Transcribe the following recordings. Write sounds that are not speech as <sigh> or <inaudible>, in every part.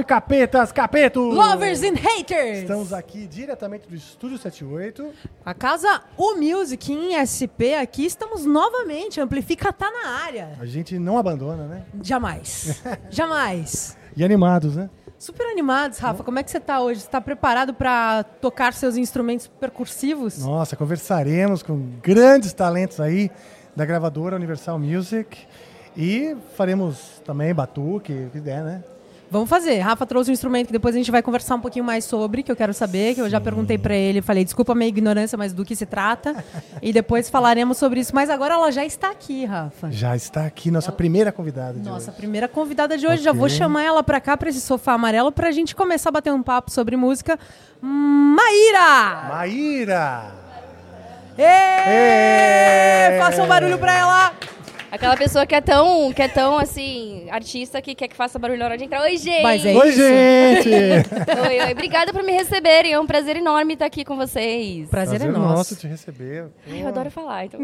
salve, capetas, capetos! Lovers and haters! Estamos aqui diretamente do Estúdio 78. A casa O Music em SP aqui, estamos novamente. Amplifica tá na área. A gente não abandona, né? Jamais. <laughs> Jamais. E animados, né? Super animados, Rafa. Como é que você tá hoje? Você tá preparado para tocar seus instrumentos percursivos? Nossa, conversaremos com grandes talentos aí da gravadora Universal Music. E faremos também batuque, o que der, né? Vamos fazer. Rafa trouxe um instrumento que depois a gente vai conversar um pouquinho mais sobre, que eu quero saber, que eu já perguntei para ele, falei, desculpa a minha ignorância, mas do que se trata. <laughs> e depois falaremos sobre isso. Mas agora ela já está aqui, Rafa. Já está aqui, nossa ela... primeira convidada de Nossa hoje. primeira convidada de hoje. Okay. Já vou chamar ela para cá, para esse sofá amarelo, para a gente começar a bater um papo sobre música. Maíra! Maíra! Êêêê! Faça um barulho para ela! Aquela pessoa que é tão, que é tão assim, artista que quer que faça barulho na hora de entrar. Oi, gente! Mas é oi, isso. gente! <laughs> oi, oi. Obrigada por me receberem. É um prazer enorme estar aqui com vocês. Prazer, prazer é nosso. nosso te receber. Ai, eu adoro falar, então.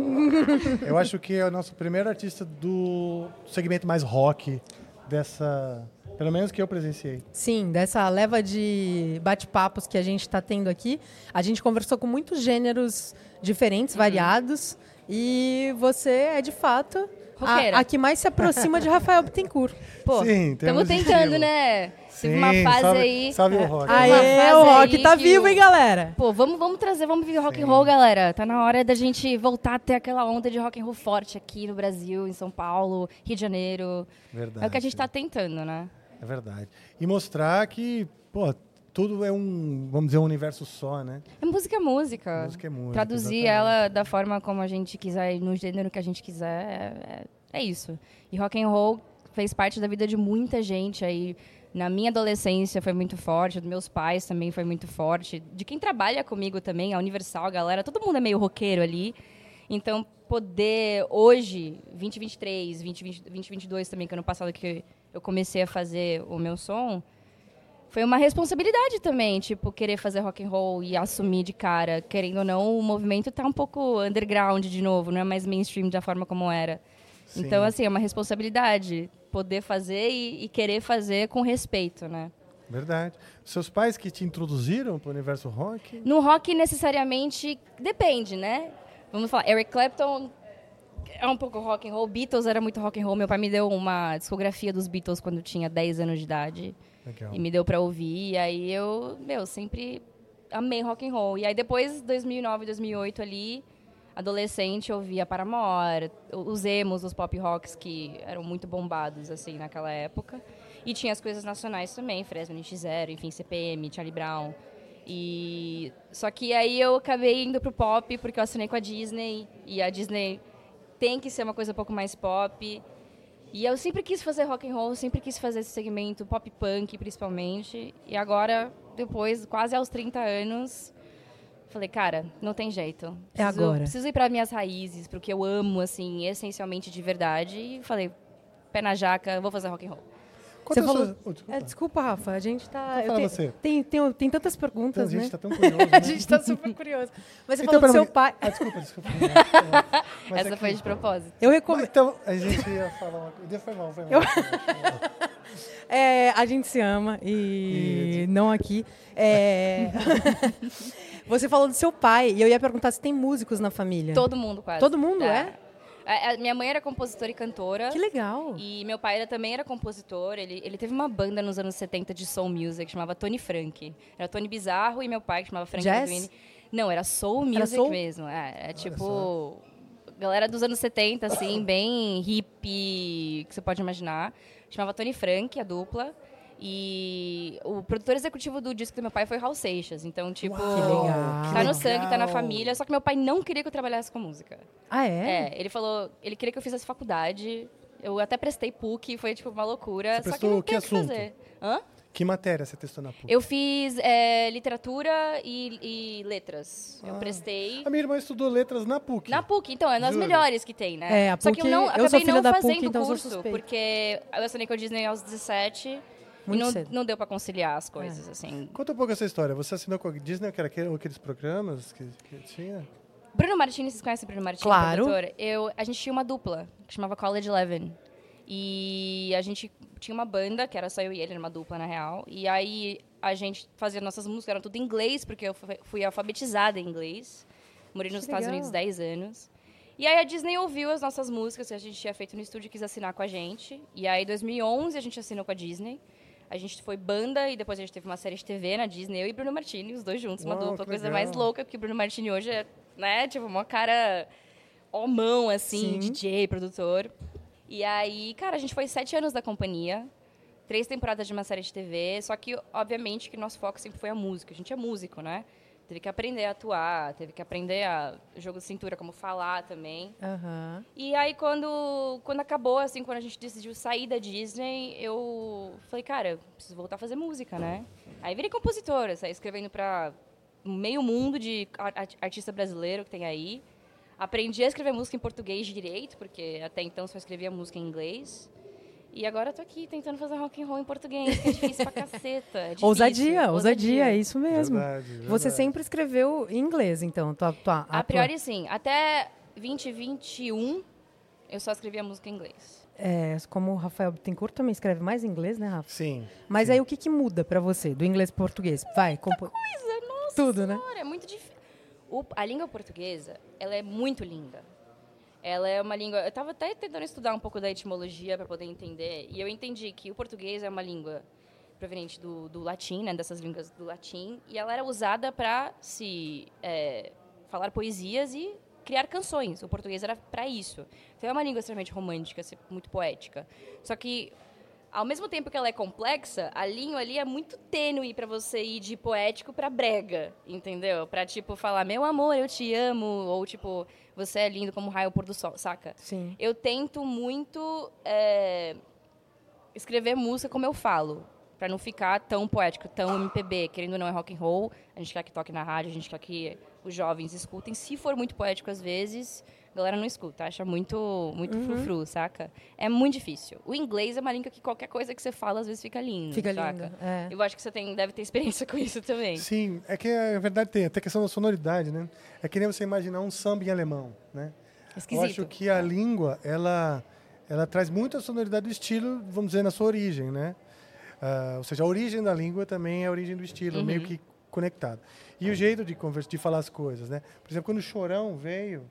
eu acho que é o nosso primeiro artista do segmento mais rock dessa. Pelo menos que eu presenciei. Sim, dessa leva de bate-papos que a gente está tendo aqui. A gente conversou com muitos gêneros diferentes, uhum. variados. E você é, de fato, a, a, que mais se aproxima de Rafael Bittencourt. Pô, estamos tentando, né? Sim, Teve uma fase sabe, aí. Sabe o rock. Aê, o rock tá vivo, o... hein, galera? Pô, vamos, vamos trazer, vamos viver rock and roll, galera. Tá na hora da gente voltar a ter aquela onda de rock and roll forte aqui no Brasil, em São Paulo, Rio de Janeiro. Verdade. É o que a gente tá tentando, né? É verdade. E mostrar que, pô, tudo é um, vamos dizer, um universo só, né? É música é música. Música é música. Traduzir exatamente. ela da forma como a gente quiser, no gênero que a gente quiser, é, é, isso. E rock and roll fez parte da vida de muita gente aí. Na minha adolescência foi muito forte, dos meus pais também foi muito forte. De quem trabalha comigo também, a Universal, a galera, todo mundo é meio roqueiro ali. Então, poder hoje, 2023, 2020, 2022 também, que ano passado que eu comecei a fazer o meu som, foi uma responsabilidade também, tipo, querer fazer rock and roll e assumir de cara. Querendo ou não, o movimento tá um pouco underground de novo, não é mais mainstream da forma como era. Sim. Então, assim, é uma responsabilidade poder fazer e, e, querer fazer com respeito, né? Verdade. Seus pais que te introduziram para o universo rock? No rock, necessariamente, depende, né? Vamos falar, Eric Clapton é um pouco rock and roll. Beatles era muito rock and roll. Meu pai me deu uma discografia dos Beatles quando eu tinha 10 anos de idade. Legal. E me deu pra ouvir. E aí eu, meu, sempre amei rock and roll. E aí depois, 2009, 2008 ali, adolescente, eu ouvia Paramore, os emos, os pop rocks que eram muito bombados, assim, naquela época. E tinha as coisas nacionais também, Fresno, NX0, enfim, CPM, Charlie Brown. E... Só que aí eu acabei indo pro pop porque eu assinei com a Disney. E a Disney tem que ser uma coisa um pouco mais pop. E eu sempre quis fazer rock and roll, sempre quis fazer esse segmento pop punk, principalmente. E agora, depois, quase aos 30 anos, falei, cara, não tem jeito. Preciso, é agora. Preciso ir para minhas raízes, para o que eu amo, assim, essencialmente de verdade. E falei, pé na jaca, vou fazer rock and roll. Você falou... Oh, desculpa. É, desculpa. Rafa, a gente tá. Então você. Tem, tem, tem tantas perguntas, então, né? A gente tá tão curioso. <laughs> Né? a gente tá super curioso. Mas você então, falou do seu pai. Ah, desculpa, desculpa. <laughs> Mas Essa é foi que... de propósito. Eu recomendo. Então, a gente ia falar uma coisa. Foi mal, foi mal. Eu... <laughs> é, a gente se ama e, e... não aqui. É... você falou do seu pai e eu ia perguntar se tem músicos na família. Todo mundo, quase. Todo mundo, é? É? A, minha mãe era compositora e cantora. Que legal. E meu pai era, também era compositor. Ele, ele teve uma banda nos anos 70 de soul music, que chamava Tony Frank. Era Tony Bizarro e meu pai, que chamava Frank Jazz? Edwin. Não, era soul music era soul? mesmo. É, é tipo... Galera dos anos 70, assim, bem hippie, que você pode imaginar. Chamava Tony Frank, a dupla. E o produtor executivo do disco do meu pai foi Raul Seixas. Então, tipo, Uau, tá no sangue, tá na família. Só que meu pai não queria que eu trabalhasse com música. Ah, é? É, ele falou, ele queria que eu fizesse faculdade. Eu até prestei PUC, foi tipo uma loucura. Você só que não que tem o assunto? que fazer. Hã? Que matéria você testou na PUC? Eu fiz é, literatura e, e letras. Ah. Eu prestei. A minha irmã estudou letras na PUC. Na PUC, então, é nas melhores que tem, né? É, a Só que eu PUC, não eu acabei sou filha não da fazendo PUC, então curso, porque eu assinei com a Disney aos 17 Muito e não, cedo. não deu pra conciliar as coisas, assim. Conta um pouco essa história. Você assinou com a Disney, que era aquele- aqueles programas que, que tinha? Bruno Martini, vocês conhecem o Bruno Martini? Claro. Eu, a gente tinha uma dupla, que chamava College Eleven. E a gente tinha uma banda, que era só eu e ele, era uma dupla, na real. E aí a gente fazia nossas músicas, eram tudo em inglês, porque eu fui alfabetizada em inglês. Morei nos que Estados legal. Unidos 10 anos. E aí a Disney ouviu as nossas músicas que a gente tinha feito no estúdio e quis assinar com a gente. E aí em 2011 a gente assinou com a Disney. A gente foi banda e depois a gente teve uma série de TV na Disney, eu e Bruno Martini, os dois juntos, Uau, uma dupla, coisa legal. mais louca, porque o Bruno Martini hoje é, né, tipo, uma cara homão, assim, Sim. DJ, produtor. E aí, cara, a gente foi sete anos da companhia, três temporadas de uma série de TV, só que, obviamente, que nosso foco sempre foi a música. A gente é músico, né? Teve que aprender a atuar, teve que aprender a jogo de cintura, como falar também. Uhum. E aí, quando, quando acabou, assim, quando a gente decidiu sair da Disney, eu falei, cara, preciso voltar a fazer música, né? Aí virei compositora, saí escrevendo para meio mundo de artista brasileiro que tem aí. Aprendi a escrever música em português direito, porque até então só escrevia música em inglês. E agora eu tô aqui tentando fazer rock and roll em português, que é difícil pra caceta. É difícil. Ousadia, ousadia, é isso mesmo. Verdade, verdade. Você sempre escreveu em inglês, então? Tua, tua, a, a priori, tua... sim. Até 2021, eu só escrevia música em inglês. É, como o Rafael Bittencourt também escreve mais em inglês, né, Rafa? Sim. Mas sim. aí o que, que muda para você, do inglês pro português? Vai, compo... coisa, nossa Tudo, né? senhora, né? é muito difícil. A língua portuguesa, ela é muito linda. Ela é uma língua. Eu estava até tentando estudar um pouco da etimologia para poder entender, e eu entendi que o português é uma língua proveniente do, do latim, né, dessas línguas do latim, e ela era usada para se é, falar poesias e criar canções. O português era para isso. Então é uma língua extremamente romântica, muito poética. Só que ao mesmo tempo que ela é complexa, a linha ali é muito tênue para você ir de poético para brega, entendeu? Para tipo falar meu amor, eu te amo ou tipo você é lindo como raio ao pôr do sol, saca? Sim. Eu tento muito é, escrever música como eu falo, para não ficar tão poético, tão MPB. Querendo ou não é rock and roll, a gente quer que toque na rádio, a gente quer que os jovens escutem. Se for muito poético às vezes, a galera não escuta, acha muito, muito uhum. frufru, saca? É muito difícil. O inglês é uma língua que qualquer coisa que você fala, às vezes fica lindo, Fica saca? lindo, é. Eu acho que você tem, deve ter experiência <laughs> com isso também. Sim, é que a verdade tem, até a questão da sonoridade, né? É que nem você imaginar um samba em alemão, né? Esquisito. Eu acho que a língua, ela, ela traz muita sonoridade do estilo, vamos dizer, na sua origem, né? Uh, ou seja, a origem da língua também é a origem do estilo, uhum. meio que conectado. E o jeito de conversar, de falar as coisas, né? Por exemplo, quando o Chorão veio,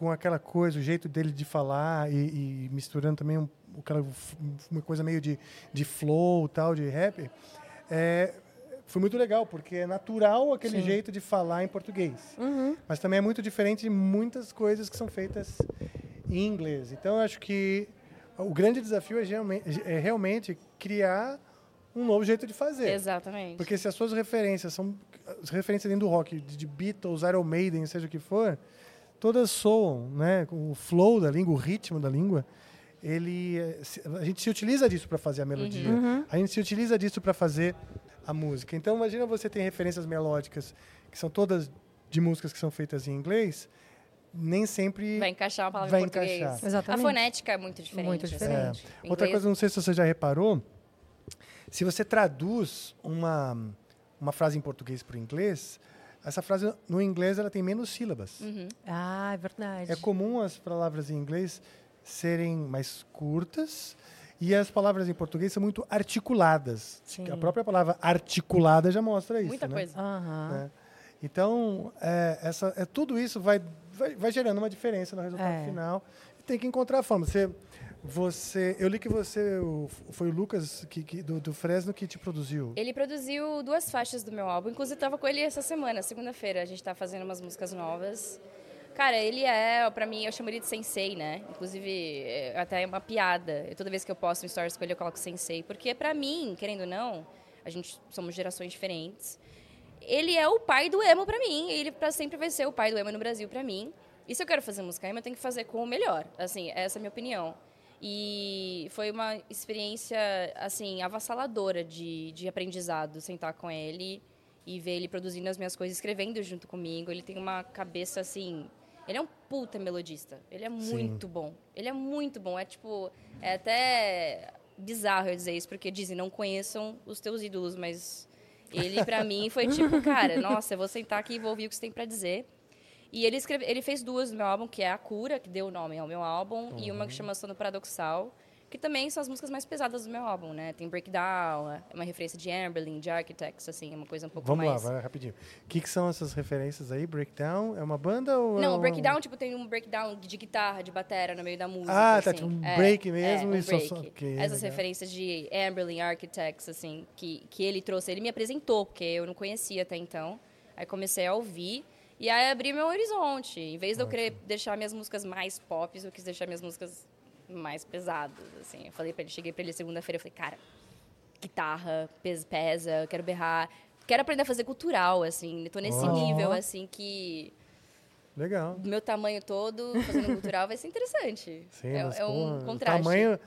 com aquela coisa, o jeito dele de falar e, e misturando também um, aquela, uma coisa meio de, de flow tal, de rap, é, foi muito legal, porque é natural aquele Sim. jeito de falar em português. Uhum. Mas também é muito diferente de muitas coisas que são feitas em inglês. Então, eu acho que o grande desafio é, realmente, é realmente criar um novo jeito de fazer. Exatamente. Porque se as suas referências são as referências dentro do rock, de Beatles, Iron Maiden, seja o que for, todas soam, né, com o flow da língua, o ritmo da língua, ele a gente se utiliza disso para fazer a melodia. Uhum. uhum. A gente se utiliza disso para fazer a música. Então imagina você ter referências melódicas que são todas de músicas que são feitas em inglês, nem sempre vai encaixar uma palavra vai em português. Encaixar. Exatamente. A fonética é muito diferente. Muito diferente. É. Outra coisa, não sei se você já reparou, se você traduz uma uma frase em português para o inglês, essa frase no inglês ela tem menos sílabas. Uhum. Ah, é verdade. É comum as palavras em inglês serem mais curtas e as palavras em português são muito articuladas. Sim. A própria palavra articulada já mostra isso. Muita né? coisa. Uhum. É. Então, é, essa, é, tudo isso vai, vai, vai, gerando uma diferença no resultado é. final. E tem que encontrar a forma. Você, você, eu li que você foi o Lucas que, que, do, do, Fresno que te produziu. Ele produziu duas faixas do meu álbum. Inclusive, estava com ele essa semana, segunda-feira. A gente está fazendo umas músicas novas. Cara, ele é, para mim, eu chamo ele de sensei, né? Inclusive, é, até é uma piada. Toda vez que eu posto um stories com ele, eu coloco sensei. Porque, para mim, querendo ou não, a gente somos gerações diferentes. Ele é o pai do emo para mim. Ele para sempre vai ser o pai do emo no Brasil para mim. E se eu quero fazer música emo, eu tenho que fazer com o melhor. Assim, essa é a minha opinião. E foi uma experiência, assim, avassaladora de, de aprendizado, sentar com ele e ver ele produzindo as minhas coisas, escrevendo junto comigo. Ele tem uma cabeça, assim... Ele é um puta melodista. Ele é muito Sim. bom. Ele é muito bom. É, tipo... É até bizarro eu dizer isso, porque dizem, não conheçam os teus ídolos, mas... Ele, para mim, foi tipo, cara, <laughs> nossa, eu vou sentar aqui e vou ouvir o que você tem para dizer. E ele, escreve, ele fez duas no meu álbum, que é A Cura, que deu o nome ao meu álbum, uhum. e uma que chama Sono Paradoxal, que também são as músicas mais pesadas do meu álbum, né? Tem Breakdown, é uma referência de Amberlin, de Architects, assim, é uma coisa um pouco Vamos mais... lá, vai rapidinho. O que, que são essas referências aí? Breakdown é uma banda ou Não, é Breakdown, tipo, tem um breakdown de guitarra, de batera no meio da música, Ah, assim. tá, tipo um É, break mesmo é, um e break. só- ok, Essas legal. referências de Amberlin, Architects, assim, que, que ele trouxe, ele me apresentou, porque eu não conhecia até então. Aí comecei a ouvir e aí abri meu horizonte. Em vez de eu querer deixar minhas músicas mais pop, eu quis deixar minhas músicas mais pesadas, assim. Eu falei para ele, cheguei para ele segunda-feira, eu falei, cara, guitarra, pes- pesa, eu quero berrar, quero aprender a fazer cultural, assim. Eu tô nesse Ó. nível, assim, que Legal. do meu tamanho todo, fazendo cultural, vai ser interessante. Sim, é mas, é um contraste. Tamanho,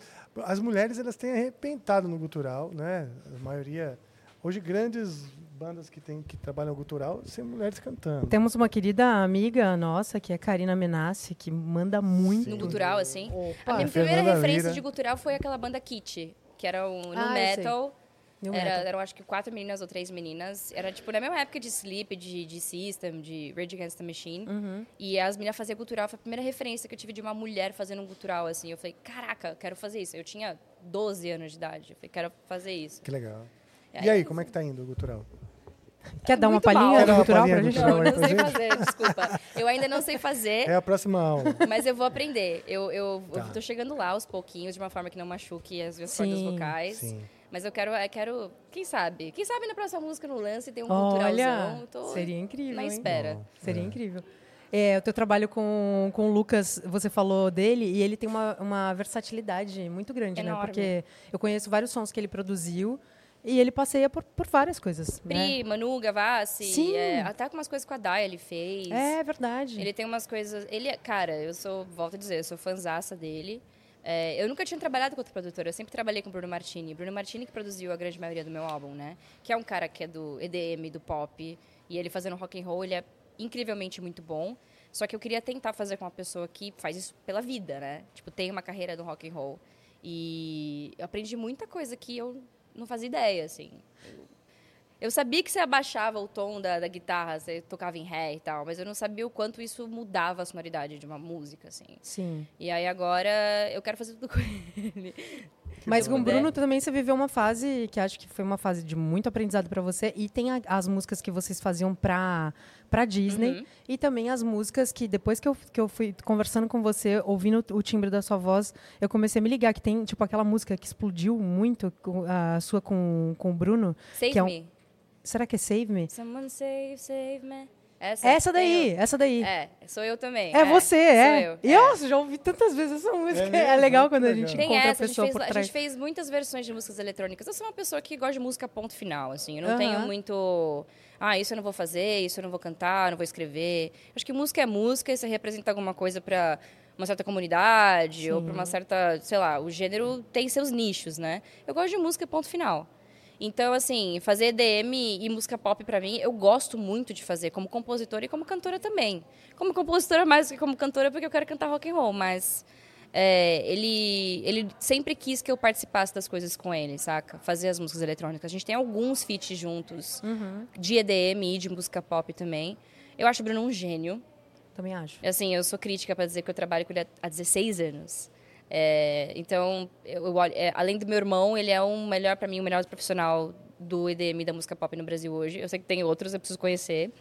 as mulheres elas têm arrebentado no gutural, né? A maioria hoje grandes bandas que tem que trabalham gutural são mulheres cantando. Temos uma querida amiga nossa, que é Karina Menassi, que manda muito. No gutural, assim. Opa. A minha É, primeira Fernanda referência Lira. de gutural foi aquela banda Kit, que era um no Ah, metal. New Era, metal. eram acho que quatro meninas ou três meninas. Era tipo na mesma época de Sleep, de, de System, de Rage Against the Machine. Uhum. E as meninas faziam gutural. Foi a primeira referência que eu tive de uma mulher fazendo um gutural, assim. Eu falei, caraca, eu quero fazer isso. Eu tinha 12 anos de idade. Eu falei, quero fazer isso. Que legal. É E aí, como é que tá indo o gutural? Quer dar uma muito palhinha Quer dar do uma cultural pra do gente? cultural? Não, não sei gente? fazer, desculpa. Eu ainda não sei fazer. É a próxima aula. Mas eu vou aprender. Eu, eu, Tá. eu tô chegando lá aos pouquinhos, de uma forma que não machuque as minhas Sim, cordas vocais. sim. Mas eu quero, eu quero, quem sabe? Quem sabe na próxima música no lance tem um Olha, culturalzão. Seria incrível, na espera. Seria É. incrível. É, o teu trabalho com, com o Lucas, você falou dele, e ele tem uma, uma versatilidade muito grande, né? Enorme. Porque eu conheço vários sons que ele produziu e ele passeia por, por várias coisas. né? Pri, Manu, Gavassi, Sim. é, até com umas coisas com a Dai ele fez. É verdade. Ele tem umas coisas. Ele, é- cara, eu sou, volto a dizer, eu sou fanzaça dele. É, eu nunca tinha trabalhado com outro produtor, eu sempre trabalhei com o Bruno Martini. Bruno Martini que produziu a grande maioria do meu álbum, né? Que é um cara que é do EDM, do pop, e ele fazendo rock and roll, ele é incrivelmente muito bom. Só que eu queria tentar fazer com uma pessoa que faz isso pela vida, né? Tipo, tem uma carreira no rock and roll. E eu aprendi muita coisa que eu não fazia ideia, assim. Eu sabia que você abaixava o tom da, da guitarra, você tocava em ré e tal, mas eu não sabia o quanto isso mudava a sonoridade de uma música, assim. Sim. E aí agora eu quero fazer tudo com <laughs> ele. Mas com o. Bruno também você viveu uma fase que acho que foi uma fase de muito aprendizado para você. E tem a- as músicas que vocês faziam pra, pra Disney. Uhum. E também as músicas que depois que eu, que eu fui conversando com você, ouvindo o timbre da sua voz, eu comecei a me ligar que tem, tipo, aquela música que explodiu muito, a sua com, com o Bruno. Save Que é um- Me. Será que é Save Me? Someone save, save me. Essa, Essa daí, tenho. essa daí. É, sou eu também. É, você, é. Sou eu. E é. nossa, já ouvi tantas vezes essa música. É, mesmo? legal quando a gente Tem encontra essa, a a gente, pessoa fez, por a trás. gente fez muitas versões de músicas eletrônicas. Eu sou uma pessoa que gosta de música ponto final, assim. Eu não Aham. tenho muito... Ah, isso eu não vou fazer, isso eu não vou cantar, não vou escrever. Acho que música é música e você representa alguma coisa para uma certa comunidade ou para uma certa... Sei lá, o gênero tem seus nichos, né? Eu gosto de música ponto final. Então, assim, fazer EDM e música pop pra mim, eu gosto muito de fazer como compositora e como cantora também. Como compositora mais do que como cantora, porque eu quero cantar rock and roll, mas é, ele, ele sempre quis que eu participasse das coisas com ele, saca? Fazer as músicas eletrônicas. A gente tem alguns feats juntos, de EDM e de música pop também. Eu acho o Bruno um gênio. Também acho. Assim, eu sou crítica para dizer que eu trabalho com ele há 16 anos. É, então, eu, eu é, além do meu irmão, ele é o melhor para mim, o melhor profissional do EDM da música pop no Brasil hoje. Eu sei que tem outros, eu preciso conhecer.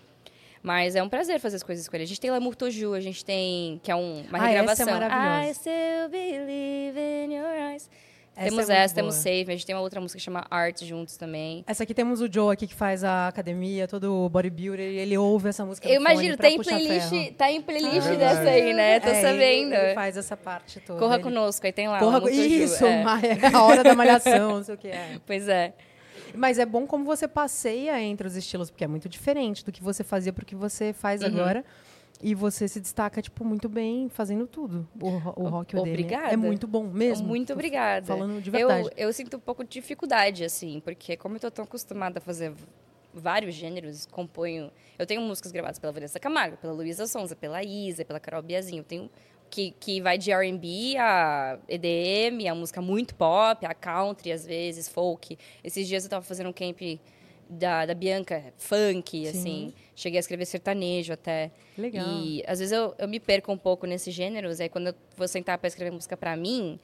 Mas é um prazer fazer as coisas com ele. A gente tem Lamour Toju, a gente tem que é um- uma Ah, essa é regravação. maravilhosa. I still believe in your eyes. Essa temos é essa, temos. Save, a gente tem uma outra música que chama Art juntos também. Essa aqui temos o Joe aqui que faz a academia, todo o bodybuilder, e ele ouve essa música Eu imagino, tem playlist, ferro. tá em playlist É dessa aí, né? Tô É, sabendo. Ele, ele faz essa parte toda. Corra ele... conosco, aí tem lá. Corra Isso, é. é a hora da malhação, não sei o que é. <laughs> Pois é. Mas é bom como você passeia entre os estilos, porque é muito diferente do que você fazia pro que você faz Uhum. agora. E você se destaca, tipo, muito bem fazendo tudo. O, o rock e o dele. Obrigada. É muito bom mesmo. Muito obrigada. Falando de verdade. Eu, eu sinto um pouco de dificuldade, assim, porque como eu tô tão acostumada a fazer vários gêneros, componho... Eu tenho músicas gravadas pela Vanessa Camargo, pela Luísa Sonza, pela Isa, pela Carol Biazinho. Eu tenho... Que, que vai de R&B a EDM, a música muito pop, a country, às vezes, folk. Esses dias eu tava fazendo um camp da, da Bianca, funk, assim. Cheguei a escrever sertanejo até. Legal. E às vezes eu, eu me perco um pouco nesses gêneros, aí quando eu vou sentar para escrever música para mim,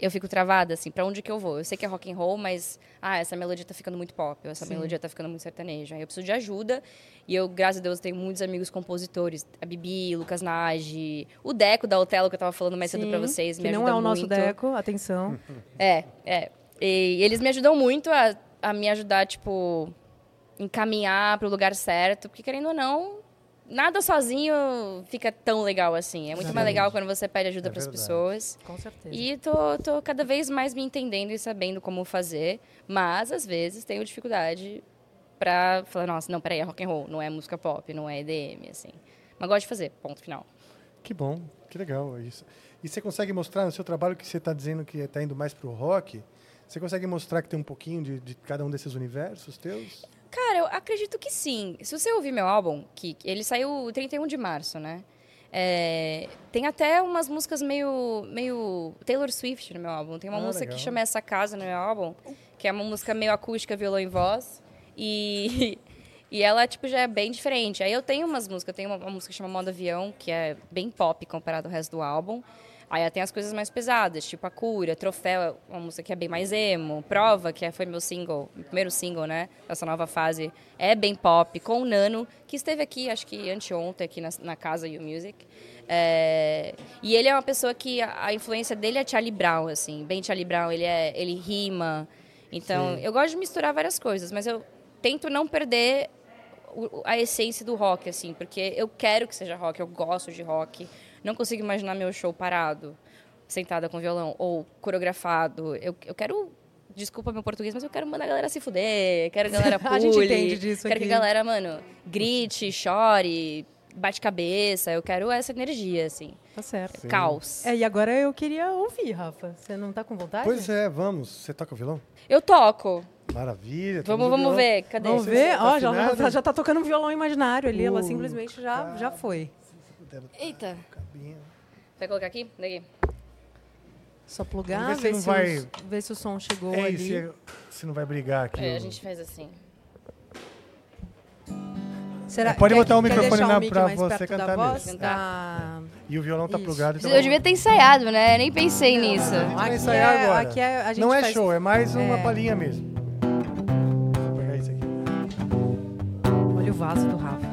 eu fico travada, assim, pra onde que eu vou? Eu sei que é rock and roll, mas, ah, essa melodia tá ficando muito pop, ou essa Sim. melodia tá ficando muito sertaneja. Aí eu preciso de ajuda, e eu, graças a Deus, tenho muitos amigos compositores, a Bibi, Lucas Nage, o Deco da Otelo, que eu tava falando mais Sim, cedo pra vocês, me que não é o muito. nosso Deco, atenção. É, é. E eles me ajudam muito a, a me ajudar, tipo, encaminhar pro lugar certo, porque querendo ou não, nada sozinho fica tão legal assim. É muito mais legal quando você pede ajuda é para as pessoas. Com certeza. E tô, tô cada vez mais me entendendo e sabendo como fazer, mas às vezes tenho dificuldade para falar, nossa, não, peraí, é rock and roll, não é música pop, não é EDM, assim. Mas gosto de fazer, ponto final. Que bom, que legal isso. E você consegue mostrar no seu trabalho que você está dizendo que está indo mais para o rock? Você consegue mostrar que tem um pouquinho de, de cada um desses universos teus? Cara, eu acredito que sim. Se você ouvir meu álbum, que ele saiu 31 de março, né? É, tem até umas músicas meio, meio Taylor Swift no meu álbum. Tem uma ah, música legal. que chama Essa Casa no meu álbum, que é uma música meio acústica, violão e voz. E, <laughs> e ela, tipo, já é bem diferente. Aí eu tenho umas músicas. Eu tenho uma, uma música que chama Modo Avião, que é bem pop comparado ao resto do álbum. Aí tem as coisas mais pesadas, tipo A Cura, Troféu, uma música que é bem mais emo, Prova, que é, foi meu single, meu primeiro single, né, dessa nova fase, é bem pop, com o Nano, que esteve aqui, acho que anteontem, aqui na, na casa You Music. É, e ele é uma pessoa que a, a, influência dele é Charlie Brown, assim, bem Charlie Brown, ele, é, ele rima. Então, Sim. eu gosto de misturar várias coisas, mas eu tento não perder a essência do rock, assim, porque eu quero que seja rock, eu gosto de rock. Não consigo imaginar meu show parado, sentada com violão, ou coreografado. Eu, eu quero desculpa meu português, mas eu quero mandar a galera se fuder, quero a galera pule, <laughs> a gente entende disso quero aqui. que a galera, mano, grite, chore, bate cabeça, eu quero essa energia, assim. Tá certo. Sim. Caos. É, e agora eu queria ouvir, Rafa. Você não tá com vontade? Pois é, vamos. Você toca violão? Eu toco. Maravilha. Vamos, vamos ver. Cadê? Vamos ver. Ó, oh, já, já, já tá tocando um violão imaginário ali. Uh, ela simplesmente já, já foi. Eita. Vai colocar aqui? Daqui. Só plugar, ver, se, vai... os, ver se o som chegou é, ali. Se, se não vai brigar aqui. É, o... a gente faz assim. Será, é, pode quer, botar o microfone na, pra você cantar mesmo. Ah, e o violão tá plugado. Então eu devia ter ensaiado, né? Nem pensei nisso. Não, aqui, ensaiar é, agora. aqui é, não é show, é mais uma é. palhinha mesmo. Vou pegar isso aqui. Olha o vaso do Rafa.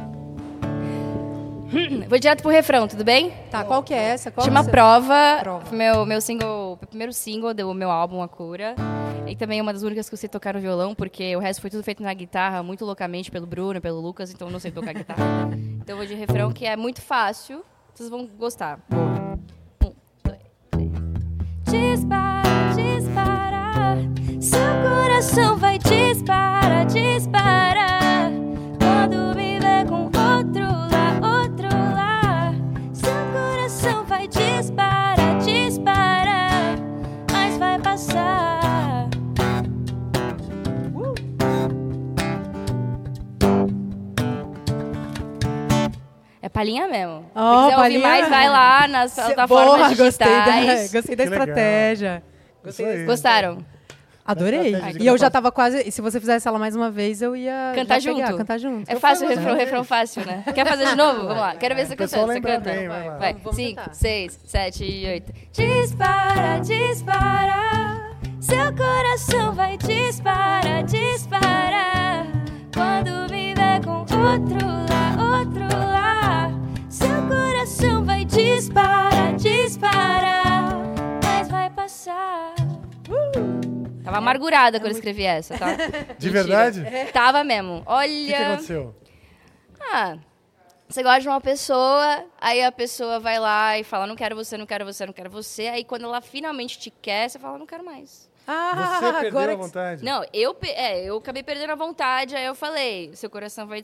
Vou direto pro refrão, tudo bem? Tá, qual que é essa? Qual Chama Prova, Prova, Meu, meu single, primeiro single do meu álbum A Cura. E também uma das únicas que eu sei tocar no violão, porque o resto foi tudo feito na guitarra, muito loucamente pelo Bruno, pelo Lucas, então eu não sei tocar guitarra. <laughs> Então eu vou de refrão, que é muito fácil, vocês vão gostar. Boa. Um, dois, três. Dispara, dispara, seu coração vai disparar, disparar. Palhinha mesmo. Oh, Se quiser ouvir mais, vai lá nas plataformas Boa, digitais. <laughs> Gostei da, gostei da estratégia. Gostei, Gostaram? Adorei. E eu já tava quase. E se você fizesse ela mais uma vez, eu ia. Cantar junto. Pegar, cantar junto. É fácil o refrão, refrão fácil, né? Quer fazer de novo? Vamos lá. Quero ver se você canta. Você canta. Bem, vai. vai. Vamos Cinco, tentar. seis, sete e oito. Dispara, dispara. Seu coração vai dispara, dispara. Quando me ver com outro lá. Dispara, dispara. Mas vai passar. Uh! Tava amargurada é quando eu escrevi essa, tá? <laughs> De verdade? É. Tava mesmo. Olha. O que, que aconteceu? Ah. Você gosta de uma pessoa, aí a pessoa vai lá e fala: Não quero você, não quero você, não quero você. Aí quando ela finalmente te quer, você fala: Não quero mais. Ah, você perdeu agora... a vontade? Não, eu, é, eu acabei perdendo a vontade, aí eu falei: Seu coração vai.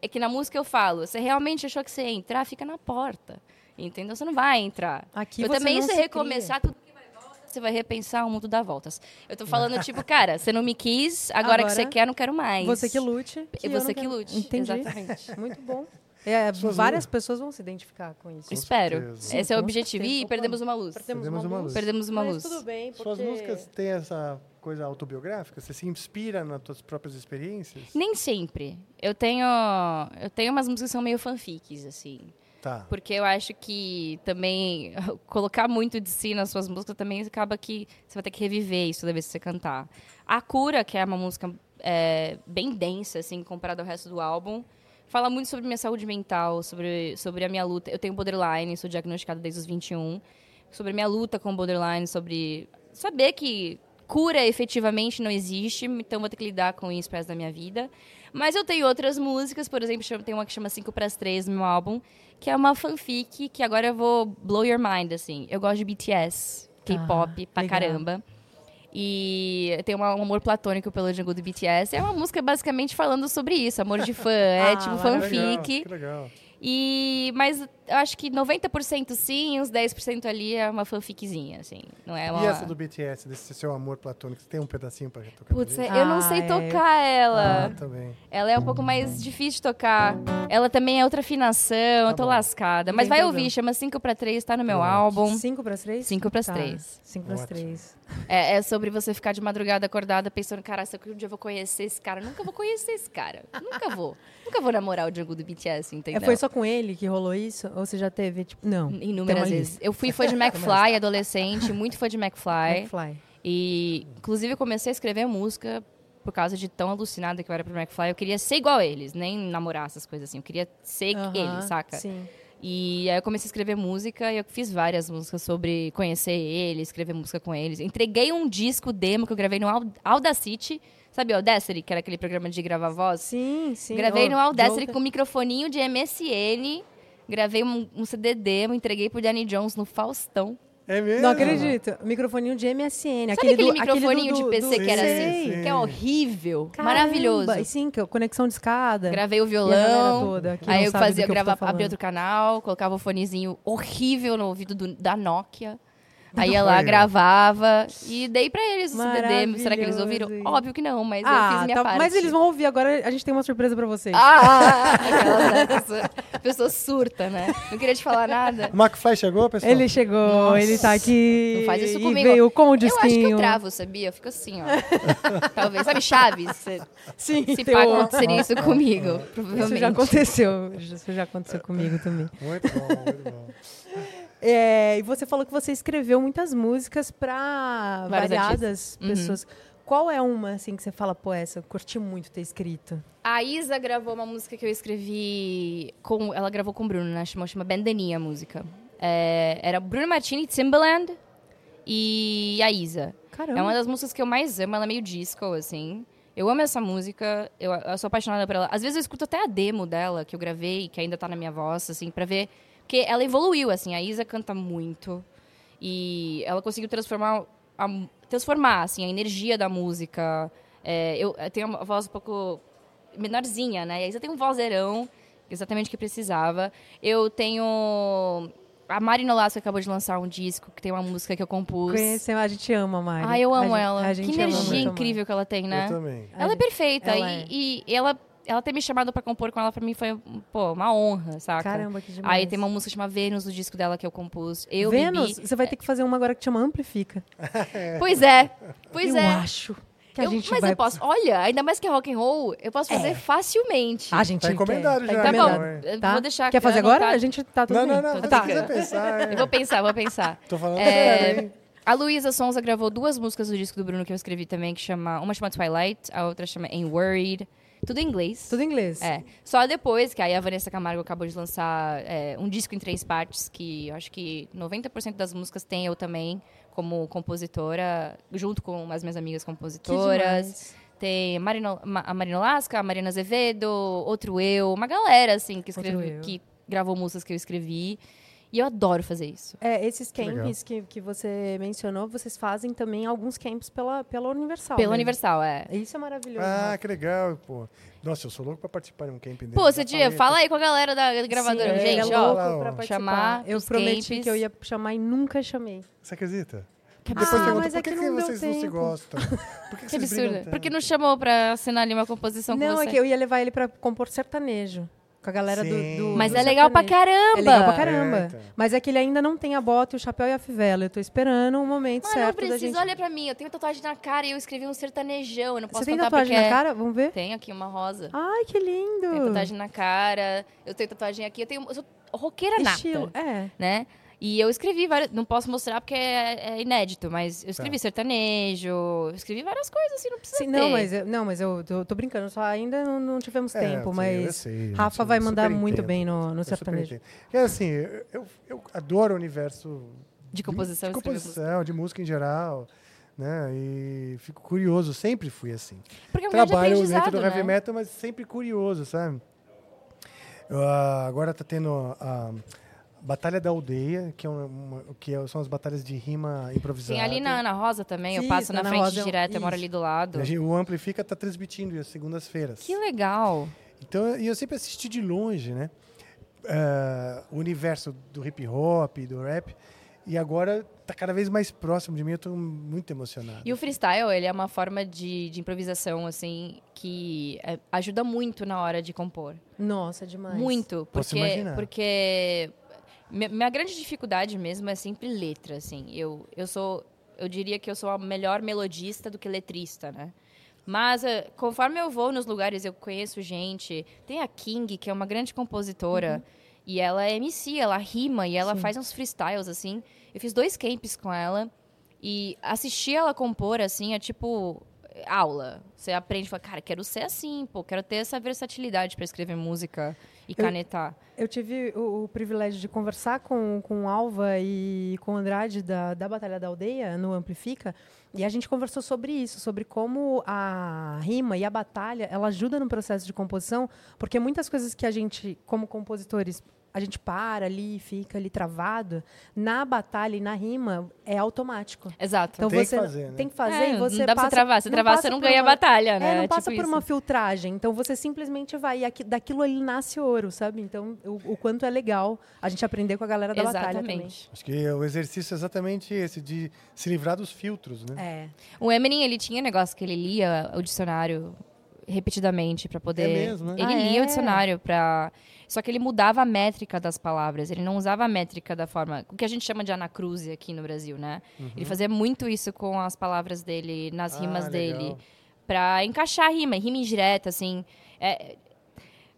É que na música eu falo: Você realmente achou que você ia entrar? Fica na porta. Entendeu? Você não vai entrar. Aqui eu também, se recomeçar, tudo você vai repensar, o mundo dá voltas. Eu tô falando, tipo, cara, você não me quis, agora, agora que você quer, não quero mais. Você que lute. Que você que lute. Entendi. Exatamente. <laughs> Muito bom. É, várias pessoas vão se identificar com isso. Com Espero. Certeza. Esse é o objetivo. E perdemos uma luz. Perdemos, perdemos uma, luz. Perdemos uma luz. Mas tudo bem, porque... Suas músicas têm essa coisa autobiográfica? Você se inspira nas suas próprias experiências? Nem sempre. Eu tenho, eu tenho umas músicas que são meio fanfics, assim. Tá. Porque eu acho que também <laughs> colocar muito de si nas suas músicas também acaba que você vai ter que reviver isso toda vez que você cantar. A Cura, que é uma música é, bem densa, assim, comparada ao resto do álbum, fala muito sobre minha saúde mental, sobre, sobre a minha luta. Eu tenho borderline, sou diagnosticada desde os 21. Sobre a minha luta com borderline, sobre saber que cura efetivamente não existe, então vou ter que lidar com isso resto da minha vida. Mas eu tenho outras músicas, por exemplo, tem uma que chama 5 para as 3 no meu álbum, que é uma fanfic que agora eu vou blow your mind, assim. Eu gosto de BTS, K-pop ah, pra legal. caramba. E tem um amor platônico pelo Django do BTS. É uma música basicamente falando sobre isso, amor de fã. É ah, tipo fanfic. Legal, que legal. E, mas eu acho que 90% sim, uns 10% ali é uma fanficzinha, assim. Não é uma... E essa do BTS, desse seu amor platônico, você tem um pedacinho pra tocar? Putz, eu não sei ah, é. tocar ela. Ah, também. Ela é um pouco mais difícil de tocar. Ela também é outra afinação, tá eu tô bom. lascada. Mas vai ouvir, chama 5 para 3, tá no meu álbum. 5 para 3? 5 para 3. 5 para 3. É, é, sobre você ficar de madrugada acordada pensando, cara, se um dia eu vou conhecer esse cara. Nunca vou conhecer esse cara. Nunca vou. Nunca vou namorar o Django do BTS, entendeu? É, foi só com ele que rolou isso? Ou você já teve, tipo, não? Inúmeras vezes. Eu fui <laughs> fã de McFly, adolescente, muito fã de McFly. McFly. E, inclusive, eu comecei a escrever música por causa de tão alucinada que eu era pro McFly. Eu queria ser igual a eles, nem namorar essas coisas assim. Eu queria ser uh -huh, eles, saca? Sim. E aí eu comecei a escrever música e eu fiz várias músicas sobre conhecer ele, escrever música com eles. Entreguei um disco demo que eu gravei no Audacity. Sabe o Audacity, que era aquele programa de gravar voz? Sim, sim. Gravei oh, no Audacity com um microfoninho de MSN. Gravei um, um CD demo, entreguei pro Danny Jones no Faustão. É mesmo? Não acredito. Microfoninho de MSN. Sabe aquele, aquele do, microfoninho aquele do, de PC do, que era assim? Sim. Que é horrível. Caramba. Maravilhoso. Sim, que é conexão de escada. Gravei o violão. Toda, aí eu fazia, eu gravava, abria outro canal, colocava o fonezinho horrível no ouvido do, da Nokia. Aí ia lá, gravava e dei pra eles o CD. Será que eles ouviram? Óbvio que não, mas ah, eu fiz minha tá, parte. Mas eles vão ouvir. Agora a gente tem uma surpresa pra vocês. Ah, aquela né, pessoa, pessoa surta, né? Não queria te falar nada. O McFly chegou, pessoal? Ele chegou, Nossa. ele tá aqui. Não faz isso comigo. veio com o disquinho. Eu acho que eu travo, sabia? Eu fico assim, ó. Talvez. Sabe Chaves? Você, Sim. Se pá, aconteceria isso comigo, provavelmente. Isso já aconteceu. Isso já aconteceu comigo também. Muito bom, muito bom. É, e você falou que você escreveu muitas músicas para variadas uhum. pessoas. Uhum. Qual é uma, assim, que você fala, pô, essa eu curti muito ter escrito? A Isa gravou uma música que eu escrevi com... Ela gravou com o Bruno, né? Chama, chama Bandaninha a música. É, era Bruno Martini, Timbaland e a Isa. Caramba. É uma das músicas que eu mais amo. Ela é meio disco, assim. Eu amo essa música. Eu, eu sou apaixonada por ela. Às vezes eu escuto até a demo dela, que eu gravei, que ainda tá na minha voz, assim, pra ver porque ela evoluiu, assim, a Isa canta muito. E ela conseguiu transformar, a, transformar assim, a energia da música. É, eu, eu, tenho uma voz um pouco menorzinha, né? E a Isa tem um vozeirão, exatamente o que precisava. Eu tenho... A Mari Nolasco acabou de lançar um disco que tem uma música que eu compus. Conheceu, a gente ama a Mari. Ah, eu amo a ela. Gente, que energia incrível que ela tem, né? Eu também. Ela é perfeita. Ela e, é. e, e ela ela ter me chamado para compor com ela, para mim foi, pô, uma honra, saca? Caramba, que demais. Aí tem uma música chamada Vênus, do disco dela que eu compus. Eu, Vênus? Bibi, você vai ter que fazer uma agora que chama Amplifica. pois é, pois eu é. Eu acho. Que a eu, gente mas vai... eu posso, olha, ainda mais que é rock and roll, eu posso fazer é. facilmente. A gente tá encomendado quer. já. Tá bom, né? tá? vou deixar Quer fazer agora? A gente tá tudo Não, não, não, tá. pensar. <laughs> É. Eu vou pensar, vou pensar. Tô falando é, A Luísa Sonza gravou duas músicas do disco do Bruno que eu escrevi também, que chama, uma chama Twilight, a outra chama Ain't Worried. Tudo em inglês. Tudo em inglês. É. Só depois, que aí a Vanessa Camargo acabou de lançar é, um disco em três partes, que eu acho que 90% das músicas tem eu também, como compositora, junto com as minhas amigas compositoras. Tem Marino, a Marina Lasca, a Marina Azevedo, Outro Eu, uma galera, assim, que, escreve, que gravou músicas que eu escrevi. E eu adoro fazer isso. É, esses camps que, que você mencionou, vocês fazem também alguns camps pela, pela Universal. Pela né? Universal, é. Isso é maravilhoso. Ah, que legal, pô. Nossa, eu sou louco pra participar de um camp Pô, você dia, fala aí com a galera da gravadora. Sim, Gente, é ó, pra participar. chamar Eu prometi camps. que eu ia chamar e nunca chamei. Você acredita? Depois ah, pergunta, por é que, que, que vocês tempo. não se gostam? Por que, <laughs> que, que absurdo. Por que não chamou pra assinar ali uma composição não, com você? Não, é que eu ia levar ele pra compor sertanejo. Com a galera do, do, Mas do é legal pra caramba! É legal pra caramba. É, então. Mas é que ele ainda não tem a bota, o chapéu e a fivela. Eu tô esperando o um momento Mano, certo. Não preciso, gente... olha pra mim. Eu tenho tatuagem na cara e eu escrevi um sertanejão. Eu não posso Você tem tatuagem na é cara? Vamos ver? Tenho aqui uma rosa. Ai, que lindo! Tenho tatuagem na cara. Eu tenho tatuagem aqui. Eu tenho. Eu sou roqueira Estilo, nata. É. Né? E eu escrevi várias. Não posso mostrar porque é, é inédito, mas eu escrevi tá. sertanejo, eu escrevi várias coisas, assim, não precisa. Sim, ter. não, mas eu, não, mas eu tô, tô brincando, só ainda não, não tivemos é, tempo, sim, mas sei, Rafa vai mandar muito bem no, no sertanejo. É assim, eu, eu adoro o universo de composição, de, de composição, de música em geral. Né? E fico curioso, sempre fui assim. Porque é um Trabalho dentro do né? heavy metal, mas sempre curioso, sabe? Uh, agora tá tendo uh, Batalha da Aldeia, que, é uma, que é, são as batalhas de rima improvisada. Tem ali na Ana Rosa também, Sim, eu passo na Ana frente Rosa, é direto, isso. eu moro ali do lado. O Amplifica está transmitindo às segundas-feiras. Que legal! Então, e eu sempre assisti de longe, né? Uh, o universo do hip hop, do rap. E agora está cada vez mais próximo de mim, eu estou muito emocionado. E o freestyle, ele é uma forma de, de improvisação, assim, que é, ajuda muito na hora de compor. Nossa, demais. Muito, porque, porque minha grande dificuldade mesmo é sempre letra, assim. Eu, eu sou, eu diria que eu sou a melhor melodista do que letrista, né? Mas eh, conforme eu vou nos lugares, eu conheço gente. Tem a King, que é uma grande compositora. Uhum. E ela é MC, ela rima e ela Sim. faz uns freestyles, assim. Eu fiz dois camps com ela. E assistir ela compor, assim, é tipo aula. Você aprende e fala, cara, quero ser assim, pô, quero ter essa versatilidade para escrever música e canetar. Eu, eu tive o, o, privilégio de conversar com, com Alva e com Andrade da, da Batalha da Aldeia, no Amplifica, e a gente conversou sobre isso, sobre como a rima e a batalha, ela ajuda no processo de composição, porque muitas coisas que a gente, como compositores, a gente para ali, fica ali travado, na batalha e na rima é automático. Exato. Então tem você que fazer, né? tem que fazer é, e você não dá passa, pra você travar, se travar você não ganha uma, a batalha, né? É, não é passa tipo por isso. uma filtragem. Então você simplesmente vai e aqui, daquilo ali nasce ouro, sabe? Então o, o, quanto é legal a gente aprender com a galera da exatamente. batalha também. Acho que o exercício é exatamente esse de se livrar dos filtros, né? É. O Eminem, ele tinha um negócio que ele lia o dicionário repetidamente para poder. É mesmo, né? Ele ah, lia é? o dicionário para. Só que ele mudava a métrica das palavras. Ele não usava a métrica da forma. O que a gente chama de anacruse aqui no Brasil, né? Uhum. Ele fazia muito isso com as palavras dele, nas ah, rimas legal. dele. Pra encaixar a rima, rima indireta, assim. É,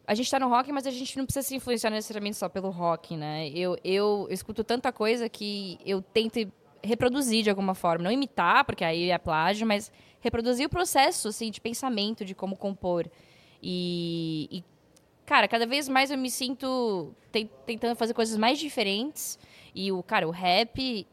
a gente tá no rock, mas a gente não precisa se influenciar necessariamente só pelo rock, né? Eu, eu, eu escuto tanta coisa que eu tento reproduzir de alguma forma. Não imitar, porque aí é plágio, mas reproduzir o processo assim, de pensamento, de como compor. E, e cara, cada vez mais eu me sinto tentando fazer coisas mais diferentes. E o, cara, o rap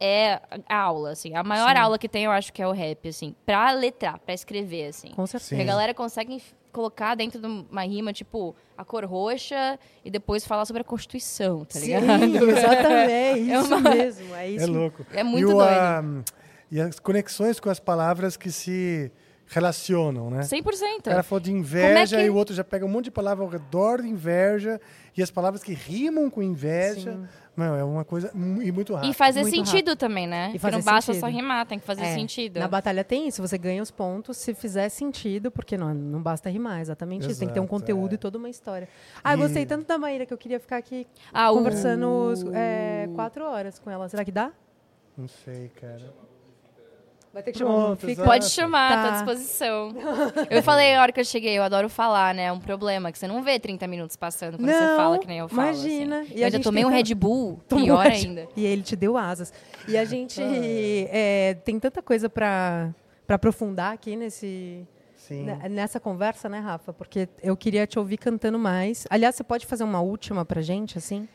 é a aula, assim. A maior Sim. aula que tem, eu acho que é o rap, assim. Pra letrar, pra escrever, assim. Com certeza. Porque a galera consegue colocar dentro de uma rima, tipo, a cor roxa e depois falar sobre a Constituição, tá ligado? Sim, <laughs> exatamente. É isso é uma... mesmo. É, <laughs> isso. é louco. É muito e o, doido. Um, e as conexões com as palavras que se relacionam, né? 100%. O cara falou de inveja é que... e o outro já pega um monte de palavras ao redor de inveja e as palavras que rimam com inveja. Sim. Não, é uma coisa e muito rápido. E fazer muito sentido rápido. também, né? E fazer não basta sentido. só rimar, tem que fazer é. sentido. Na batalha tem isso, você ganha os pontos se fizer sentido, porque não, não basta rimar, exatamente Exato, isso. Tem que ter um conteúdo é. e toda uma história. Ah, e... gostei tanto da Maíra que eu queria ficar aqui ah, conversando uh... é, quatro horas com ela. Será que dá? Não sei, cara. Vai ter que chamar Fica... Pode chamar, tá. Tá. à disposição. eu falei a hora que eu cheguei, eu adoro falar, né? É um problema que você não vê 30 minutos passando quando não, você fala que nem eu falo. Imagina. Assim. E eu ainda tomei um Red Bull, <laughs> pior ainda. E ele te deu asas. E a gente é, tem tanta coisa para aprofundar aqui nesse. Sim. Nessa conversa, né, Rafa? Porque eu queria te ouvir cantando mais. Aliás, você pode fazer uma última pra gente, assim?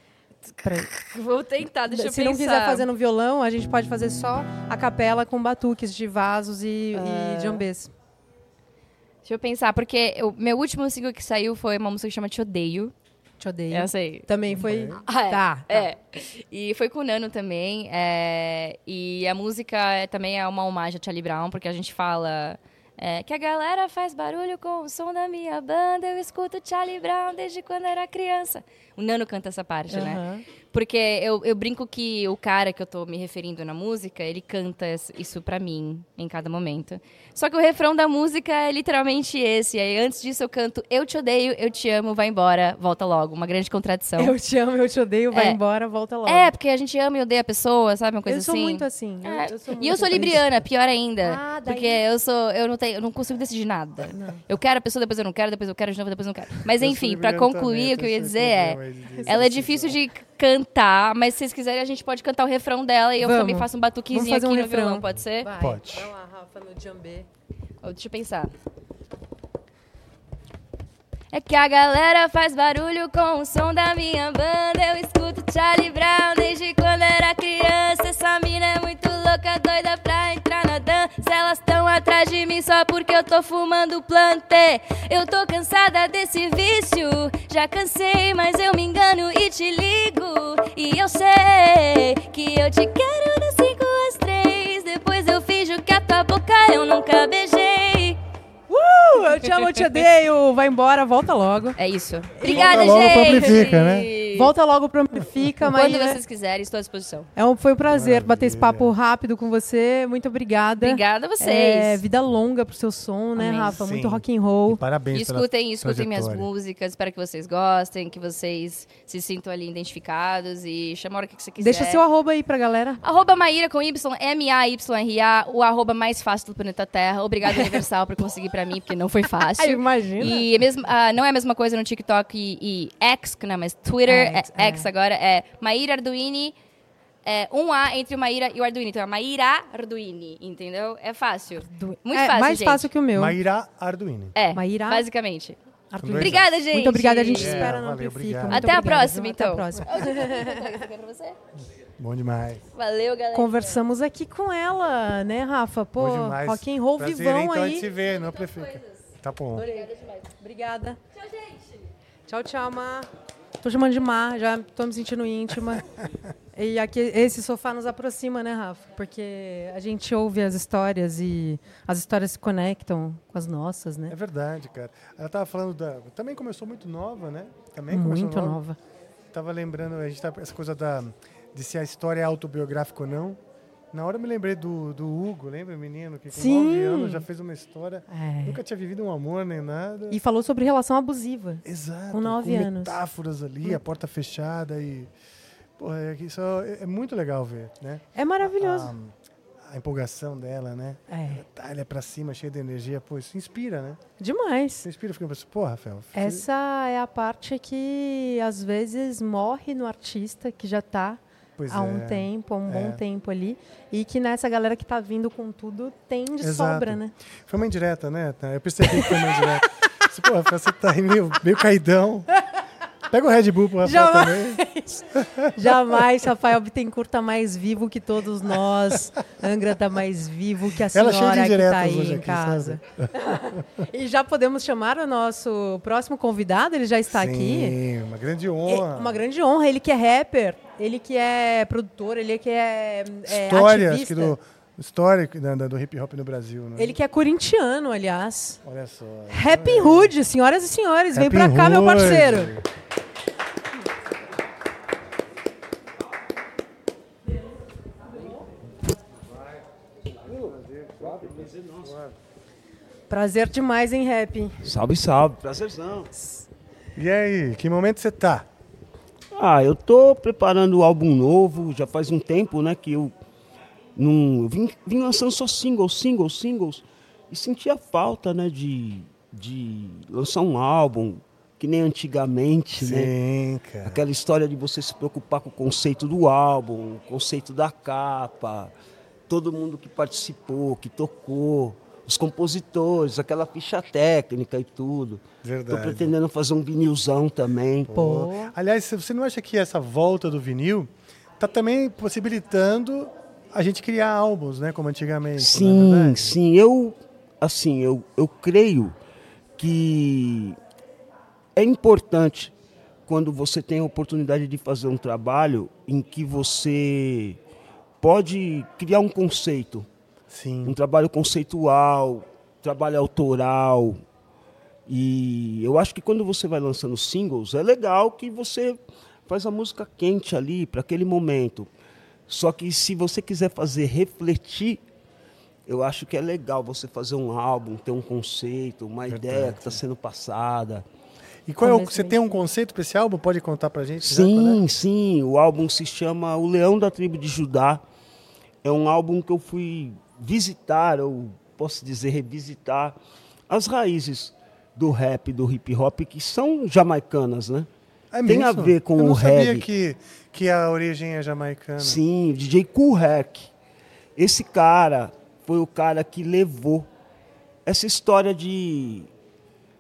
<laughs> Vou tentar, deixa eu Se pensar. não quiser fazer no violão, a gente pode fazer só a capela com batuques de vasos e, Ah. e jambês. Deixa eu pensar, porque o meu último single que saiu foi uma música que chama Te Odeio. Te odeio. Essa aí. Também foi. Ah, é. Tá, tá. É. E foi com o Nano também. é, E a música é- também é uma homenagem a Charlie Brown, porque a gente fala É, que a galera faz barulho com o som da minha banda, eu escuto Charlie Brown desde quando era criança. O Nano canta essa parte, uhum. né? Porque eu, eu brinco que o cara que eu tô me referindo na música, ele canta isso pra mim em cada momento. Só que o refrão da música é literalmente esse. Aí antes disso eu canto Eu te odeio, eu te amo, vai embora, volta logo. Uma grande contradição. Eu te amo, eu te odeio, vai é. embora, volta logo. É, porque a gente ama e odeia a pessoa, sabe? Uma coisa eu assim. Sou muito assim. É. Eu, sou muito e eu sou libriana, pior ainda. Ah, daí... Porque eu sou. Eu não, tenho, eu não consigo decidir nada. Não. Eu quero a pessoa, depois eu não quero, depois eu quero de novo, depois eu não quero. Mas enfim, para concluir, também, o que eu ia dizer é. Ela é difícil de cantar, mas se vocês quiserem, a gente pode cantar o refrão dela e eu Vamos. também faço um batuquezinho aqui um no refrão. violão, pode ser? Vai. Pode. Vai lá, Rafa, no djambê. Deixa eu pensar. É que a galera faz barulho com o som da minha banda. Eu escuto Charlie Brown desde quando era criança. Essa mina é muito louca, doida pra entrar na dança. Elas tão atrás de mim só porque eu tô fumando plante. Eu tô cansada desse vício. Já cansei, mas eu me engano e te ligo. E eu sei que eu te quero das 5 às 3. Depois eu finjo que a tua boca eu nunca beijei. Uh, eu te amo, eu te odeio. Vai embora, volta logo. É isso. Obrigada, volta gente. Logo amplifica, né? Volta logo pro Amplifica, mas. Quando vocês quiserem, estou à disposição. É um, foi um prazer Maravilha. bater esse papo rápido com você. Muito obrigada. Obrigada a vocês. É, vida longa pro seu som, né, Amém. Rafa? Sim. Muito rock and roll. E parabéns. E escutem, escutem minhas músicas. Espero que vocês gostem, que vocês se sintam ali identificados e chama a hora que você quiser. Deixa seu arroba aí pra galera. Arroba Maíra com Y, M-A-Y-R-A, o arroba mais fácil do planeta Terra. Obrigado, Universal, por conseguir pra mim, porque não foi <laughs> fácil. Imagina. E é mesmo, uh, não é a mesma coisa no TikTok e, e X, não, mas Twitter, X, é, X agora é Maíra Arduini. É, um A entre o Maíra e o Arduini. Então é Maíra Arduini, entendeu? É fácil. Ardu... Muito é, fácil, mais gente. fácil que o meu. Maíra Arduini. É, Maíra... basicamente. Arduini. Obrigada, gente. Muito obrigada, a gente é, espera no Amplifica. Até a próxima, então. Até a próxima. <laughs> Bom demais. Valeu, galera. Conversamos aqui com ela, né, Rafa? Pô, Bom demais. rock and roll Prazer, vivão então, aí. a gente se vê no Amplifica. Tá bom. Obrigada. Tchau, gente. Tchau, tchau, Mar. Tô chamando de Mar, já tô me sentindo íntima. <laughs> e aqui esse sofá nos aproxima, né, Rafa? Porque a gente ouve as histórias e as histórias se conectam com as nossas, né? É verdade, cara. Ela tava falando da. Também começou muito nova, né? Também muito começou nova. nova. Tava lembrando, a gente tá essa coisa da de se a história é autobiográfica ou não. Na hora eu me lembrei do, do Hugo, lembra, menino? Que com Sim. 9 anos já fez uma história. É. Nunca tinha vivido um amor nem nada. E falou sobre relação abusiva. Exato. Com 9 com anos. metáforas ali, hum. a porta fechada e. Porra, é, isso é, é muito legal ver, né? É maravilhoso. A, a empolgação dela, né? É. Tá, ela é pra cima, cheia de energia. Pô, isso inspira, né? Demais. Isso inspira, fica pensando, pô, Rafael. Essa é a parte que às vezes morre no artista que já tá Pois há um é. tempo, há um É. bom tempo ali. E que nessa galera que tá vindo com tudo tem de Exato. sobra, né? Foi uma indireta, né? Eu percebi que foi uma indireta. Pô, você tá aí meio, meio caidão. Pega o Red Bull pro Rafael também. Jamais, <laughs> jamais Rafael Bittencourt tá mais vivo que todos nós. Angra tá mais vivo que a Ela senhora de que tá aí em aqui, casa. e já podemos chamar o nosso próximo convidado, ele já está Sim, aqui. uma grande É honra. uma grande honra, ele que é rapper, ele que é produtor, ele que é, é História, acho ativista. que do, história da- da- do hip hop no Brasil, né? Ele que é corintiano, aliás. Olha só. Happy Hood, senhoras e senhores, vem Happy pra cá, meu Hood. Parceiro. Prazer demais em rap. Salve, salve. Prazerzão. E aí, que momento você tá? Ah, eu tô preparando o álbum novo, já faz um tempo, né, que eu não eu vim, vim lançando só singles, singles, singles e sentia falta, né, de, de lançar um álbum que nem antigamente, né? Sim, cara. Aquela história de você se preocupar com o conceito do álbum, o conceito da capa, todo mundo que participou, que tocou, os compositores, aquela ficha técnica e tudo. Tô Verdade. pretendendo fazer um vinilzão também. Pô. Aliás, você não acha que essa volta do vinil tá também possibilitando a gente criar álbuns, né? Como antigamente. é Sim, verdade? sim. Eu, assim, eu, eu creio que é importante quando você tem a oportunidade de fazer um trabalho em que você pode criar um conceito, Sim. um trabalho conceitual, trabalho autoral. E eu acho que quando você vai lançando singles, é legal que você faz a música quente ali para aquele momento. Só que se você quiser fazer refletir, eu acho que é legal você fazer um álbum, ter um conceito, uma Verdade. ideia que está sendo passada. E qual é o, você tem um conceito para esse álbum? Pode contar para a gente? Sim, sim. O álbum se chama O Leão da Tribo de Judá. É um álbum que eu fui visitar, ou posso dizer revisitar, as raízes do rap, do hip hop, que são jamaicanas, né? É Tem a ver com o reggae. Eu sabia que, que a origem é jamaicana. Sim, o DJ Kool Esse cara foi o cara que levou essa história de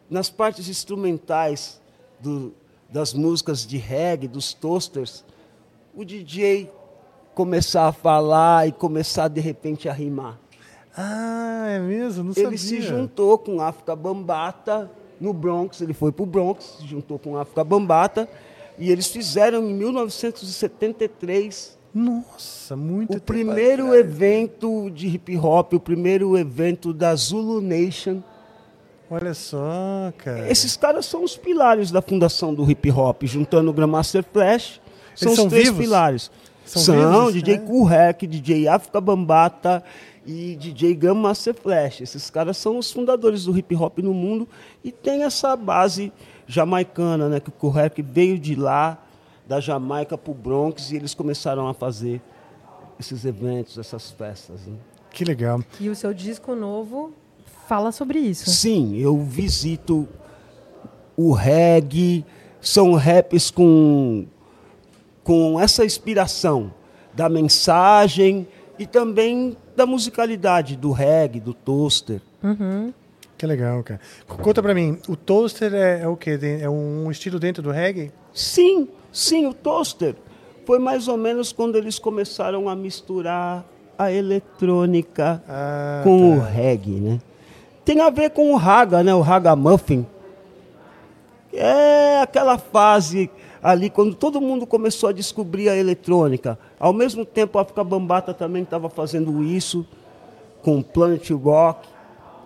nas partes instrumentais do, das músicas de reggae, dos toasters, o DJ começar a falar e começar de repente a rimar. Ah, é mesmo? Não ele sabia. se juntou com África Bambata no Bronx, ele foi para o Bronx, se juntou com África Bambata, e eles fizeram em 1973 nossa, muito O primeiro atrás. evento de hip hop, o primeiro evento da Zulu Nation. Olha só, cara. Esses caras são os pilares da fundação do hip hop, juntando o Grandmaster Flash. São são os três vivos? pilares. São, são vivos, DJ é? Cool Hack, DJ África Bambata, e DJ Grandmaster Flash. Esses caras são os fundadores do hip hop no mundo e tem essa base jamaicana, né? Que o Kurek veio de lá, da Jamaica para o Bronx e eles começaram a fazer esses eventos, essas festas. Né? Que legal. E o seu disco novo fala sobre isso? Sim, eu visito o reggae, são raps com, com essa inspiração da mensagem e também da musicalidade do reggae, do toaster. Uhum. Que legal, cara. Conta pra mim, o toaster é, é o quê? É um estilo dentro do reggae? Sim, sim, o toaster foi mais ou menos quando eles começaram a misturar a eletrônica ah, com tá. o reggae, né? Tem a ver com o raga, né? O raga muffin. É aquela fase ali quando todo mundo começou a descobrir a eletrônica. Ao mesmo tempo, a África Bambata também estava fazendo isso com Planet Rock,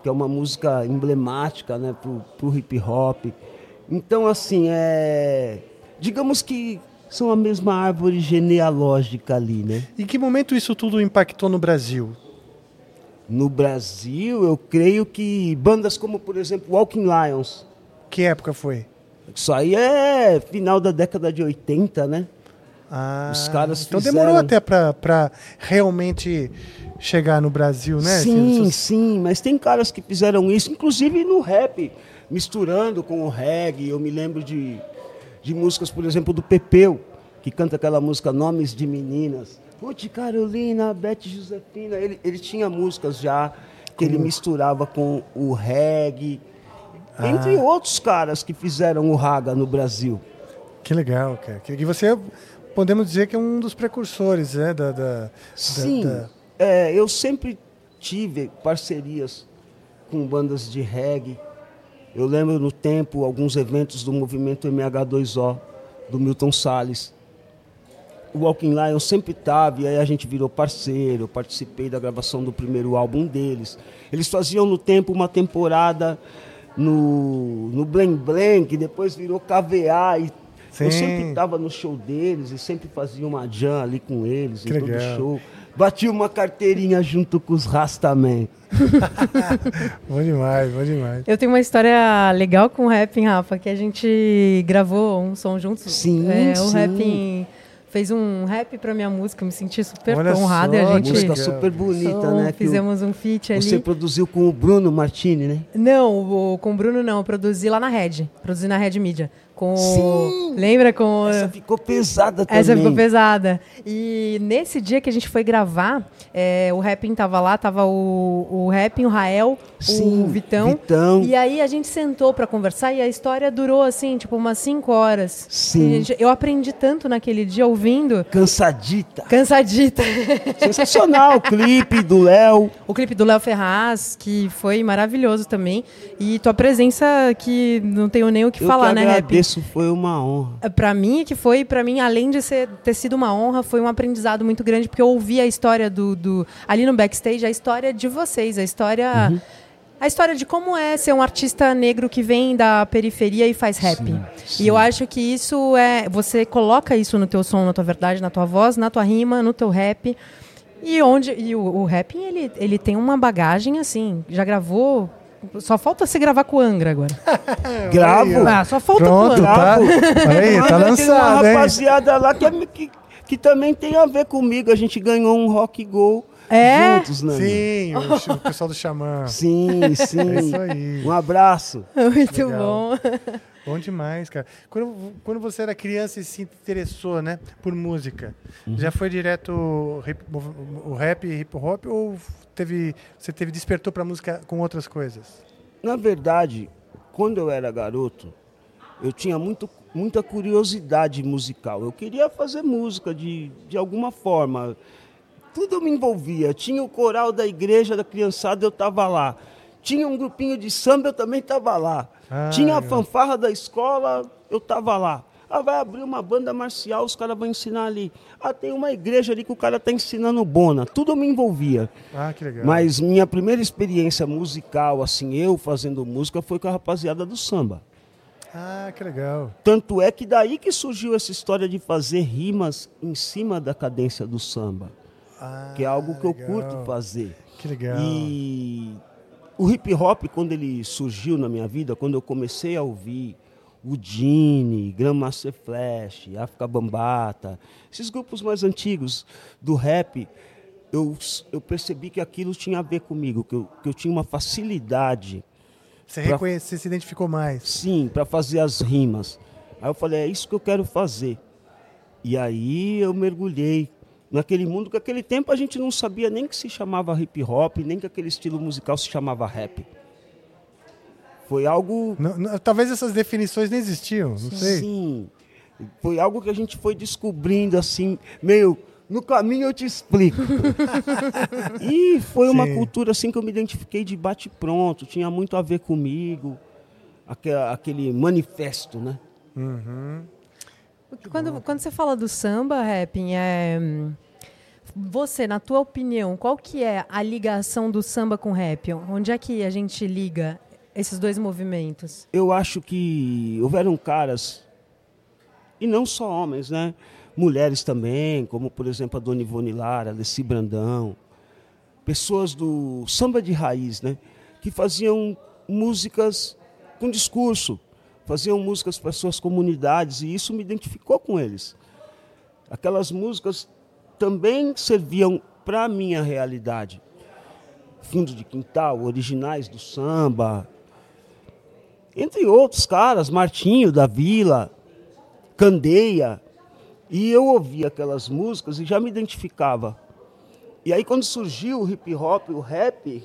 que é uma música emblemática né, para o hip hop. Então, assim, é... digamos que são a mesma árvore genealógica ali, né? Em que momento isso tudo impactou no Brasil? No Brasil, eu creio que bandas como, por exemplo, Walking Lions. Que época foi? Isso aí é final da década de 80, né? Ah, Os caras então fizeram... demorou até para realmente chegar no Brasil, né? Sim, assim, sim, mas tem caras que fizeram isso, inclusive no rap, misturando com o reggae. Eu me lembro de, de músicas, por exemplo, do Pepeu, que canta aquela música Nomes de Meninas. Ruth Carolina, Beth Josefina, ele, ele tinha músicas já que ele misturava com o reggae, ah. Entre outros caras que fizeram o raga no Brasil. Que legal, cara. E você, podemos dizer que é um dos precursores né, da, da Sim, da, da... É, eu sempre tive parcerias com bandas de reggae. Eu lembro no tempo alguns eventos do movimento MH2O, do Milton Salles. O Walking Lion sempre estava, e aí a gente virou parceiro, eu participei da gravação do primeiro álbum deles. Eles faziam no tempo uma temporada no, no Blém Blém, que depois virou KVA. E Sim. eu sempre estava no show deles e sempre fazia uma jam ali com eles, que em legal. todo show. Bati uma carteirinha junto com os Rastaman. <laughs> <laughs> bom demais, bom demais. Eu tenho uma história legal com o Rap, Rafa, que a gente gravou um som juntos. Sim, é, sim. O Rap fez um rap pra minha música, me senti super Olha honrada. Só, e a gente música super bonita, né? Fizemos um feat ali. Você produziu com o Bruno Martini, né? Não, o, com o Bruno não, eu produzi lá na Red, produzi na Red Media. Com Sim. Lembra com. Essa ficou pesada também. Essa ficou pesada. E nesse dia que a gente foi gravar, é, o Rapping tava lá, tava o, o Rapping, o Rael, Sim, o Vitão. Vitão. E aí a gente sentou para conversar e a história durou assim, tipo, umas cinco horas. Sim. Gente, eu aprendi tanto naquele dia ouvindo. Cansadita. Cansadita. <laughs> Sensacional. o clipe do Léo. O clipe do Léo Ferraz, que foi maravilhoso também. E tua presença que não tenho nem o que eu falar, que né? Isso foi uma honra. É, para mim, que foi, para mim, além de ser, ter sido uma honra, foi um aprendizado muito grande, porque eu ouvi a história do, do ali no backstage, a história de vocês, a história. Uhum. a história de como é ser um artista negro que vem da periferia e faz rap. Sim, sim. E eu acho que isso é. Você coloca isso no teu som, na tua verdade, na tua voz, na tua rima, no teu rap. E onde. E o, o rap, ele, ele tem uma bagagem assim. Já gravou. Só falta você gravar com o Angra agora. <laughs> Gravo. Ah, só falta Pronto, com o Angra. Tá, aí, tá lançado, tem uma rapaziada hein? lá que, é, que, que também tem a ver comigo. A gente ganhou um rock go é? juntos, né? Sim, o, o, pessoal do Xamã. Sim, <laughs> sim. É isso aí. Um abraço. Muito Legal. bom. Bom demais, cara. Quando, quando você era criança e se interessou, né, por música, uhum. já foi direto o rap e hip hop ou teve, você teve despertou para música com outras coisas? Na verdade, quando eu era garoto, eu tinha muito, muita curiosidade musical. Eu queria fazer música de, de alguma forma tudo me envolvia. Tinha o coral da igreja, da criançada, eu estava lá. Tinha um grupinho de samba, eu também estava lá. Ah, Tinha a fanfarra da escola, eu estava lá. Ah, vai abrir uma banda marcial, os caras vão ensinar ali. Ah, tem uma igreja ali que o cara está ensinando bona. Tudo me envolvia. Ah, que legal. Mas minha primeira experiência musical, assim, eu fazendo música, foi com a rapaziada do samba. Ah, que legal. Tanto é que daí que surgiu essa história de fazer rimas em cima da cadência do samba. Ah, que é algo que legal. eu curto fazer. Que legal. E o hip hop, quando ele surgiu na minha vida, quando eu comecei a ouvir o Dini, Grandmaster Flash, África Bambata, esses grupos mais antigos do rap, eu, eu percebi que aquilo tinha a ver comigo, que eu, que eu tinha uma facilidade. Você pra, reconhece, você se identificou mais? Sim, para fazer as rimas. Aí eu falei, é isso que eu quero fazer. E aí eu mergulhei naquele mundo que naquele tempo a gente não sabia nem que se chamava hip hop, nem que aquele estilo musical se chamava rap. Foi algo. Não, não, talvez essas definições nem existiam, não sei. Sim. Foi algo que a gente foi descobrindo assim, meio. No caminho eu te explico. <laughs> e foi Sim. uma cultura assim que eu me identifiquei de bate pronto, tinha muito a ver comigo, aquele, aquele manifesto, né? Uhum. Quando, quando você fala do samba, rapping, é... Você, na tua opinião, qual que é a ligação do samba com rap? Onde é que a gente liga esses dois movimentos? Eu acho que houveram caras, e não só homens, né? Mulheres também, como por exemplo a Dona Ivone Lara, Alessi Brandão, pessoas do samba de raiz, né? Que faziam músicas com discurso, faziam músicas para suas comunidades e isso me identificou com eles. Aquelas músicas também serviam para a minha realidade. Fundo de quintal, originais do samba, entre outros caras, Martinho da Vila, Candeia. E eu ouvia aquelas músicas e já me identificava. E aí quando surgiu o hip hop, o rap,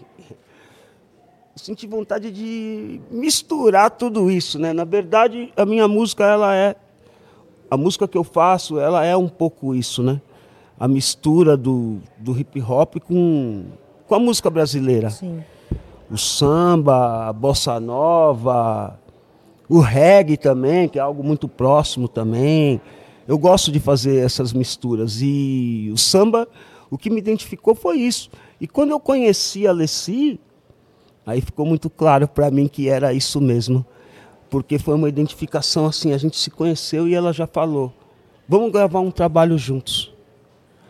senti vontade de misturar tudo isso, né? Na verdade, a minha música ela é a música que eu faço, ela é um pouco isso, né? A mistura do, do hip hop com, com a música brasileira. Sim. O samba, a bossa nova, o reggae também, que é algo muito próximo também. Eu gosto de fazer essas misturas e o samba, o que me identificou foi isso. E quando eu conheci a Lessie, Aí ficou muito claro para mim que era isso mesmo, porque foi uma identificação assim, a gente se conheceu e ela já falou: "Vamos gravar um trabalho juntos".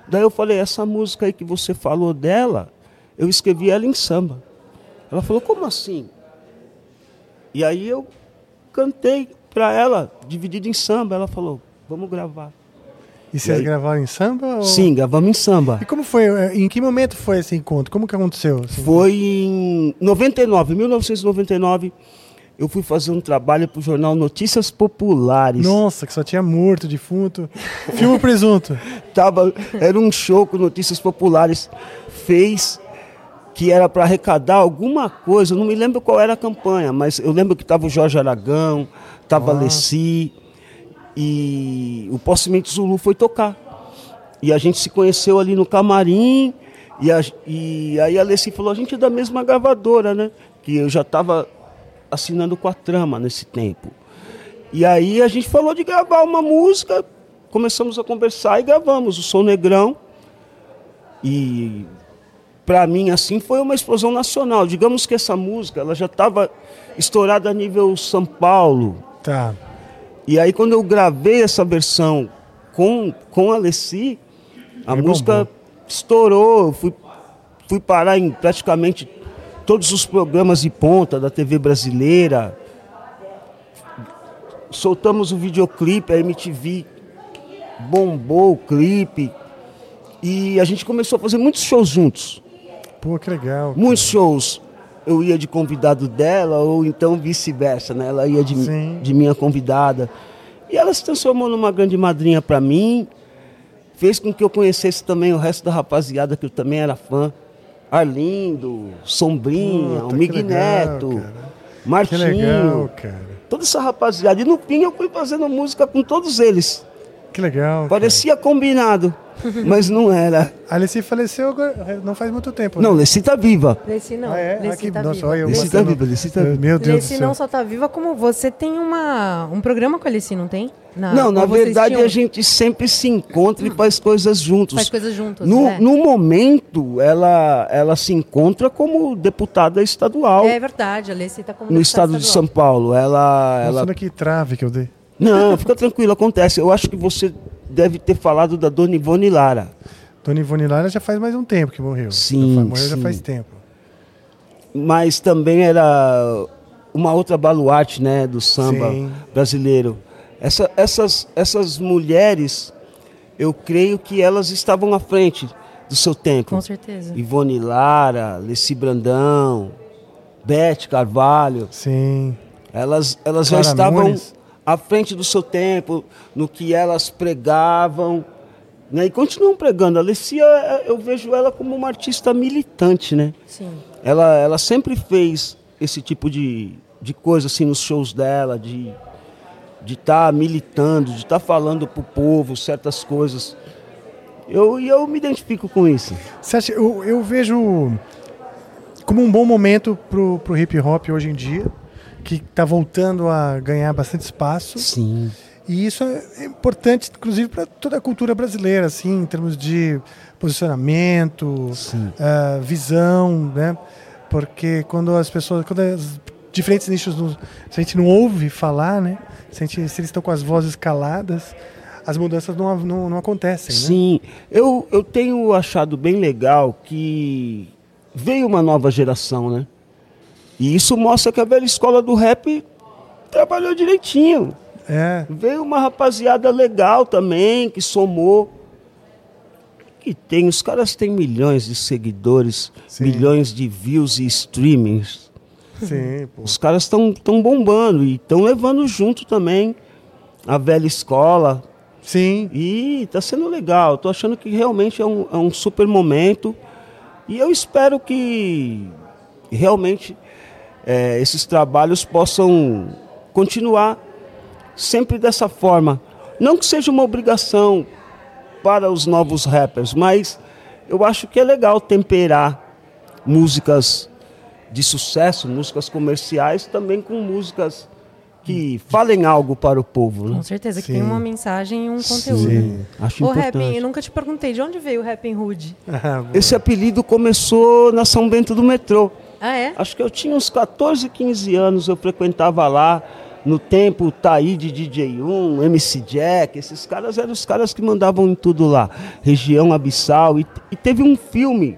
Daí eu falei: "Essa música aí que você falou dela, eu escrevi ela em samba". Ela falou: "Como assim?" E aí eu cantei para ela, dividido em samba, ela falou: "Vamos gravar". E vocês aí... gravaram em samba? Ou... Sim, gravamos em samba. E como foi? Eh, em que momento foi esse encontro? Como que aconteceu? Assim? Foi em 99, 1999. Eu fui fazer um trabalho para o jornal Notícias Populares. Nossa, que só tinha morto, defunto. Filme presunto. <laughs> Tava, era um show que Notícias Populares fez que era para arrecadar alguma coisa. Eu não me lembro qual era a campanha, mas eu lembro que estava o Jorge Aragão, estava a Alessi, e o Possemente Zulu foi tocar. E a gente se conheceu ali no camarim, e, a, e aí a Alessi falou, a gente é da mesma gravadora, né? Que eu já estava assinando com a trama nesse tempo. E aí a gente falou de gravar uma música, começamos a conversar e gravamos o Som Negrão. E para mim assim foi uma explosão nacional. Digamos que essa música ela já estava estourada a nível São Paulo. Tá. E aí quando eu gravei essa versão com com a Alessi, a música estourou. Eu fui fui parar em praticamente todos os programas de ponta da TV brasileira. Soltamos o videoclipe, a MTV bombou o clipe. E a gente começou a fazer muitos shows juntos. Pô, que legal. Muitos shows. Eu ia de convidado dela, ou então vice-versa, né? Ela ia de, de minha convidada. E ela se transformou numa grande madrinha para mim. Fez com que eu conhecesse também o resto da rapaziada, que eu também era fã. Arlindo, Sombrinha, Puta, o Mig Neto. Martinho. Que legal, cara. Toda essa rapaziada. E no fim eu fui fazendo música com todos eles. Que legal. Parecia cara. combinado. mas não era. A Leci faleceu não faz muito tempo. Né? Não, Leci tá viva. Leci não. Ah, é? Leci Aqui, tá nossa, viva. Olha, Leci tá viva, Leci tá viva. Meu Deus Leci não só tá viva, como você tem uma, um programa com a Leci, não tem? Na, não, na verdade tinham... a gente sempre se encontra e faz coisas juntos. Faz coisas juntos. No, é. no momento, ela, ela se encontra como deputada estadual. É verdade, a Leci tá como No estado estadual. de São Paulo. Ela. Nossa, ela... que trave que eu dei. Não, fica tranquilo, acontece. Eu acho que você deve ter falado da Dona Ivone Lara. Dona Ivone Lara já faz mais um tempo que morreu. Sim. Já morreu sim. já faz tempo. Mas também era uma outra baluarte né, do samba sim. brasileiro. Essa, essas, essas mulheres, eu creio que elas estavam à frente do seu tempo. Com certeza. Ivone Lara, Leci Brandão, Beth Carvalho. Sim. Elas, elas já estavam à frente do seu tempo, no que elas pregavam né? E continuam pregando. A Alessia, é, eu vejo ela como uma artista militante, né? Sim. Ela, ela sempre fez esse tipo de, de coisa assim nos shows dela, de de estar tá militando, de estar tá falando para o povo certas coisas. Eu, e eu me identifico com isso. Você acha, eu, eu vejo como um bom momento para o hip hop hoje em dia, que está voltando a ganhar bastante espaço. Sim. E isso é importante, inclusive, para toda a cultura brasileira, assim, em termos de posicionamento, uh, visão, né? Porque quando as pessoas, quando as diferentes nichos, se a gente não ouve falar, né? Se, gente, se eles estão com as vozes caladas, as mudanças não, não, não acontecem. Né? Sim, eu, eu tenho achado bem legal que veio uma nova geração, né? E isso mostra que a velha escola do rap trabalhou direitinho. É. Veio uma rapaziada legal também, que somou. Que tem, os caras têm milhões de seguidores, Sim. milhões de views e streamings. Sim, pô. Os caras estão tão bombando e estão levando junto também a velha escola. Sim. E está sendo legal. Estou achando que realmente é um, é um super momento. E eu espero que realmente é, esses trabalhos possam continuar sempre dessa forma. Não que seja uma obrigação para os novos rappers, mas eu acho que é legal temperar músicas de sucesso, músicas comerciais, também com músicas que falem algo para o povo. Né? Com certeza, que Sim. tem uma mensagem e um conteúdo. Sim, acho o importante. Rapping, eu nunca te perguntei, de onde veio o Rapping Hood? <laughs> Ah, Esse apelido começou na São Bento do Metrô. Ah, é? Acho que eu tinha uns 14, 15 anos, eu frequentava lá no tempo Taíde DJ1, MC Jack, esses caras eram os caras que mandavam em tudo lá, região abissal. E, e teve um filme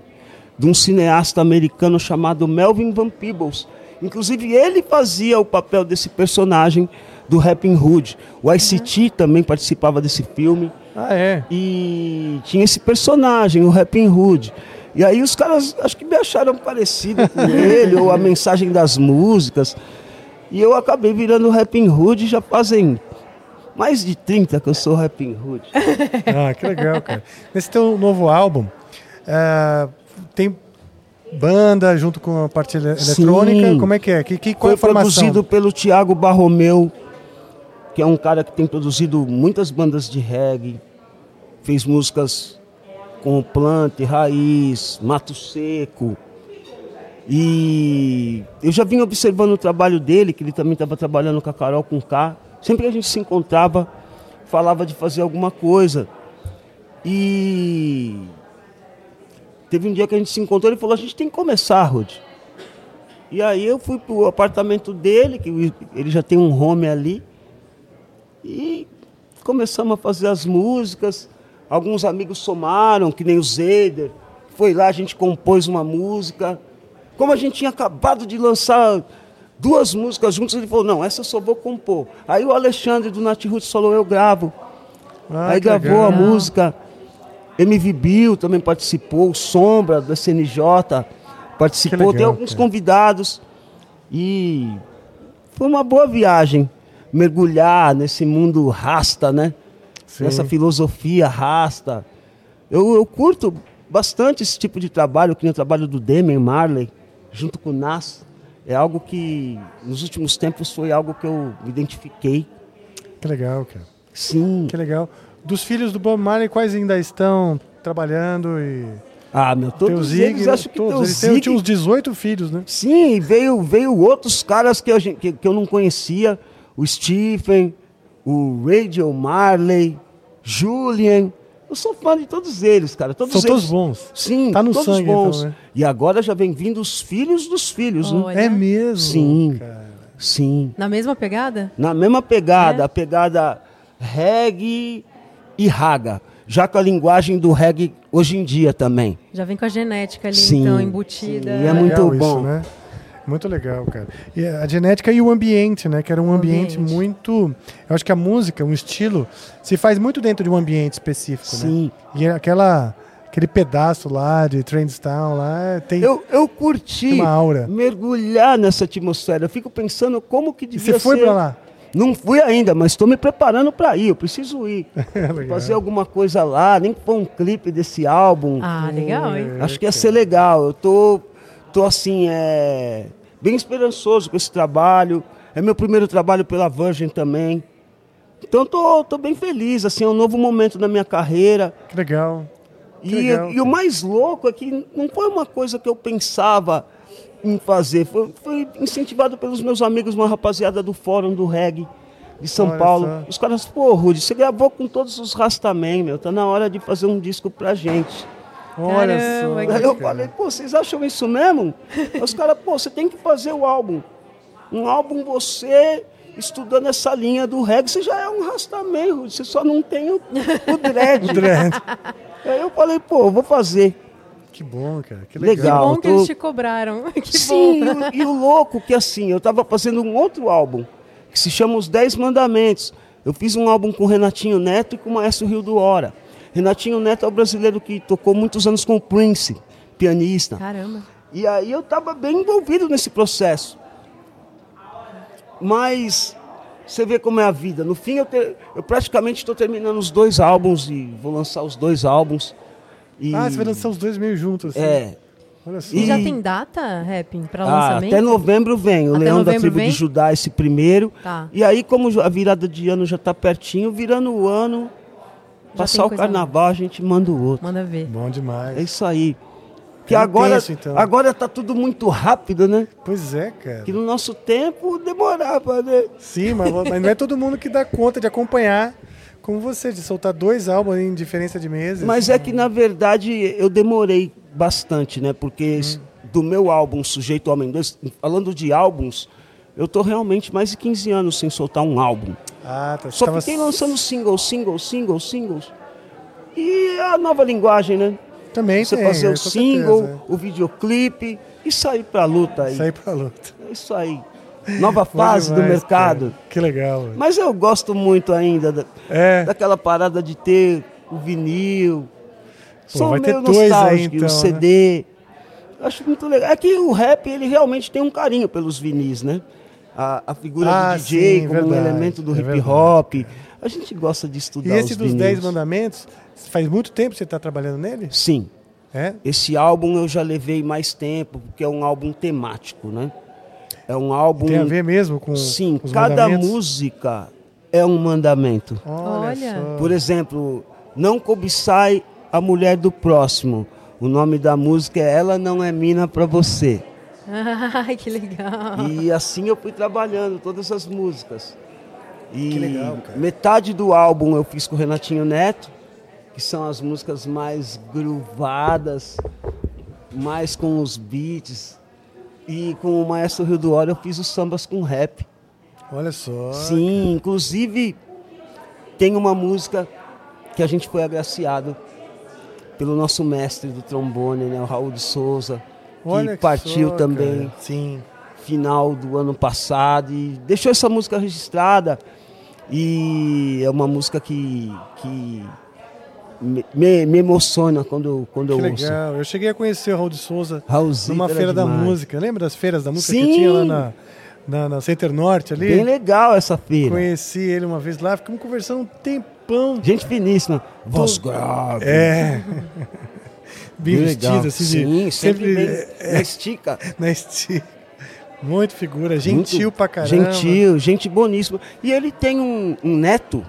de um cineasta americano chamado Melvin Van Peebles. Inclusive ele fazia o papel desse personagem do Rapping Hood. O ICT uhum. também participava desse filme. Ah, é? E tinha esse personagem, o Rapping Hood. E aí os caras acho que me acharam parecido com ele, ou a <laughs> mensagem das músicas. E eu acabei virando Rapping Hood já fazem mais de 30 que eu sou Rapping Hood. <laughs> ah, que legal, cara. Nesse teu novo álbum, uh, tem banda junto com a parte eletrônica? Sim. Como é que é? Que, que, qual Foi é a produzido pelo Tiago Barromeu, que é um cara que tem produzido muitas bandas de reggae, fez músicas com Plante, Raiz, Mato Seco, e eu já vim observando o trabalho dele, que ele também estava trabalhando com a Carol com K. Sempre que a gente se encontrava, falava de fazer alguma coisa. E teve um dia que a gente se encontrou, ele falou, a gente tem que começar, Rod. E aí eu fui pro apartamento dele, que ele já tem um home ali, e começamos a fazer as músicas. Alguns amigos somaram, que nem o Zeder. Foi lá, a gente compôs uma música. Como a gente tinha acabado de lançar duas músicas juntas, ele falou, não, essa eu só vou compor. Aí o Alexandre do Natirut falou, eu gravo. Ah, aí gravou legal. a música. MV Bill também participou, Sombra da CNJ participou, tem alguns cara. convidados. E foi uma boa viagem mergulhar nesse mundo rasta, né? Sim. Filosofia rasta. Eu, eu curto bastante esse tipo de trabalho, que nem o trabalho do Demian Marley, junto com o Nas. É algo que, nos últimos tempos, foi algo que eu identifiquei. Que legal, cara. Sim. Que legal. Dos filhos do Bob Marley, quais ainda estão trabalhando e... Ah, meu, todos Zig, eles acho que todos. Eles Zig... tinham uns 18 filhos, né? Sim, veio, veio outros caras que eu, que, que eu não conhecia. O Stephen, o Radio Marley, Julian. Eu sou fã de todos eles, cara. Todos São eles. todos bons. Sim, tá no todos sangue, bons. Então, né? E agora já vem vindo os filhos dos filhos, né? É mesmo? Sim. Cara. Sim. Na mesma pegada? Na mesma pegada, é? a pegada reggae e raga. Já com a linguagem do reggae hoje em dia também. Já vem com a genética ali, sim, então, embutida. Sim. E é muito bom. Isso, né? Muito legal, cara. E a genética e o ambiente, né? Que era um ambiente, ambiente, muito. Eu acho que a música, um estilo, se faz muito dentro de um ambiente específico, Sim. né? E aquela aquele pedaço lá de Trendstown lá tem eu, eu curti uma aura. mergulhar nessa atmosfera eu fico pensando como que devia e você foi ser... para lá não fui ainda mas estou me preparando para ir eu preciso ir <laughs> fazer alguma coisa lá nem for um clipe desse álbum ah legal hein? acho que ia ser legal eu tô tô assim é bem esperançoso com esse trabalho é meu primeiro trabalho pela Virgin também então tô, tô bem feliz assim é um novo momento na minha carreira que legal e, legal, e, o mais louco é que não foi uma coisa que eu pensava em fazer, foi, foi incentivado pelos meus amigos, uma rapaziada do Fórum do Reggae de São Olha Paulo. Só. Os caras, pô, Rudy, você gravou com todos os Rastaman, meu, tá na hora de fazer um disco pra gente. Olha só. Aí eu falei, pô, vocês acham isso mesmo? os caras, pô, você tem que fazer o álbum. Um álbum você estudando essa linha do reggae, você já é um Rastaman, Rudy, você só não tem o, o dread. <laughs> o dread. Aí eu falei, pô, vou fazer. Que bom, cara. Que legal. legal. Que bom que eles te cobraram. <laughs> Que Sim, e, e, o louco que assim, eu estava fazendo um outro álbum, que se chama Os Dez Mandamentos. Eu fiz um álbum com o Renatinho Neto e com o Maestro Rio do Hora. Renatinho Neto é o brasileiro que tocou muitos anos com o Prince, pianista. Caramba. E aí eu estava bem envolvido nesse processo. Mas você vê como é a vida. No fim, eu, te, eu praticamente estou terminando os dois álbuns e vou lançar os dois álbuns. E... Ah, você vai lançar os dois meio juntos. Assim. É. Olha só. E já tem data, Rapping, para lançamento? Ah, até novembro vem. O até Leão da Tribo vem? de Judá, esse primeiro. Tá. E aí, como a virada de ano já está pertinho, virando o ano, passar o carnaval, a gente manda o outro. Manda ver. Bom demais. É isso aí. Que agora, intenso, então. agora tá tudo muito rápido, né? Pois é, cara. Que no nosso tempo demorava, né? Sim, mas, mas não é todo mundo que dá conta de acompanhar como você, de soltar dois álbuns em diferença de meses. Mas é que, na verdade, eu demorei bastante, né? Porque hum. do meu álbum Sujeito Homem 2, falando de álbuns, eu tô realmente mais de 15 anos sem soltar um álbum. Ah, tá. Só fiquei lançando singles, singles, singles, singles. E a nova linguagem, né? Também Você tem, fazer o single, certeza. o videoclipe e sair pra luta aí. Sair pra luta. É isso aí. Nova <laughs> fase demais, do mercado. Cara. Que legal. Véio. Mas eu gosto muito ainda da, é. daquela parada de ter o vinil. Pô, Sou vai meio ter dois aí, então, o CD. Né? Acho muito legal. É que o rap, ele realmente tem um carinho pelos vinis, né? A, a figura ah, do DJ sim, como verdade, um elemento do é hip hop. A gente gosta de estudar E esse os dos. 10 mandamentos, faz muito tempo que você está trabalhando nele? Sim. É? Esse álbum eu já levei mais tempo, porque é um álbum temático, né? É um álbum. Tem a ver mesmo com Sim, os cada mandamentos? música é um mandamento. Olha. Por exemplo, não cobiçai a mulher do próximo. O nome da música é Ela Não É Mina Pra Você. <laughs> Ai, que legal. E assim eu fui trabalhando todas as músicas. E Que legal, cara. metade do álbum eu fiz com o Renatinho Neto, que são as músicas mais gruvadas, mais com os beats. E com o Maestro Rio do Oro eu fiz os sambas com rap. Olha só. Sim, inclusive tem uma música que a gente foi agraciado pelo nosso mestre do trombone, né, o Raul de Souza, que, que partiu só, também. Sim. Final do ano passado e deixou essa música registrada. E é uma música que, que me, me, emociona quando, quando eu ouço. legal. Eu cheguei a conhecer o Raul de Souza numa feira da música. Lembra das feiras da música Sim. que tinha lá na, na, na, Center Norte ali? Bem legal essa feira. Conheci ele uma vez lá, ficamos conversando um tempão. Gente finíssima. Voz grave. É. <laughs> bem, bem vestido, legal. assim. Sim, de, sempre, bem, é, na estica. <laughs> Na estica. Muito figura, gentil Muito pra caramba. Gentil, gente boníssima. E ele tem um, um neto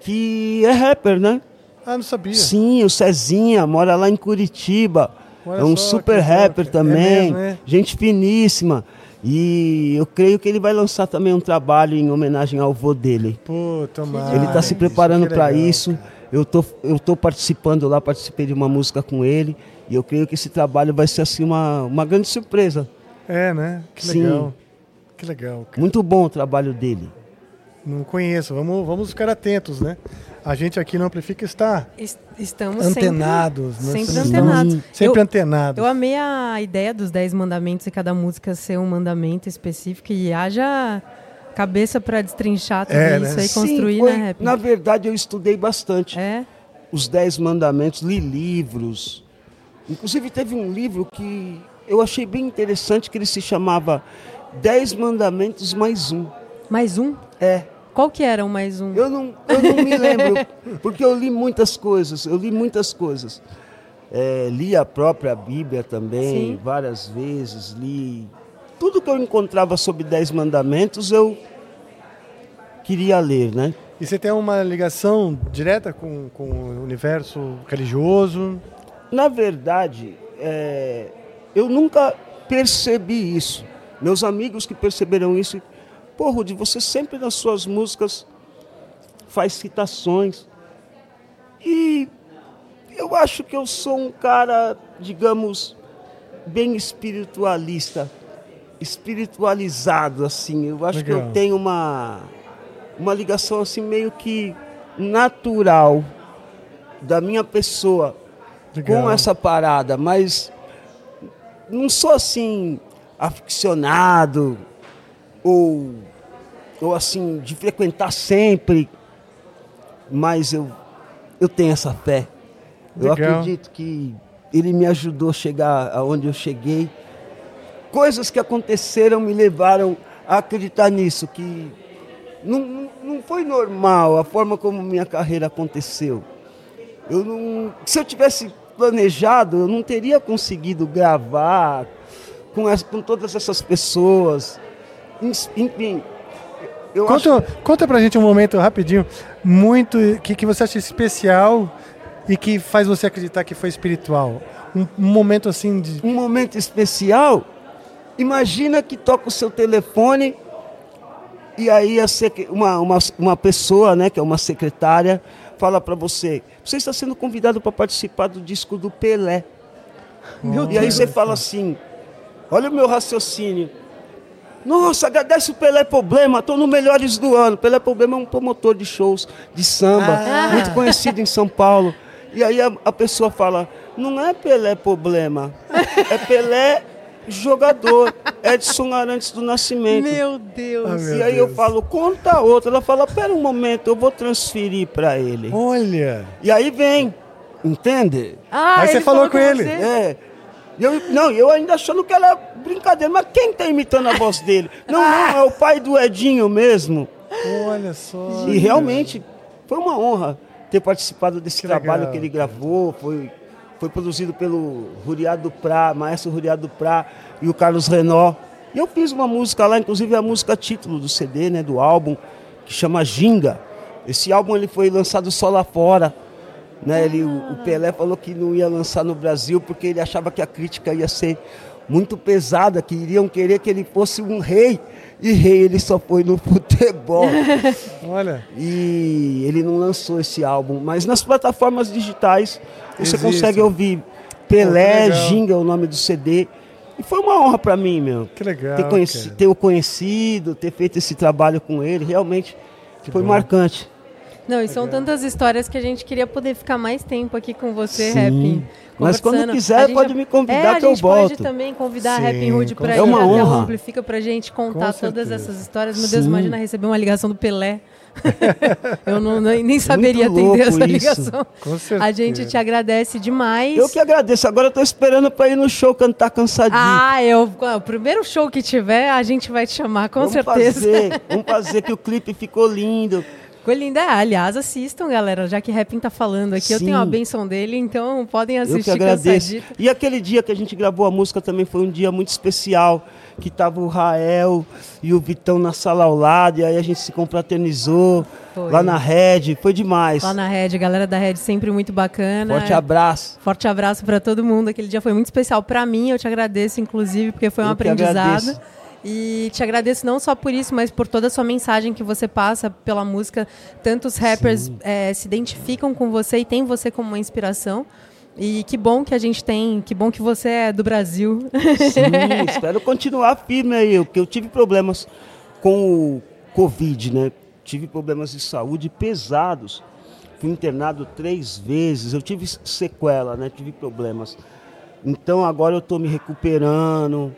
que é rapper, né? Ah, não sabia. Sim, o Cezinha, mora lá em Curitiba. Olha é um só, super rapper também. É mesmo, é? Gente finíssima. E eu creio que ele vai lançar também um trabalho em homenagem ao avô dele. Pô, tomara. Ele está se preparando para isso. Eu tô, eu tô participando lá, participei de uma música com ele. E eu creio que esse trabalho vai ser assim uma, uma grande surpresa. É, né? Que legal. Sim. Que legal. Cara. Muito bom o trabalho dele. Não conheço. Vamos, vamos ficar atentos, né? A gente aqui no Amplifica está Estamos antenados. Sempre, sempre antenados. Sempre eu, antenados. Eu amei a ideia dos 10 mandamentos e cada música ser um mandamento específico e haja cabeça para destrinchar tudo é, isso né? e construir, Sim, foi, né, Na verdade, eu estudei bastante. É? Os 10 mandamentos, li livros. Inclusive, teve um livro que eu achei bem interessante, que ele se chamava 10 Mandamentos mais um. Mais um? É. Qual que era o mais um? Eu não, eu não me <laughs> lembro, porque eu li muitas coisas, eu li muitas coisas. É, li a própria Bíblia também, Sim. várias vezes, li tudo que eu encontrava sobre Dez Mandamentos, eu queria ler, né? E você tem uma ligação direta com, com o universo religioso? Na verdade, é, eu nunca percebi isso. Meus amigos que perceberam isso Pô, Rudy, você sempre nas suas músicas faz citações. E eu acho que eu sou um cara, digamos, bem espiritualista, espiritualizado, assim. Eu acho Legal. que eu tenho uma, uma ligação, assim, meio que natural da minha pessoa Legal. com essa parada, mas não sou assim aficionado ou, ou assim, de frequentar sempre, mas eu, eu tenho essa fé. Legal. Eu acredito que ele me ajudou a chegar aonde eu cheguei. Coisas que aconteceram me levaram a acreditar nisso, que não, não foi normal a forma como minha carreira aconteceu. Eu não, se eu tivesse planejado, eu não teria conseguido gravar com, as, com todas essas pessoas. Enfim. Eu conta, acho... conta pra gente um momento rapidinho, muito que, que você acha especial e que faz você acreditar que foi espiritual. Um, um momento assim de. Um momento especial? Imagina que toca o seu telefone e aí uma, uma, uma pessoa, né, que é uma secretária, fala para você: você está sendo convidado para participar do disco do Pelé. Oh, e aí você fala assim: olha o meu raciocínio. Nossa, agradece o Pelé Problema, estou no Melhores do Ano. Pelé Problema é um promotor de shows de samba, ah. muito conhecido em São Paulo. E aí a, a, pessoa fala, não é Pelé Problema, é Pelé jogador, <laughs> Edson Arantes do Nascimento. Meu Deus. Ah, meu e aí Deus. eu falo, conta outra. Ela fala, pera um momento, eu vou transferir para ele. Olha. E aí vem, entende? Ah, aí você falou, falou com ele. Você? É. Eu, não, eu ainda achando que era brincadeira, mas quem está imitando a voz dele? Não, não, é o pai do Edinho mesmo. Olha só. E realmente foi uma honra ter participado desse que trabalho legal, que ele gravou. Foi, foi produzido pelo Ruriado Prá, maestro Ruriado Prá e o Carlos Renó. E eu fiz uma música lá, inclusive a música título do CD, né, do álbum, que chama Ginga. Esse álbum ele foi lançado só lá fora. Né? Ele, o Pelé falou que não ia lançar no Brasil porque ele achava que a crítica ia ser muito pesada, que iriam querer que ele fosse um rei. E rei ele só foi no <laughs> futebol. <laughs> Olha. E ele não lançou esse álbum. Mas nas plataformas digitais você Existe. consegue ouvir Pelé, Ginga, o nome do CD. E foi uma honra para mim, meu. Que legal. Ter, conheci, ter o conhecido, ter feito esse trabalho com ele, realmente que foi bom. marcante. Não, e são tantas histórias que a gente queria poder ficar mais tempo aqui com você, Sim. Mas quando quiser, pode me convidar é, que eu volto. A gente pode também convidar Sim, a Rap Hood para é ir uma honra. até Amplifica pra gente contar todas essas histórias. Meu Sim. Deus, imagina receber uma ligação do Pelé. <laughs> eu não, nem saberia atender essa ligação. Com certeza. A gente te agradece demais. Eu que agradeço. Agora eu tô esperando para ir no show cantar cansadinho. Ah, eu, o primeiro show que tiver, a gente vai te chamar, com vamos certeza. Fazer, <laughs> vamos fazer que o clipe ficou lindo. Ficou linda. É, aliás, assistam, galera. Já que Rapping tá falando aqui, Sim. eu tenho a benção dele, então podem assistir. Eu que agradeço. E aquele dia que a gente gravou a música também foi um dia muito especial, que tava o Rael e o Vitão na sala ao lado, e aí a gente se confraternizou foi. lá na Red. Foi demais. Lá na Red, a galera da Red sempre muito bacana. Forte abraço. Forte abraço para todo mundo. Aquele dia foi muito especial para mim. Eu te agradeço, inclusive, porque foi um eu aprendizado. E te agradeço não só por isso, mas por toda a sua mensagem que você passa pela música. Tantos rappers é, se identificam com você e têm você como uma inspiração. E que bom que a gente tem, que bom que você é do Brasil. Sim, <laughs> espero continuar firme aí, porque eu tive problemas com o Covid, né? Tive problemas de saúde pesados. Fui internado três vezes, eu tive sequela, né? Tive problemas. Então agora eu estou me recuperando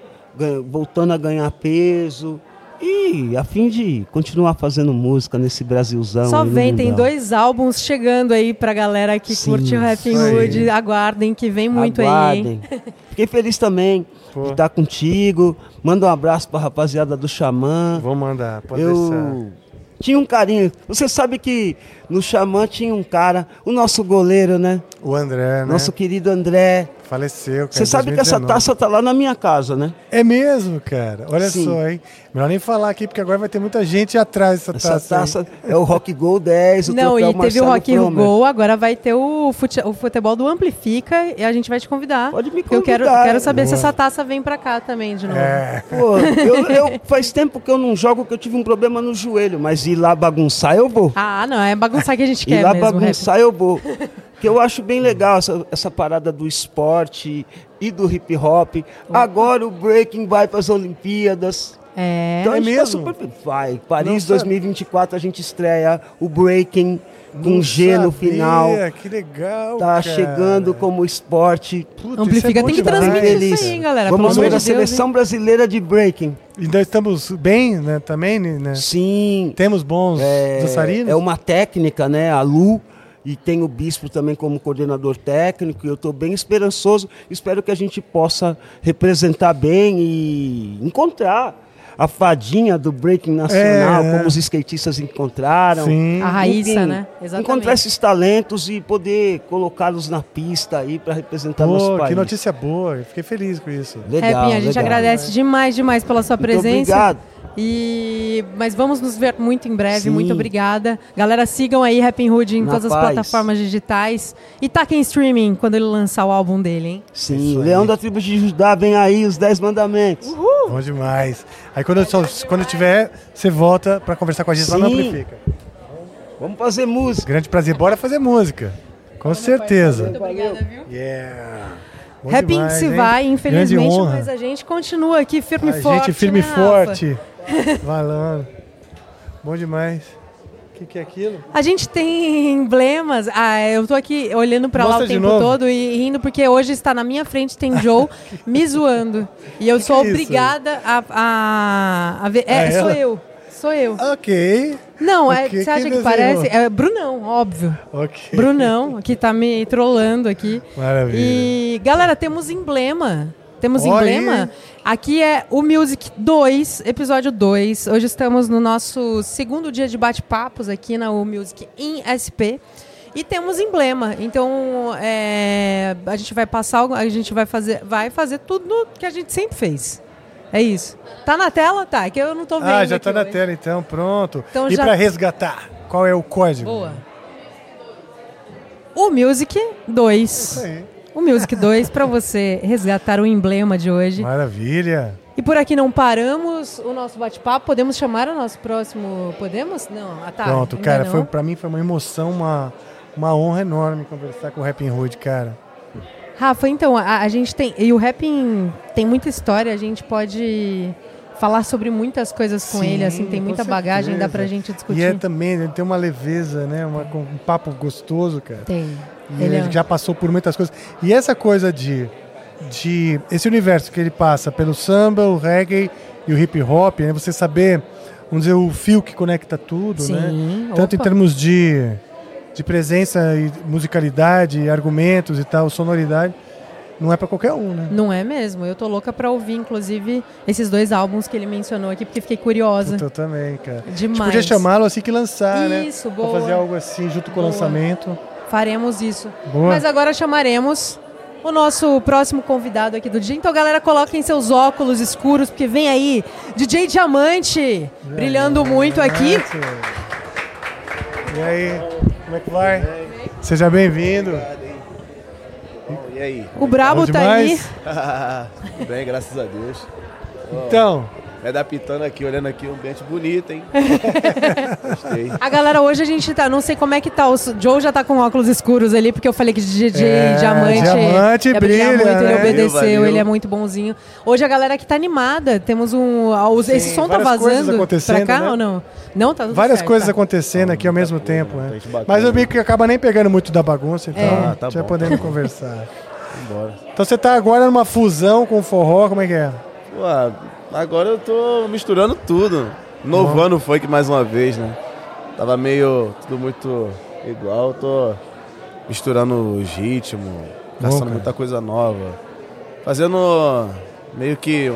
voltando a ganhar peso. E a fim de continuar fazendo música nesse Brasilzão. Só vem, tem dois álbuns chegando aí pra galera que Sim, curte o Rapping Hood. Aguardem, que vem muito Aguardem. aí. Fiquei feliz também Pô. de estar contigo. Manda um abraço pra rapaziada do Xamã. Vou mandar, pode Eu... deixar tinha um carinho. Você sabe que no Xamã tinha um cara, o nosso goleiro, né? O André, né? Nosso querido André. Faleceu, Você sabe que essa taça tá lá na minha casa, né? É mesmo, cara. Olha Sim. só, hein? Melhor nem falar aqui, porque agora vai ter muita gente atrás dessa taça. Essa taça é o Rock Gol 10, o Não, e teve Marcelo o Rock Promer. Gol, agora vai ter o, fute o futebol do Amplifica e a gente vai te convidar. Pode me convidar. Eu quero, quero saber Boa. se essa taça vem pra cá também de novo. É. Pô, eu, eu, faz tempo que eu não jogo, que eu tive um problema no joelho, mas ir lá bagunçar eu vou. Ah, não, é bagunçar que a gente quer ir lá mesmo, bagunçar eu vou. que eu acho bem legal essa, essa parada do esporte e do hip hop. Agora o breaking vai para as Olimpíadas. É, então é tá mesmo. Tá super... Vai, Paris 2024 a gente estreia o breaking com Não G sabia, no final. Que legal. Tá cara. chegando como esporte. Putz, Amplifica, é tem que transmitir isso aí, hein, galera. Vamos ver a Deus, seleção hein? brasileira de breaking. Ainda estamos bem, né? Também, né? Sim. Temos bons é, dançarinos. É uma técnica, né? A Lu e tem o Bispo também como coordenador técnico, e eu estou bem esperançoso. Espero que a gente possa representar bem e encontrar a fadinha do breaking nacional, é, como os skatistas encontraram. Sim. A Raíssa, né? Exatamente. Encontrar esses talentos e poder colocá-los na pista aí para representar Pô, nosso país. Que notícia boa, fiquei feliz com isso. Legal, Happy, a gente legal. agradece demais, demais pela sua Muito presença. Obrigado. E, mas vamos nos ver muito em breve. Sim. Muito obrigada. Galera, sigam aí Rapping Hood em Na todas paz. as plataformas digitais. E taquem streaming quando ele lançar o álbum dele, hein? Sim, Leão da Tribo de Judá, vem aí, os 10 mandamentos. Uhul. Bom demais. Aí quando eu, quando eu tiver, você volta para conversar com a gente Sim. lá no Amplifica. Vamos fazer música. Grande prazer. Bora fazer música. Com certeza. Muito obrigada, viu? Yeah. Rapping se hein? vai, infelizmente, mas a gente continua aqui firme e forte. A gente firme e né, forte. Valando. Bom demais. O que, que, é aquilo? A gente tem emblemas. Ah, eu tô aqui olhando para lá o tempo novo. todo e rindo porque hoje está na minha frente tem Joe <laughs> me zoando. E eu que sou que é obrigada a, a, a, ver. É, sou eu. Sou eu. Ok. Não, é, okay. você acha que, que parece? É Brunão, óbvio. Ok. Brunão, que tá me trollando aqui. Maravilha. E, galera, temos emblema. Temos Oi. emblema. Aqui é o Music 2, episódio 2. Hoje estamos no nosso segundo dia de bate-papos aqui na U Music em SP. E temos emblema. Então, é, a gente vai passar, a gente vai fazer, vai fazer tudo que a gente sempre fez. É isso. Tá na tela? Tá, é que eu não tô vendo. Ah, já tá na tela então, pronto. Então, e já... para resgatar, qual é o código? Boa. O Music 2. Isso aí o Music 2 para você resgatar o emblema de hoje. Maravilha! E por aqui não paramos o nosso bate-papo. Podemos chamar o nosso próximo. Podemos? Não, ah, tá. Pronto, cara, foi para mim foi uma emoção, uma, uma honra enorme conversar com o Rapping Hood, cara. Rafa, então, a, a gente tem. E o rapping tem muita história, a gente pode falar sobre muitas coisas com Sim, ele, assim, tem muita bagagem, dá pra gente discutir. E é também, ele tem uma leveza, né? Uma, um papo gostoso, cara. Tem. E ele, ele é... já passou por muitas coisas. E essa coisa de, de. Esse universo que ele passa pelo samba, o reggae e o hip hop, né? Você saber, vamos dizer, o fio que conecta tudo, Sim, né? Tanto opa. em termos de, de presença e musicalidade, argumentos e tal, sonoridade não é para qualquer um, né? Não é mesmo. Eu tô louca para ouvir, inclusive, esses dois álbuns que ele mencionou aqui, porque fiquei curiosa. Eu também, cara. Demais. A gente podia chamá-lo assim que lançar, Isso, né? Isso, boa. Pra fazer algo assim junto com boa. o lançamento. Faremos isso. Boa. Mas agora chamaremos o nosso próximo convidado aqui do dia. Então, galera, coloquem seus óculos escuros, porque vem aí DJ Diamante, brilhando muito aqui. E aí, como é que vai? Seja bem-vindo. E aí? O Brabo tá aí. <laughs> Tudo bem, graças a Deus. Então, me adaptando aqui, olhando aqui, um ambiente bonito, hein? <laughs> Gostei. A galera, hoje a gente tá, não sei como é que tá, o Joe já tá com óculos escuros ali, porque eu falei que DJ é, Diamante... Diamante é brilha, muito, né? Ele obedeceu, valeu, valeu. ele é muito bonzinho. Hoje a galera que tá animada, temos um... Sim, esse som tá vazando pra cá né? ou não? Não, tá tudo Várias certo, coisas tá. acontecendo aqui ao mesmo tempo, né? Mas eu vi que acaba nem pegando muito da bagunça, então é. ah, tá já podendo conversar. <laughs> Então você tá agora numa fusão com o forró, como é que é? Ué, agora eu tô misturando tudo. Novando o funk mais uma vez, né? Tava meio tudo muito igual, tô misturando os ritmos, caçando muita coisa nova. Fazendo meio que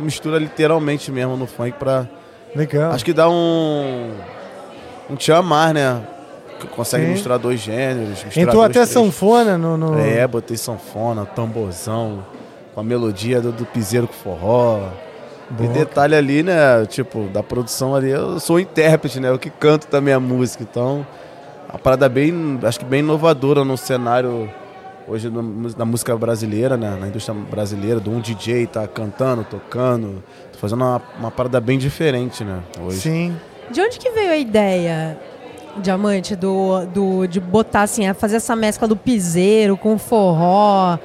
mistura literalmente mesmo no funk pra. Legal. Acho que dá um. Um te amar, né? consegue Sim. misturar dois gêneros. Entrou até três. sanfona no, no, É, botei sanfona, tamborzão, com a melodia do, do piseiro com forró. Boa. E detalhe ali, né? Tipo, da produção ali, eu sou o intérprete, né? Eu que canto também a música. Então, a parada bem, acho que bem inovadora no cenário hoje na música brasileira, né? Na indústria brasileira, do um DJ tá cantando, tocando, tô fazendo uma, uma parada bem diferente, né? Hoje. Sim. De onde que veio a ideia Diamante, do, do, de botar assim, fazer essa mescla do piseiro com o forró,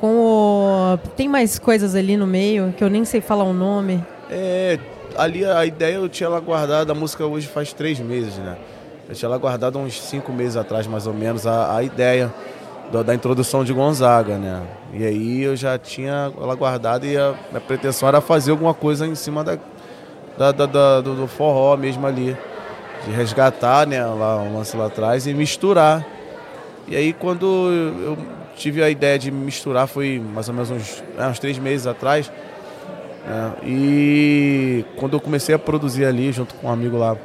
com o... Tem mais coisas ali no meio que eu nem sei falar o nome. É, ali a ideia eu tinha ela guardada, a música hoje faz três meses, né? Eu tinha ela guardada uns cinco meses atrás, mais ou menos, a, a ideia da, introdução de Gonzaga, né? E aí eu já tinha ela guardada e a pretensão era fazer alguma coisa em cima da, da, da, da do, do forró mesmo ali de resgatar né, lá, um lance lá atrás e misturar. E aí quando eu tive a ideia de misturar foi mais ou menos uns, é, uns três meses atrás. Né, e quando eu comecei a produzir ali junto com um amigo lá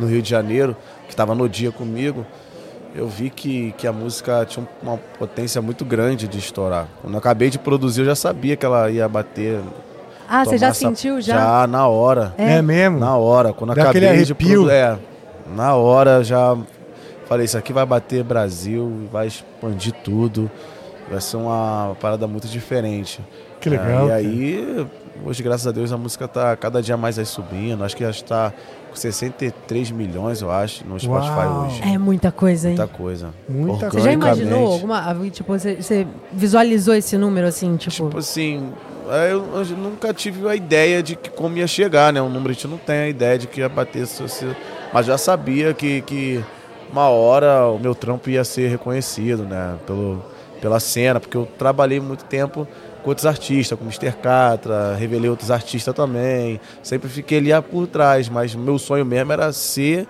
no Rio de Janeiro, que estava no dia comigo, eu vi que, que a música tinha uma potência muito grande de estourar. Quando eu acabei de produzir, eu já sabia que ela ia bater ah, você já essa... sentiu já? Já, na hora. É, é mesmo? Na hora. Quando Dá acabei de produ... É, na hora já falei, isso aqui vai bater Brasil, vai expandir tudo. Vai ser uma parada muito diferente. Que legal. É, e aí, hoje, graças a Deus, a música tá cada dia mais aí subindo. Acho que já está com 63 milhões, eu acho, no Spotify Uau. hoje. É muita coisa, hein? Muita coisa. Muita Você já imaginou alguma. Tipo, você, você visualizou esse número assim, tipo. Tipo assim, é, eu, eu, nunca tive a ideia de que como ia chegar, né? Um número a gente não tem a ideia de que ia bater, mas já sabia que, que uma hora o meu trampo ia ser reconhecido, né? Pelo, pela cena, porque eu trabalhei muito tempo com outros artistas, como Mr. Catra, revelei outros artistas também. Sempre fiquei ali por trás, mas meu sonho mesmo era ser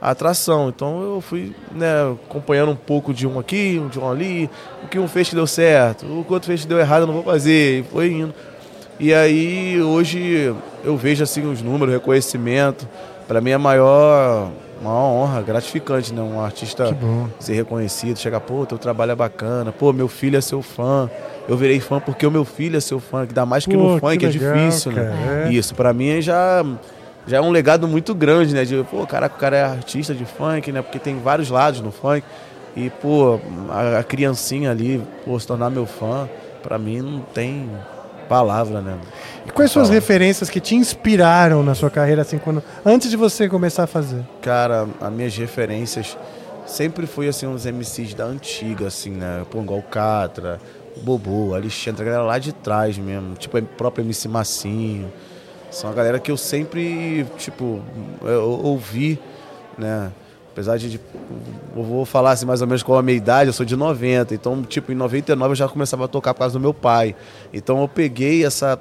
a atração. Então eu fui né, acompanhando um pouco de um aqui, um de um ali. O que um fez que deu certo, o que outro fez que deu errado eu não vou fazer. E foi indo. E aí hoje eu vejo assim os números, reconhecimento. Para mim é a maior, maior honra, gratificante, né? Um artista ser reconhecido, chegar, pô, teu trabalho é bacana, pô, meu filho é seu fã. Eu virei fã porque o meu filho é seu fã, que dá mais que pô, no funk, que é difícil, né? cara, né? É. Isso, para mim já já é um legado muito grande, né? De, pô, cara, o cara é artista de funk, né? Porque tem vários lados no funk. E, pô, a, a criancinha ali, pô, se tornar meu fã, para mim não tem palavra, né? E quais são as referências que te inspiraram na sua carreira, assim, quando, antes de você começar a fazer? Cara, as minhas referências sempre foi, assim, uns MCs da antiga, assim, né? Pô, igual Catra, o Bobô, o Alexandre, a galera lá de trás mesmo, tipo, o próprio MC Massinho. São a galera que eu sempre, tipo, eu ouvi, né? Apesar de, eu vou falar assim mais ou menos qual a minha idade, eu sou de 90, então, tipo, em 99 eu já começava a tocar por causa do meu pai. Então eu peguei essa,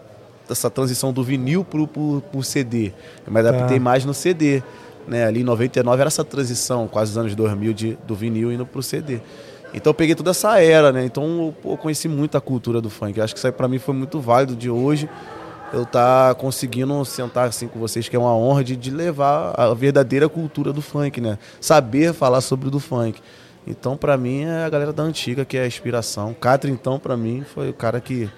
essa transição do vinil pro, pro, pro CD. Eu me adaptei tá. mais no CD. Né? Ali em 99 era essa transição, quase os anos 2000, de, do vinil indo pro CD. Então eu peguei toda essa era, né? Então eu, eu conheci muito a cultura do funk. Eu acho que isso aí pra mim foi muito válido de hoje eu estar tá conseguindo sentar assim com vocês, que é uma honra de, de levar a verdadeira cultura do funk, né? Saber falar sobre o do funk. Então, para mim, é a galera da antiga que é a inspiração. Catra, então, para mim, foi o cara que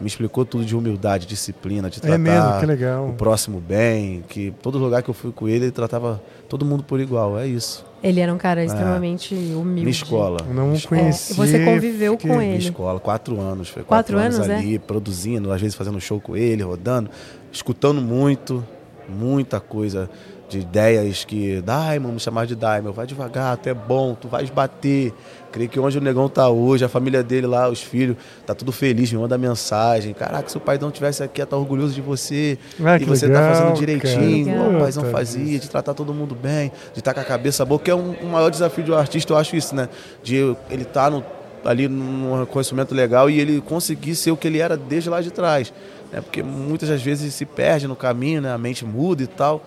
me explicou tudo de humildade, disciplina, de é tratar é mesmo, que legal. o próximo bem, que todo lugar que eu fui com ele, ele tratava todo mundo por igual, é isso. Ele era um cara é. extremamente é. humilde. Minha escola. Não conheci. É. Você conviveu com ele. Minha escola, quatro anos. Foi quatro, quatro anos, anos é? ali, produzindo, às vezes fazendo show com ele, rodando, escutando muito, muita coisa de ideias que Daimon, me chamar de Daimon, vai devagar, tu é bom, tu vais bater. Creio que onde o negão tá hoje, a família dele lá, os filhos, tá tudo feliz, me manda mensagem. Caraca, se o pai não tivesse aqui, ia estar tá orgulhoso de você. Ah, e você tá legal, tá fazendo direitinho, igual o paizão fazia, de tratar todo mundo bem, de estar tá com a cabeça boa, que é um, um maior desafio de um artista, eu acho isso, né? De ele estar tá ali num reconhecimento legal e ele conseguir ser o que ele era desde lá de trás. Né? Porque muitas das vezes se perde no caminho, né? A mente muda e tal.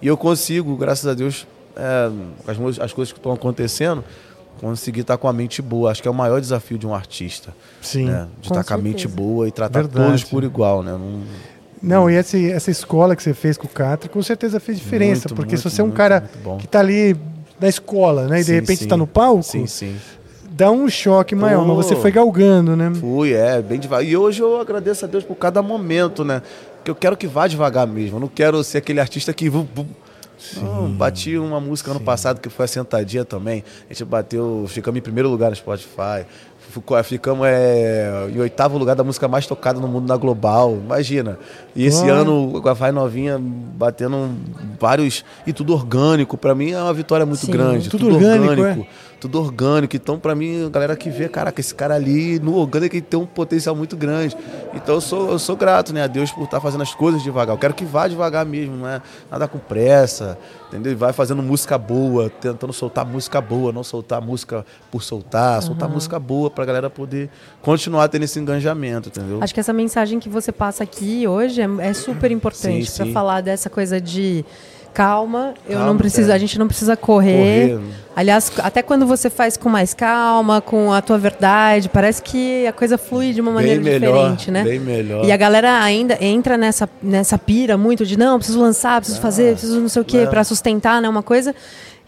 E eu consigo, graças a Deus, é, as, as coisas que estão acontecendo, conseguir estar com a mente boa. Acho que é o maior desafio de um artista. Sim. Né? De estar com a mente boa e tratar Verdade. todos por igual, né? Não, não, e essa, essa escola que você fez com o Catra com certeza fez diferença. Muito, porque muito, se você é um cara que está ali na escola, né? E sim, de repente está no palco. Sim, sim. Dá um choque maior, Pô, mas você foi galgando, né? Fui, é, bem devagar. E hoje eu agradeço a Deus por cada momento, né? Porque eu quero que vá devagar mesmo. Eu não quero ser aquele artista que. Não, bati uma música ano passado que foi a Sentadinha também. A gente bateu, ficamos em primeiro lugar no Spotify. Ficamos é, em oitavo lugar da música mais tocada no mundo na Global. Imagina. E esse ano, com a Vai Novinha batendo vários. E tudo orgânico. Para mim é uma vitória muito Sim. grande. Tudo, tudo orgânico. orgânico. É? Tudo orgânico. Então, para mim, a galera que vê, caraca, esse cara ali no orgânico ele tem um potencial muito grande. Então, eu sou, eu sou grato, né, a Deus por estar tá fazendo as coisas devagar. Eu quero que vá devagar mesmo, não é nada com pressa, entendeu? E vai fazendo música boa, tentando soltar música boa, não soltar música por soltar, uhum. soltar música boa pra galera poder continuar tendo esse engajamento, entendeu? Acho que essa mensagem que você passa aqui hoje é, é super importante para falar dessa coisa de calma, eu calma, não preciso, é. a gente não precisa correr. correr. Aliás, até quando você faz com mais calma, com a tua verdade, parece que a coisa flui de uma maneira bem diferente, melhor, né? Bem melhor. E a galera ainda entra nessa, nessa pira muito de não, preciso lançar, preciso ah, fazer, preciso não sei o quê para sustentar, né, uma coisa.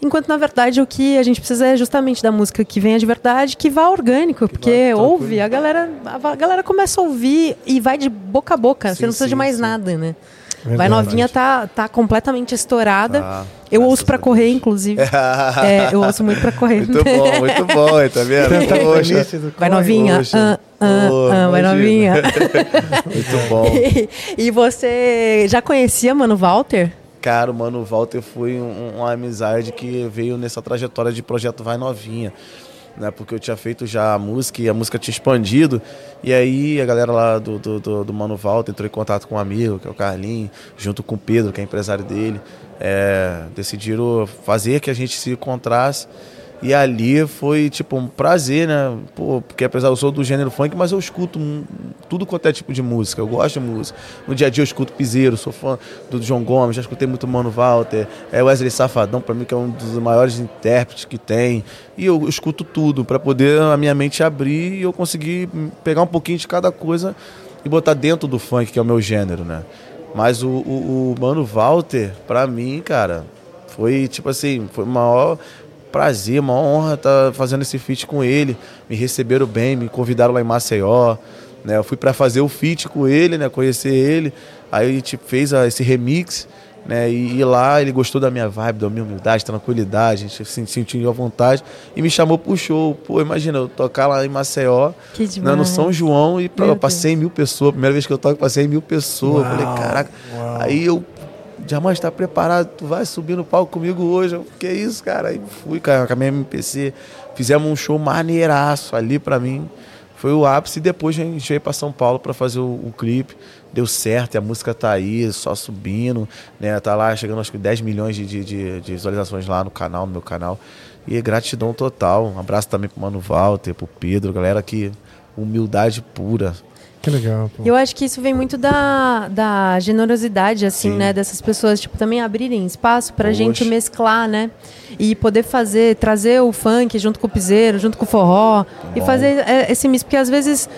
Enquanto, na verdade, o que a gente precisa é justamente da música que venha de verdade, que vá orgânico, que porque ouve, a galera, a galera começa a ouvir e vai de boca a boca, sim, você não precisa sim, de mais sim. nada, né? Verdade. Vai Novinha tá, tá completamente estourada. Ah, eu ouço para correr, inclusive. <laughs> é, eu ouço muito para correr. Muito bom, muito bom, tá vendo? <laughs> Poxa. Vai Novinha. Ah, ah, oh, ah, vai Novinha. muito bom. E, <laughs> e, você já conhecia Mano Walter? Cara, o Mano Walter foi um, uma amizade que veio nessa trajetória de projeto Vai Novinha né? Porque eu tinha feito já a música e a música tinha expandido. E aí a galera lá do, do, do, do Mano Valta entrou em contato com um amigo, que é o Carlinho, junto com o Pedro, que é empresário dele. É, decidiram fazer que a gente se encontrasse e ali foi, tipo, um prazer, né? Pô, porque apesar eu sou do gênero funk, mas eu escuto tudo quanto é tipo de música. Eu gosto de música. No dia a dia eu escuto Piseiro, sou fã do João Gomes, já escutei muito Mano Walter, é Wesley Safadão, para mim que é um dos maiores intérpretes que tem. E eu escuto tudo para poder a minha mente abrir e eu conseguir pegar um pouquinho de cada coisa e botar dentro do funk, que é o meu gênero, né? Mas o, o, o Mano Walter, para mim, cara, foi tipo assim, foi o maior prazer, uma honra estar tá fazendo esse feat com ele. Me receberam bem, me convidaram lá em Maceió. Né? Eu fui para fazer o feat com ele, né? conhecer ele. Aí a gente fez a, esse remix. Né? E, e, lá ele gostou da minha vibe, da minha humildade, tranquilidade, a gente se sentiu à vontade e me chamou pro show. Pô, imagina, eu tocar lá em Maceió, né, no São João, e pra, eu passei mil pessoas. Primeira vez que eu toco, passei mil pessoas. Uau, falei, caraca. Uau. Aí eu Diamante, está preparado? Tu vai subir no palco comigo hoje? Eu, que isso, cara? Aí fui com a minha MPC, fizemos um show maneiraço ali para mim. foi o ápice. Depois a gente veio para São Paulo para fazer o, o, clipe. Deu certo, e a música tá aí, só subindo. Né? Tá lá chegando acho que 10 milhões de, de, de, de visualizações lá no canal, no meu canal. E gratidão total. Um abraço também pro Mano Walter, pro Pedro, galera que humildade pura. Que legal. Pô. Eu acho que isso vem muito da, da generosidade, assim, Sim. né? Dessas pessoas, tipo, também abrirem espaço pra Poxa. gente mesclar, né? E poder fazer, trazer o funk junto com o piseiro, junto com o forró. Bom. E fazer é, esse mix, porque às vezes...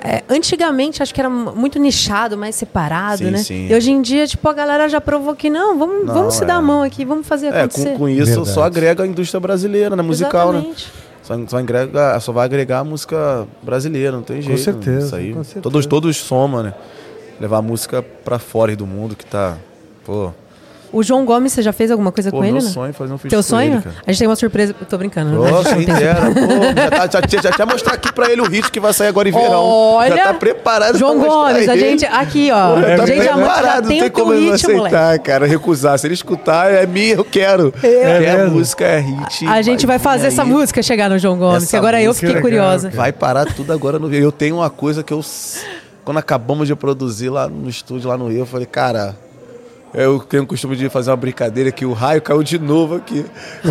É, antigamente acho que era muito nichado, mais separado, sim, né? Sim. E hoje em dia, tipo, a galera já provou que não, vamos, não, vamos se é. dar a mão aqui, vamos fazer acontecer. É, com, com isso Verdade. só agrega a indústria brasileira, né? Musical, né? Exatamente. né? Só, só, agrega, só vai agregar a música brasileira, não tem jeito. Com certeza. Isso aí. Com certeza. Todos, todos somam, né? Levar a música pra fora do mundo que tá. Pô, o João Gomes, você já fez alguma coisa pô, com ele? Meu sonho é fazer um feat Teu sonho? Ele, a gente tem uma surpresa. Tô brincando. Nossa, quem dera. Pô, já, tá, já, já, mostrar aqui pra ele o hit que vai sair agora em verão. Olha, já tá preparado João Gomes, a gente. Aqui, ó. Pô, tá gente, preparado, não tem como não aceitar, moleque. cara. Recusar. Se ele escutar, é minha, eu quero. É, é a música, é hit. A gente vai, fazer aí. essa música chegar no João Gomes, essa que agora eu fiquei curiosa. Vai parar tudo agora no Eu tenho uma coisa que eu. Quando acabamos de produzir lá no estúdio, lá no Rio, eu falei, cara eu tenho o costume de fazer uma brincadeira que o raio caiu de novo aqui.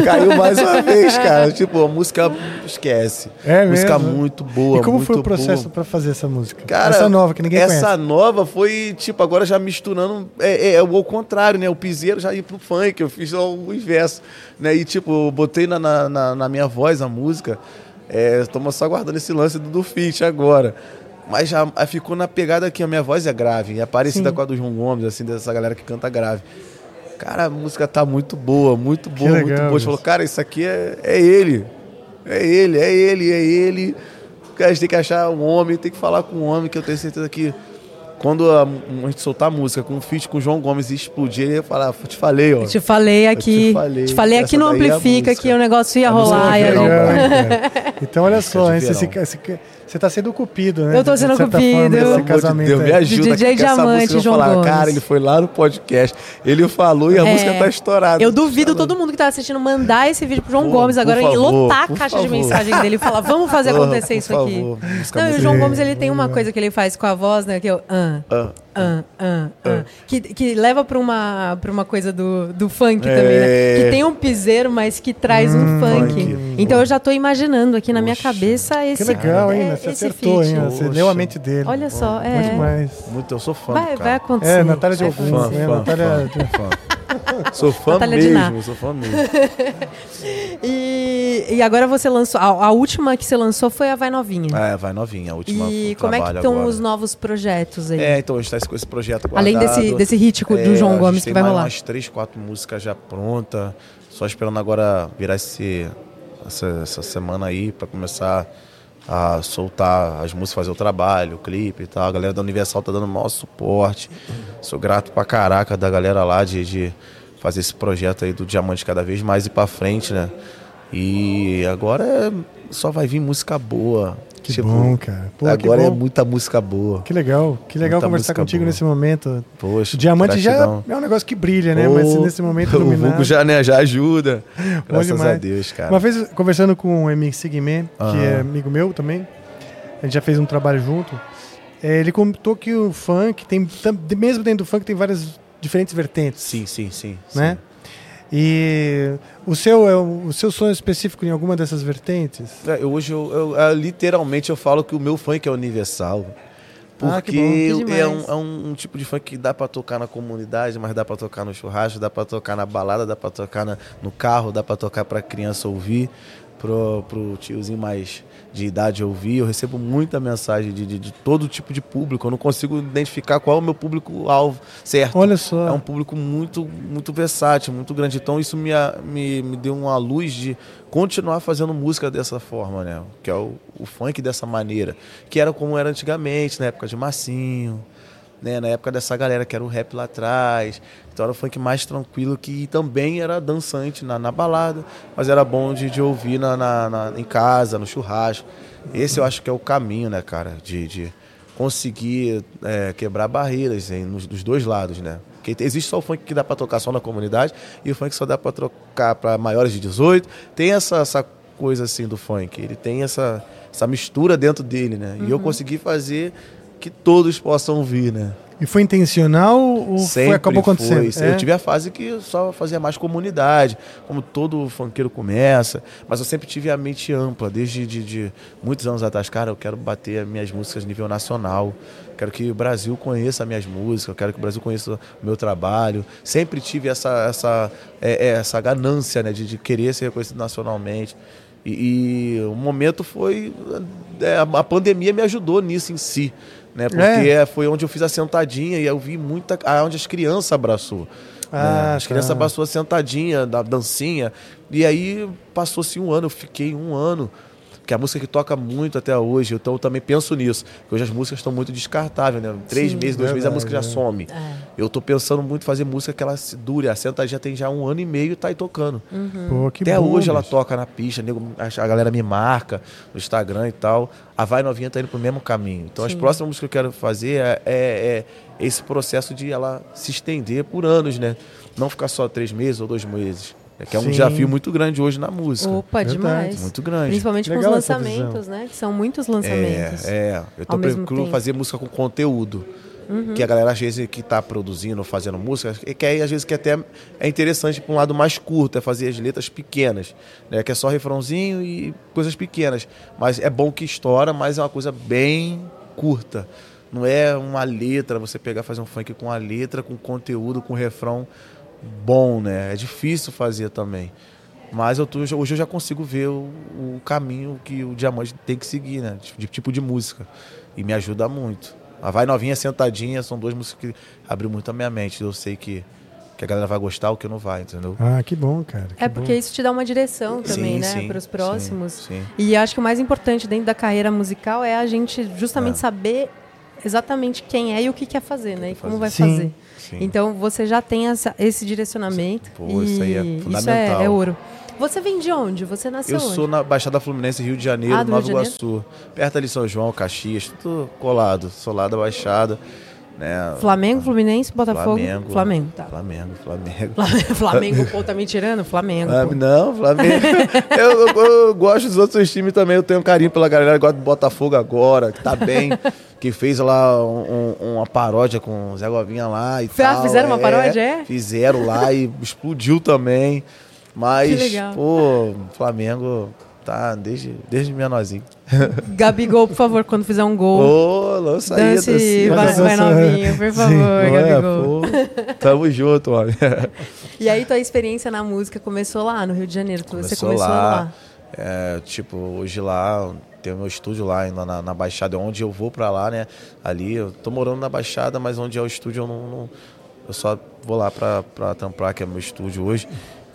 Caiu mais uma vez, cara. Tipo, a música esquece. É mesmo? Música muito boa. E como foi o processo para fazer essa música? Cara, essa nova que ninguém essa conhece. Essa nova foi, tipo, agora já misturando. É, é, é o contrário, né? O piseiro já ia pro funk. Eu fiz o inverso. Né? E, tipo, botei na, na, na minha voz a música. Estamos é, só aguardando esse lance do, do feat agora. Mas já ficou na pegada que a minha voz é grave, é parecida Sim. com a do João Gomes, assim, dessa galera que canta grave. Cara, a música tá muito boa, muito boa, legal, muito boa. Você falou, cara, isso aqui é, é ele. É ele, é ele, é ele. A gente tem que achar um homem, tem que falar com um homem, que eu tenho certeza que quando a, a gente soltar a música com um feat com o João Gomes e explodir, ele ia falar, te falei, ó. Eu te falei aqui. Te falei, te falei aqui no é Amplifica é que o negócio ia rolar. Ia... então, olha só, esse, esse, esse, você tá sendo cupido, né? Eu tô sendo cupido. Esse casamento Deus, me ajuda. DJ Diamante, João falar, Gomes. Cara, ele foi lá no podcast, ele falou e a é, música tá estourada. Eu duvido todo mundo que tá assistindo mandar esse vídeo pro João por, Gomes agora e lotar a caixa de mensagem dele e falar, vamos fazer acontecer isso favor, aqui. Não, e o João Gomes, ele tem uma coisa que ele faz com a voz, né? Que eu... Uh, uh, uh, uh, que, que leva pra uma, pra uma coisa do, do funk é... também, né? Que tem um piseiro, mas que traz hum, um funk. funk. Então eu já tô imaginando aqui na minha cabeça esse Que legal, hein? Você acertou, hein? Você leu a mente dele. Olha só, é. Muito mais. Muito, eu sou fã. Vai, cara. vai acontecer. É, Natália de Ogum. Fã, né? fã, Natália fã, fã. Sou fã Natália mesmo, sou fã mesmo. <laughs> e, e agora você lançou. A, a, última que você lançou foi a Vai Novinha. É, Vai Novinha, a última. E como é que estão os novos projetos aí? É, então a gente tá com esse projeto guardado. Além desse, desse hit é, do João Gomes que vai rolar. Tem umas três, quatro músicas já prontas. Só esperando agora virar esse, essa, essa semana aí para começar a soltar as músicas, fazer o trabalho, o clipe e tal. A galera da Universal tá dando o maior suporte. Sou grato pra caraca da galera lá de, de fazer esse projeto aí do Diamante cada vez mais ir pra frente, né? E agora é, só vai vir música boa. Que tipo, bom, cara. Pô, agora é muita música boa. Que legal. Que legal muita conversar contigo boa. nesse momento. Poxa, o diamante gratidão. já é um negócio que brilha, né? Pô, Mas nesse momento iluminado... O Hugo já, né, já ajuda. <laughs> Graças a Deus, cara. Uma vez conversando com o Emi Sigman, que é amigo meu também, a gente já fez um trabalho junto. É, ele comentou que o funk tem, mesmo dentro do funk, tem várias diferentes vertentes. Sim, sim, sim. Né? Sim. E o seu, é o seu sonho específico em alguma dessas vertentes? É, hoje, eu, eu, eu, literalmente, eu falo que o meu funk é universal. Ah, porque ah, é, um, é um, um, tipo de funk que dá para tocar na comunidade, mas dá para tocar no churrasco, dá para tocar na balada, dá para tocar na, no carro, dá para tocar para criança ouvir, pro, pro tiozinho mais de idade ouvir, eu recebo muita mensagem de, de, de, todo tipo de público. Eu não consigo identificar qual é o meu público-alvo certo. Olha só. É um público muito, muito versátil, muito grande. Então isso me, me, me deu uma luz de continuar fazendo música dessa forma, né? Que é o, o funk dessa maneira. Que era como era antigamente, na época de Massinho né? Na época dessa galera que era o rap lá atrás. Então era o funk mais tranquilo, que também era dançante na, na balada, mas era bom de, de ouvir na, na, na, em casa, no churrasco. Esse eu acho que é o caminho, né, cara? De, de conseguir é, quebrar barreiras hein, nos, dos dois lados, né? Porque existe só o funk que dá para tocar só na comunidade e o funk só dá para trocar para maiores de 18. Tem essa, essa coisa assim do funk, ele tem essa essa mistura dentro dele, né? Uhum. E eu uhum. consegui fazer que todos possam vir, né? E foi intencional ou Sempre foi, acabou acontecendo? Foi. É? Eu tive a fase que eu só fazia mais comunidade, como todo funkeiro começa, mas eu sempre tive a mente ampla, desde de, de muitos anos atrás. Cara, eu quero bater minhas músicas a nível nacional, quero que o Brasil conheça minhas músicas, eu quero que o Brasil conheça o meu trabalho. Sempre tive essa, essa, é, é, essa ganância né, de, de querer ser reconhecido nacionalmente. E, e o momento foi. É, a pandemia me ajudou nisso em si né? Porque é. foi onde eu fiz a sentadinha e eu vi muita. onde as crianças abraçou. Ah, né? As crianças tá. abraçou a sentadinha, da dancinha. E aí passou-se um ano, eu fiquei um ano que é a música que toca muito até hoje. Então eu também penso nisso. Que hoje as músicas estão muito descartáveis, né? Três Sim, meses, dois verdade, meses a música já some. É. Eu tô pensando muito em fazer música que ela dure. A Senta já tem já um ano e meio e tá aí tocando. Uhum. Pô, até bom, hoje ela toca na pista, a galera me marca no Instagram e tal. A Vai Novinha tá indo pro mesmo caminho. Então Sim. as próximas músicas que eu quero fazer é, é, é esse processo de ela se estender por anos, né? Não ficar só três meses ou dois meses. É que é um Sim. desafio muito grande hoje na música. Opa, Verdade. demais. Muito grande. Principalmente Legal com os lançamentos, né? Que são muitos lançamentos. É, é. eu tô procurando fazer música com conteúdo. Uhum. Que a galera às vezes que está produzindo, fazendo música, que aí às vezes que até é interessante para um lado mais curto, é fazer as letras pequenas, né? Que é só refrãozinho e coisas pequenas. Mas é bom que estoura, mas é uma coisa bem curta. Não é uma letra, você pegar fazer um funk com a letra, com conteúdo, com refrão bom, né? É difícil fazer também. Mas eu tô, hoje eu já consigo ver o, o caminho que o diamante tem que seguir, né? De, de, tipo de música. E me ajuda muito. A Vai Novinha Sentadinha são duas músicas que abriu muito a minha mente. Eu sei que, que a galera vai gostar ou que não vai, entendeu? Ah, que bom, cara. Que é porque bom. isso te dá uma direção também, sim, né? Para os próximos. Sim, sim. E acho que o mais importante dentro da carreira musical é a gente justamente é. saber exatamente quem é e o que quer fazer, né? E como vai fazer. Sim. Então você já tem essa, esse direcionamento. Pô, isso aí é fundamental. Isso é, é, ouro. Você vem de onde? Você nasceu Eu onde? sou na Baixada Fluminense, Rio de Janeiro, ah, Nova Iguaçu. Perto ali São João, Caxias, tudo colado. Da Baixada. Né? Flamengo, Fluminense, Botafogo. Flamengo. Flamengo, tá. Flamengo, Flamengo. <laughs> Flamengo, <laughs> pô, tá me tirando? Flamengo. Ah, não, Flamengo. <laughs> eu, eu, eu, gosto dos outros times também, eu tenho um carinho pela galera, eu gosto do Botafogo agora, que tá bem. que fez lá um, um, uma paródia com o Zé Govinha lá e ah, tal. Fizeram uma paródia, é? Fizeram lá e explodiu também. Mas, pô, Flamengo tá desde, desde menorzinho. Gabigol, por favor, quando fizer um gol. Ô, lança aí, dance, vai, vai novinho, por favor, Sim, Gabigol. É, tamo junto, mano. E aí, tua experiência na música começou lá no Rio de Janeiro? Começou você começou lá. lá. É, tipo, hoje lá tem o meu estúdio lá na, na Baixada, onde eu vou para lá, né? Ali, eu tô morando na Baixada, mas onde é o estúdio eu não. não eu só vou lá pra, pra tampar, que é meu estúdio hoje.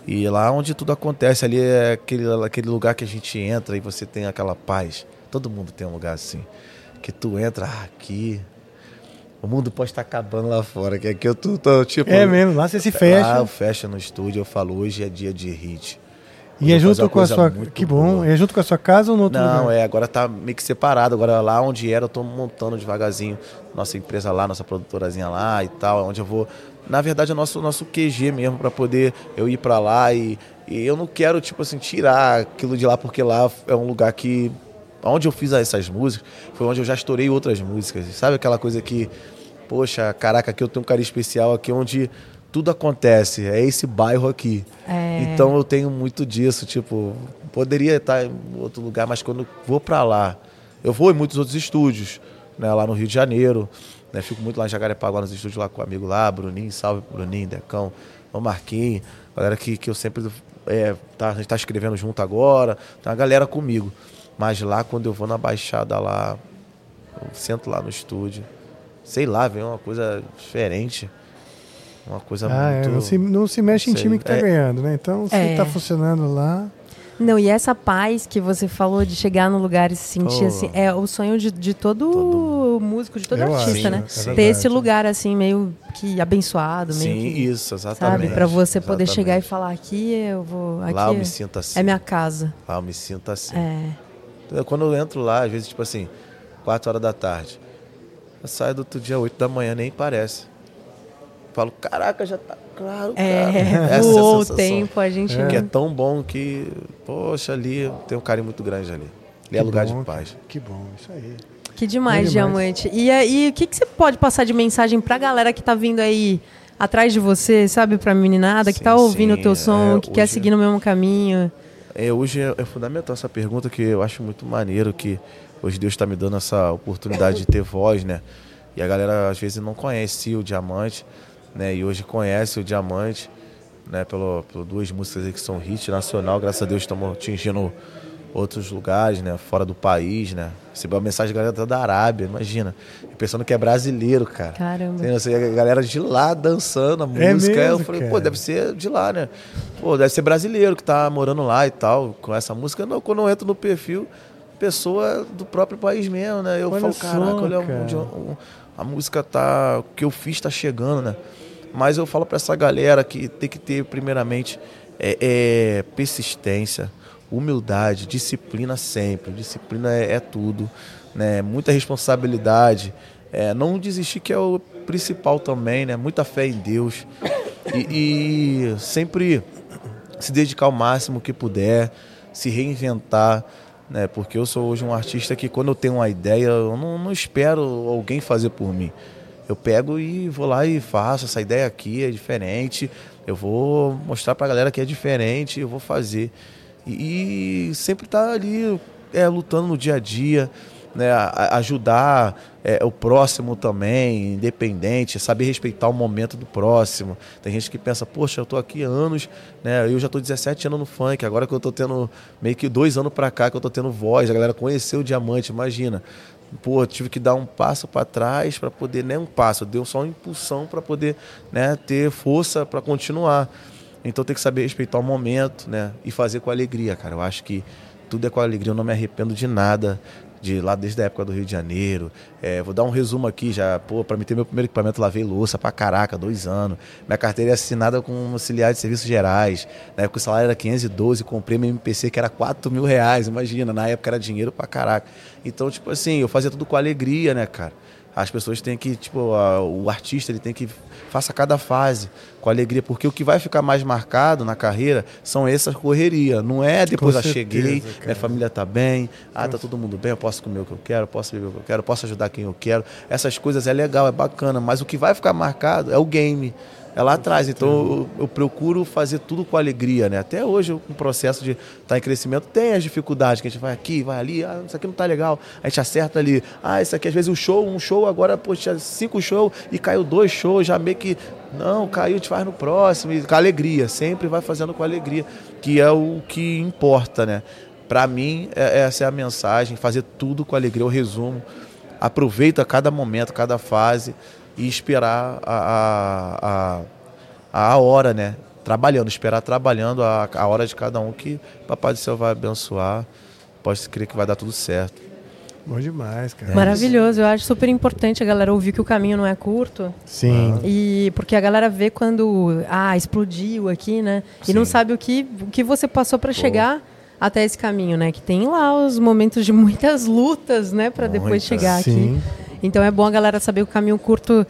E lá onde tudo acontece, ali é aquele, aquele lugar que a gente entra e você tem aquela paz. Todo mundo tem um lugar assim. Que tu entra ah, aqui. O mundo pode estar acabando lá fora, que aqui eu tô, tô tipo. É mesmo, lá você se fecha. Lá eu fecho no estúdio, eu falo, hoje é dia de hit. E é junto com a sua. Que bom. Boa. É junto com a sua casa ou no outro Não, lugar? é, agora tá meio que separado. Agora lá onde era, eu tô montando devagarzinho nossa empresa lá, nossa produtorazinha lá e tal, onde eu vou. Na verdade, é nosso nosso QG mesmo para poder eu ir para lá e, e eu não quero tipo assim tirar aquilo de lá porque lá é um lugar que onde eu fiz essas músicas foi onde eu já estourei outras músicas. Sabe aquela coisa que poxa, caraca, aqui eu tenho um carinho especial aqui onde tudo acontece. É esse bairro aqui. É. Então eu tenho muito disso. Tipo, poderia estar em outro lugar, mas quando vou para lá, eu vou em muitos outros estúdios, né, lá no Rio de Janeiro. Né, fico muito lá em Jacarepaguá, nos estúdios lá com o amigo lá, Bruninho, salve Bruninho, Decão, o Marquinhos, galera que, que eu sempre. É, tá, a gente tá escrevendo junto agora, tem uma galera comigo. Mas lá, quando eu vou na Baixada lá, eu sento lá no estúdio, sei lá, vem uma coisa diferente. Uma coisa ah, muito. É, não, se, não se mexe não em time que está é. ganhando, né? Então, se está é. funcionando lá. Não, e essa paz que você falou de chegar no lugar e se sentir oh. assim, é o sonho de, de todo, todo, músico, de todo Eu artista, né? É Ter esse lugar assim, meio que abençoado, meio Sim, que, isso, exatamente. Sabe? Pra você exatamente. poder chegar e falar aqui, eu vou. Aqui lá eu me sinto assim. É minha casa. Lá eu me sinto assim. É. Então, quando eu entro lá, às vezes, tipo assim, 4 horas da tarde. Eu saio do outro dia, 8 da manhã, nem parece. Falo, caraca, já tá claro, é, cara. <laughs> voou é o tempo, a gente... É. Que é tão bom que, poxa, ali tem um carinho muito grande ali. Ele é lugar de paz. Que bom, isso aí. Que demais, Diamante. E aí, o que, que você pode passar de mensagem pra galera que tá vindo aí atrás de você, sabe, pra meninada, que sim, tá ouvindo sim. o teu som, é, que quer seguir no mesmo caminho? É, hoje é, é, fundamental essa pergunta que eu acho muito maneiro que hoje Deus está me dando essa oportunidade de ter voz, né? E a galera às vezes não conhece o Diamante, né? E hoje conhece o Diamante, né? Pelo, pelo duas músicas aí que são hit nacional, graças a Deus estamos atingindo outros lugares, né? Fora do país, né? Recebeu uma mensagem da galera da Arábia, imagina. Pensando que é brasileiro, cara. Caramba. Tem, a galera de lá dançando a é música. Mesmo, eu falei, cara. pô, deve ser de lá, né? Pô, deve ser brasileiro que tá morando lá e tal, com essa música. Não, quando eu entro no perfil, pessoa do próprio país mesmo, né? Eu olha falo, caraca, olha cara. onde a música tá. O que eu fiz tá chegando, né? Mas eu falo para essa galera que tem que ter, primeiramente, é, é persistência humildade, disciplina sempre. Disciplina é, é tudo, né? Muita responsabilidade. É, não desistir que é o principal também, né? Muita fé em Deus e, e sempre se dedicar ao máximo que puder, se reinventar, né? Porque eu sou hoje um artista que quando eu tenho uma ideia, eu não, não espero alguém fazer por mim. Eu pego e vou lá e faço. Essa ideia aqui é diferente. Eu vou mostrar para a galera que é diferente. Eu vou fazer e, e sempre estar tá ali é, lutando no dia a dia, né, ajudar é, o próximo também, independente, saber respeitar o momento do próximo. Tem gente que pensa, poxa, eu tô aqui anos, né, eu já tô 17 anos no funk, agora que eu tô tendo meio que dois anos para cá que eu tô tendo voz, a galera conheceu o diamante, imagina. Pô, tive que dar um passo para trás para poder, nem um passo, deu só uma impulsão para poder né, ter força para continuar. Então tem que saber respeitar o momento, né? E fazer com alegria, cara. Eu acho que tudo é com alegria. Eu não me arrependo de nada de lá desde a época do Rio de Janeiro. É, vou dar um resumo aqui já. Pô, para me ter meu primeiro equipamento, lavei louça pra caraca, dois anos. Minha carteira é assinada com um auxiliar de serviços gerais. Na época o salário era 512, comprei meu MPC que era 4 mil reais, imagina. Na época era dinheiro pra caraca. Então, tipo assim, eu fazia tudo com alegria, né, cara? As pessoas têm que, tipo, a, o artista ele tem que faça cada fase com alegria, porque o que vai ficar mais marcado na carreira são essas correrias. Não é depois, eu cheguei, cara. minha família tá bem, ah, tá todo mundo bem, eu posso comer o que eu quero, posso beber o que eu quero, posso ajudar quem eu quero. Essas coisas é legal, é bacana, mas o que vai ficar marcado é o game é lá atrás. Então eu, eu, procuro fazer tudo com alegria, né? Até hoje, um processo de estar tá em crescimento, tem as dificuldades, que a gente vai aqui, vai ali, ah, isso aqui não tá legal, a gente acerta ali. Ah, isso aqui às vezes um show, um show agora, tinha cinco shows e caiu dois shows, já meio que. Não, caiu, gente faz no próximo, e com alegria, sempre vai fazendo com alegria, que é o que importa, né? Para mim, é, essa é a mensagem, fazer tudo com alegria, o resumo. Aproveita cada momento, cada fase e esperar a, a, a, hora, né? Trabalhando, esperar trabalhando a, a hora de cada um que Papai do Céu vai abençoar. Pode crer que vai dar tudo certo. Bom demais, cara. É Maravilhoso. Eu acho super importante a galera ouvir que o caminho não é curto. Sim. E porque a galera vê quando ah, explodiu aqui, né? Sim. E não sabe o que, o que você passou para chegar até esse caminho, né? Que tem lá os momentos de muitas lutas, né, para depois chegar Sim. aqui. Então é bom a galera saber que o caminho curto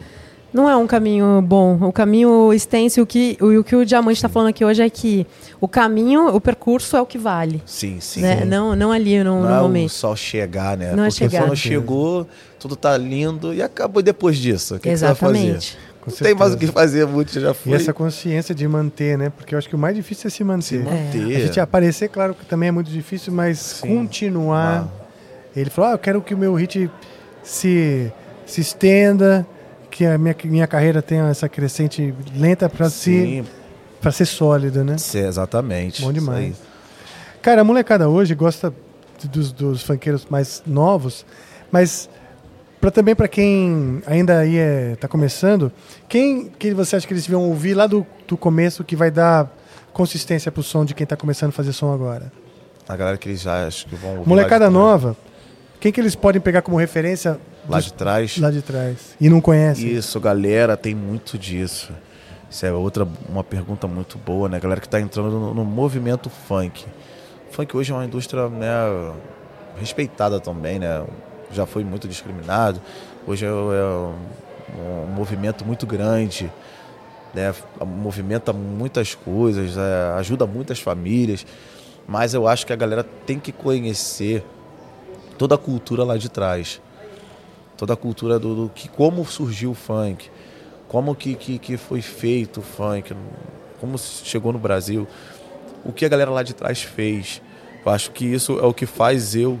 não é um caminho bom. O caminho extenso, o que o, o que o Diamante está falando aqui hoje é que o caminho, o percurso é o que vale. Sim, sim. Né? Não, não ali no, não no é momento. só chegar, né? Não é Porque é chegar. quando chegou, tudo tá lindo e acabou depois disso. O que, Exatamente. Que você vai fazer? não tem mais o que fazer muito, já foi. E essa consciência de manter, né? Porque eu acho que o mais difícil é se manter. Se manter. É. A gente aparecer, claro que também é muito difícil, mas Sim. continuar. Ah. Ele falou: ah, eu quero que o meu hit se se estenda, que a minha, minha carreira tenha essa crescente lenta para ser para ser sólida, né? Sim, exatamente. Bom demais. Cara, a molecada hoje gosta dos, dos funkeiros mais novos, mas para também para quem ainda aí é, tá começando, quem que você acha que eles deviam ouvir lá do, do começo que vai dar consistência pro som de quem tá começando a fazer som agora? A galera que eles já acham que vão ouvir. Molecada nova, quem que eles podem pegar como referência lá de trás. Lá de trás. E não conhece. Isso, galera, tem muito disso. Isso é outra uma pergunta muito boa, né? Galera que está entrando no, no, movimento funk. Funk hoje é uma indústria né, respeitada também, né? Já foi muito discriminado. Hoje é, é um, um, movimento muito grande, né? Movimenta muitas coisas, é, ajuda muitas famílias. Mas eu acho que a galera tem que conhecer toda a cultura lá de trás. Toda a cultura do, do que como surgiu o funk, como que, que, que foi feito o funk, como chegou no Brasil, o que a galera lá de trás fez. Eu acho que isso é o que faz eu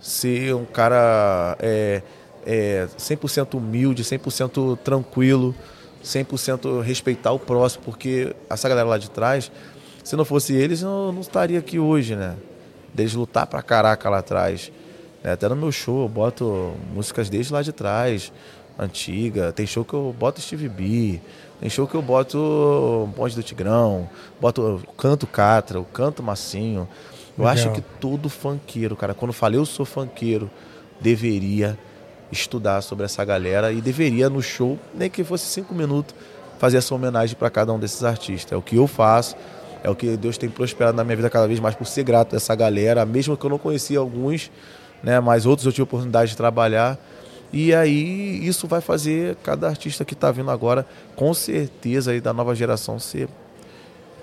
ser um cara é, é, 100% humilde, 100% tranquilo, 100% respeitar o próximo, porque essa galera lá de trás, se não fosse eles, eu não estaria aqui hoje, né? Deles lutar pra caraca lá atrás. É, até no meu show eu boto músicas desde lá de trás, antiga. Tem show que eu boto Steve B. Tem show que eu boto Ponte do Tigrão, boto canto Catra, o canto Massinho. Eu Legal. acho que todo funkeiro, cara, quando eu falei eu sou funkeiro, deveria estudar sobre essa galera e deveria no show, nem que fosse cinco minutos, fazer essa homenagem para cada um desses artistas. É o que eu faço, é o que Deus tem prosperado na minha vida cada vez mais por ser grato a essa galera, mesmo que eu não conhecia alguns, né, mas outros eu tive a oportunidade de trabalhar. E aí isso vai fazer cada artista que está vindo agora, com certeza aí da nova geração ser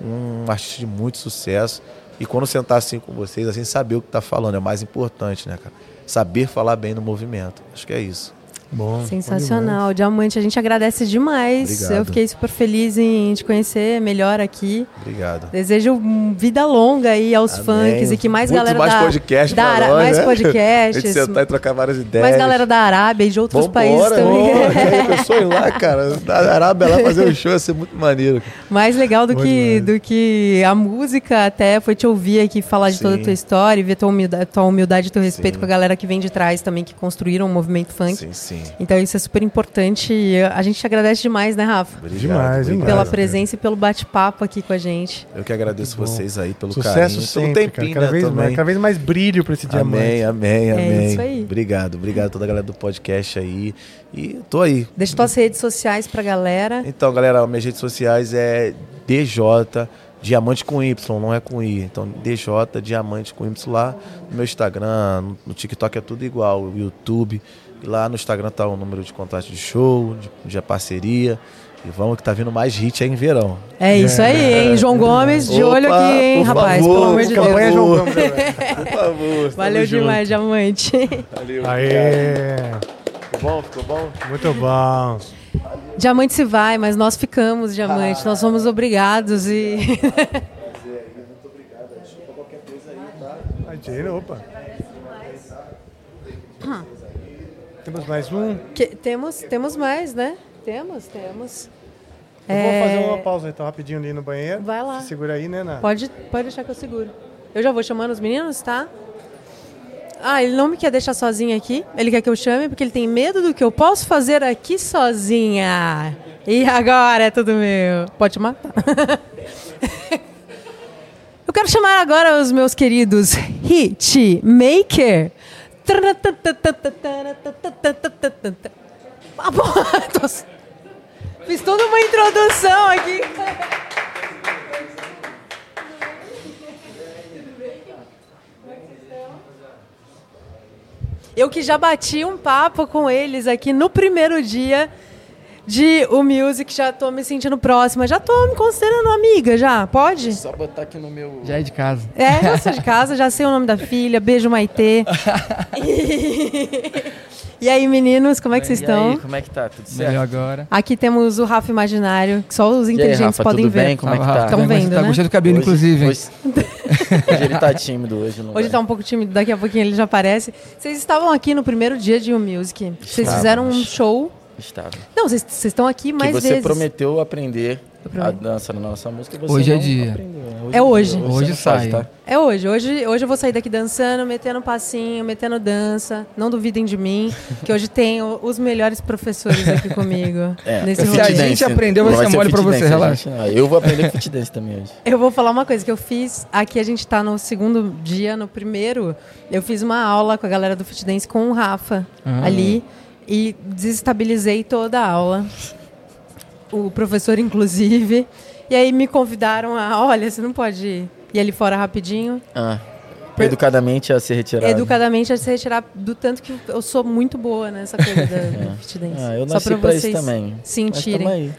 um artista de muito sucesso. E quando sentar assim com vocês, assim saber o que está falando é mais importante, né, cara? Saber falar bem no movimento. Acho que é isso. Bom, Sensacional. Diamante, a gente agradece demais. Obrigado. Eu fiquei super feliz em te conhecer melhor aqui. Obrigado. Desejo vida longa aí aos Amém. funks e que mais Muito galera mais da, podcast da nós, mais né? podcasts. <laughs> A gente sentar e trocar várias ideias. Mais galera da Arábia e de outros Vambora, países também. <laughs> Eu sou lá, cara. Da Arábia lá fazer um show ia ser muito maneiro. Mais legal do que, do que a música até foi te ouvir aqui falar de Sim. toda a tua história e ver tua humildade, tua humildade e teu respeito sim. com a galera que vem de trás também, que construíram o movimento funk. Sim, sim. Então isso é super importante. A gente te agradece demais, né, Rafa? Obrigado, demais, demais. Pela presença e pelo bate-papo aqui com a gente. Eu que agradeço vocês aí pelo Sucesso carinho. Sempre, pelo tempinho, cara. Cada, né, vez mais, cada vez mais brilho para esse diamante. Amém, amém, amém. É isso aí. Obrigado, obrigado a toda a galera do podcast aí. E tô aí. Deixa tuas redes sociais pra galera. Então, galera, minhas redes sociais é DJ Diamante com Y, não é com I. Então, DJ Diamante com Y lá no meu Instagram, no TikTok é tudo igual, o YouTube. E lá no Instagram tá o número de contato de show, de, de parceria. E vamos que tá vindo mais hit aí em verão. É isso aí, hein? João Gomes, de Opa, olho aqui, hein, rapaz? Favor, pelo amor de Deus. Campanha João Gomes. Por favor. <laughs> Valeu demais, junto. diamante. Valeu. Aê. Ficou bom? Ficou bom? Muito bom. Diamante se vai, mas nós ficamos, Diamante. Ah. Nós somos obrigados e. Muito obrigado. Desculpa <laughs> qualquer coisa aí, tá? Imagina, opa. Temos mais um? Que, temos, temos mais, né? Temos, temos. Eu é... vou fazer uma pausa então rapidinho ali no banheiro. Vai lá. Você segura aí, né, Ná? Pode, pode deixar que eu seguro. Eu já vou chamando os meninos, tá? Ah, ele não me quer deixar sozinha aqui. Ele quer que eu chame porque ele tem medo do que eu posso fazer aqui sozinha. E agora é tudo meu. Pode matar. <laughs> eu quero chamar agora os meus queridos Hitmaker. <laughs> Fiz toda uma introdução aqui. Eu que já bati um papo com eles aqui no primeiro dia de o Music, já tô me sentindo próxima. Já tô me considerando amiga, já? Pode? Só botar aqui no meu. Já é de casa. É, já sou de casa, já sei o nome da filha. Beijo, Maitê. <laughs> E aí, meninos, como é que vocês estão? Aí, como é que tá? Tudo certo? Melhor agora. Aqui temos o Rafa Imaginário, que só os inteligentes aí, Rafa, podem tudo ver. Bem? Como é que tá? Estão vendo, tá né? gostando do cabelo, hoje, inclusive. Hoje, hoje ele tá tímido hoje. Não hoje vai. tá um pouco tímido, daqui a pouquinho ele já aparece. Vocês estavam aqui no primeiro dia de U Music. Vocês fizeram um show. Estava. Não, vocês estão aqui mais que você vezes. você prometeu aprender a dança na nossa música. Você hoje é dia. Aprendeu. Hoje é hoje. Hoje sai. tá? É hoje. hoje. Hoje eu vou sair daqui dançando, metendo passinho, metendo dança. Não duvidem de mim, que hoje tenho os melhores professores aqui <laughs> comigo. É. Nesse Se a gente aprendeu, vai ser mole pra você, relaxa. Eu vou aprender fit dance também hoje. Eu vou falar uma coisa que eu fiz. Aqui a gente tá no segundo dia, no primeiro. Eu fiz uma aula com a galera do fit dance com o Rafa ah. ali. E desestabilizei toda a aula. O professor, inclusive. E aí me convidaram a, olha, você não pode ir ali fora rapidinho. Ah. Educadamente a ser retirado. Educadamente a ser retirado, do tanto que eu sou muito boa nessa coisa da, <laughs> é. fit dance. Ah, eu nasci Só pra, pra vocês isso também. sentirem. Mas,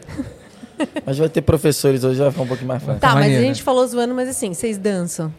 mas vai ter professores hoje, vai ficar um pouquinho mais fácil. Tá, mas a gente falou zoando, mas assim, vocês dançam.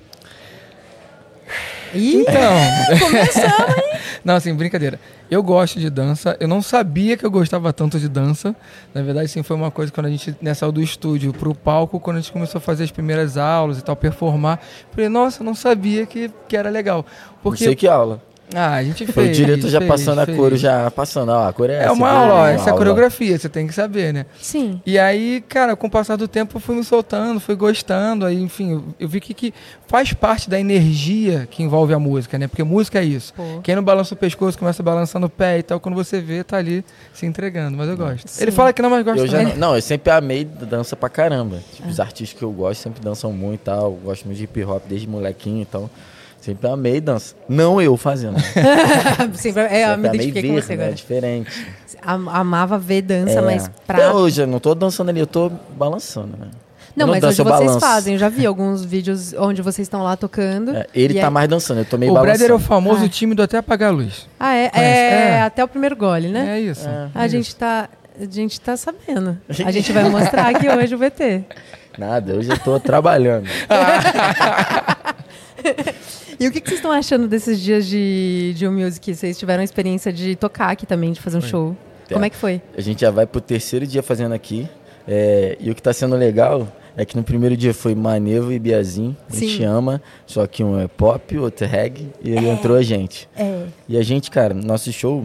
Então. Começamos, hein? <laughs> Não, assim, brincadeira. Eu gosto de dança. Eu não sabia que eu gostava tanto de dança. Na verdade, sim, foi uma coisa quando a gente né, saiu do estúdio pro palco, quando a gente começou a fazer as primeiras aulas e tal, performar. Falei, nossa, eu não sabia que, que era legal. Porque... Não sei que aula. Ah, a gente fez. Foi o diretor já fez, passando fez. a cor, já passando. Ó, a cor é, é uma aula, ó, essa é a coreografia, você tem que saber, né? Sim. E aí, cara, com o passar do tempo, eu fui me soltando, fui gostando. Aí, enfim, eu, eu vi que, que faz parte da energia que envolve a música, né? Porque música é isso. Pô. Quem não balança o pescoço, começa balançando o pé e tal, quando você vê, tá ali se entregando. Mas eu gosto. Sim. Ele fala que não, mas gosta eu já não, não, eu sempre amei dança pra caramba. Tipo, é. Os artistas que eu gosto sempre dançam muito e tal. Eu gosto muito de hip hop desde molequinho e então... tal. Sempre amei dança. Não eu fazendo. <laughs> Sempre, é, eu me identifiquei ver, com você né? agora. É diferente. Amava ver dança, é. mas pra... Hoje eu não tô dançando ali, eu tô balançando, né? Não, não, mas hoje vocês balanço. fazem. Eu já vi alguns vídeos onde vocês estão lá tocando. É, ele tá é... mais dançando, eu tô meio o balançando. O Breder é o famoso ah. tímido até apagar a luz. Ah, é? É, é, até o primeiro gole, né? É isso. É, a, gente isso. Tá, a gente tá sabendo. A gente vai mostrar aqui hoje o VT. <laughs> Nada, hoje eu tô trabalhando. <laughs> <laughs> E o que, que vocês estão achando desses dias de, de Music? Vocês tiveram a experiência de tocar aqui também, de fazer um show. É. Como é que foi? A gente já vai pro terceiro dia fazendo aqui. É, e o que está sendo legal é que no primeiro dia foi Manevo e Biazin, a gente ama, só que um é pop, outro é reggae, e ele é. entrou a gente. É. E a gente, cara, nosso show,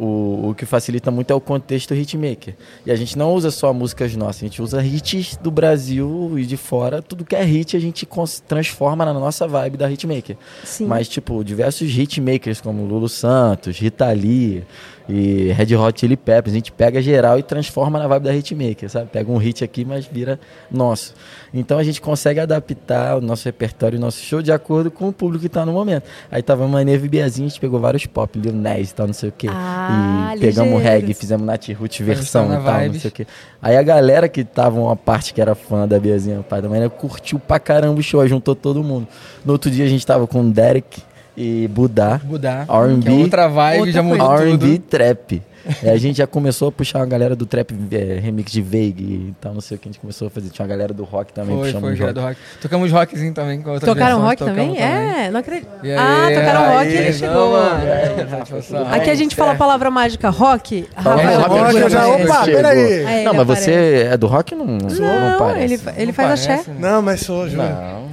o, o que facilita muito é o contexto hitmaker. E a gente não usa só músicas nossas, a gente usa hits do Brasil e de fora. Tudo que é hit a gente transforma na nossa vibe da hitmaker. Sim. Mas, tipo, diversos hitmakers como Lulu Santos, Rita Lee, e Red Hot Chili Peppers. A gente pega geral e transforma na vibe da hitmaker, sabe? Pega um hit aqui, mas vira nosso. Então a gente consegue adaptar o nosso repertório, o nosso show de acordo com o público que está no momento. Aí tava Maneva e Biazinha, a gente pegou vários pop, Lil Ness e tal, não sei o quê. Ah, e pegamos reggae, fizemos Nat Roots versão e tal, não sei o quê. Aí a galera que tava uma parte que era fã da Biazinha, pai da manhã, curtiu pra caramba o show, juntou todo mundo. No outro dia a gente tava com o Derek, e Budá. Budá. R&B. É outra vibe, outra já mudou R&B trap. É, a gente já começou a puxar uma galera do trap é, remix de Veig e tal, não sei o que a gente começou a fazer. Tinha uma galera do rock também. Foi, foi, rock. do rock. Tocamos rockzinho também. Com tocaram rock também? É, não acredito. ah, tocaram rock e ele chegou. É, Aqui a gente fala a palavra mágica rock. Rafael rock, eu já, opa, peraí. não, mas você é do rock? Não, não, não parece. Ele, ele faz parece, axé. Não, mas sou, Júlio. Não.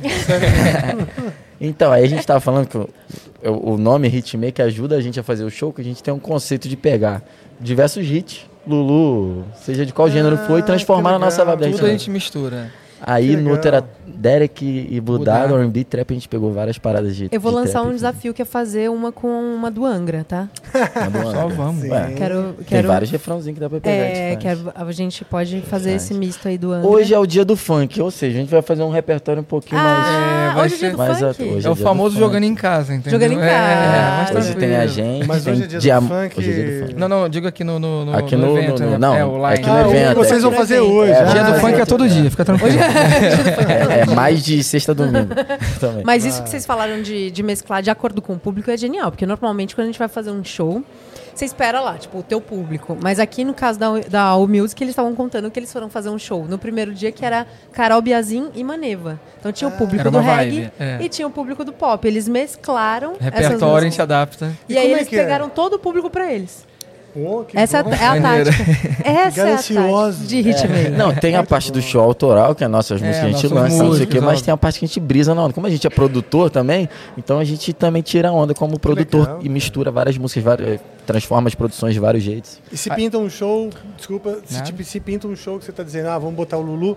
<laughs> então, aí a gente tava falando que o nome Hitmaker ajuda a gente a fazer o show, que a gente tem um conceito de pegar diversos hits, Lulu, seja de qual ah, gênero for, e transformar na nossa vibe Tudo a gente mistura. Aí no outro era Derek e Budá, R&B Trap, a gente pegou várias paradas de Eu vou de lançar um desafio que é fazer uma com uma do Angra, tá? Uma do <laughs> Angra. Só vamos. Quero, quero, Tem vários refrãozinhos que dá pra pegar. É, quero, a gente pode fazer esse misto aí do Angra. Hoje é o dia do funk, ou seja, a gente vai fazer um repertório um pouquinho ah, mais... É, hoje é dia do mais funk? Hoje é, é o famoso jogando em casa, entendeu? Jogando em casa. É, hoje tem a gente. Mas hoje é dia, dia do funk. Hoje é dia do funk. Não, não, digo aqui no, no, no, aqui no, evento. No, né? Não, é, o aqui no ah, evento. Vocês vão fazer hoje. Dia do funk é todo dia, fica tranquilo. É <laughs> mais de sexta a domingo. <laughs> também. Mas isso que vocês falaram de, de mesclar de acordo com o público é genial, porque normalmente quando a gente vai fazer um show, você espera lá, tipo, o teu público. Mas aqui no caso da, da All Music, eles estavam contando que eles foram fazer um show no primeiro dia que era Carol Biazin e Maneva. Então tinha o ah. público do reggae é. e tinha o público do pop. Eles mesclaram. Repertório a gente adapta. E, e aí eles é, é? pegaram é? todo o público para eles. Pô, Essa bom. é a tática. <laughs> Essa é a tática de hitmaker. Não, tem a parte do show autoral, que é nossas músicas que a gente lança, não sei o quê, mas tem a parte que a gente brisa na onda. Como a gente é produtor também, então a gente também tira onda como produtor Legal. e mistura várias músicas, várias, transforma as produções de vários jeitos. E se pinta um show, desculpa, se, tipo, se pinta um show que você está dizendo, ah, vamos botar o Lulu,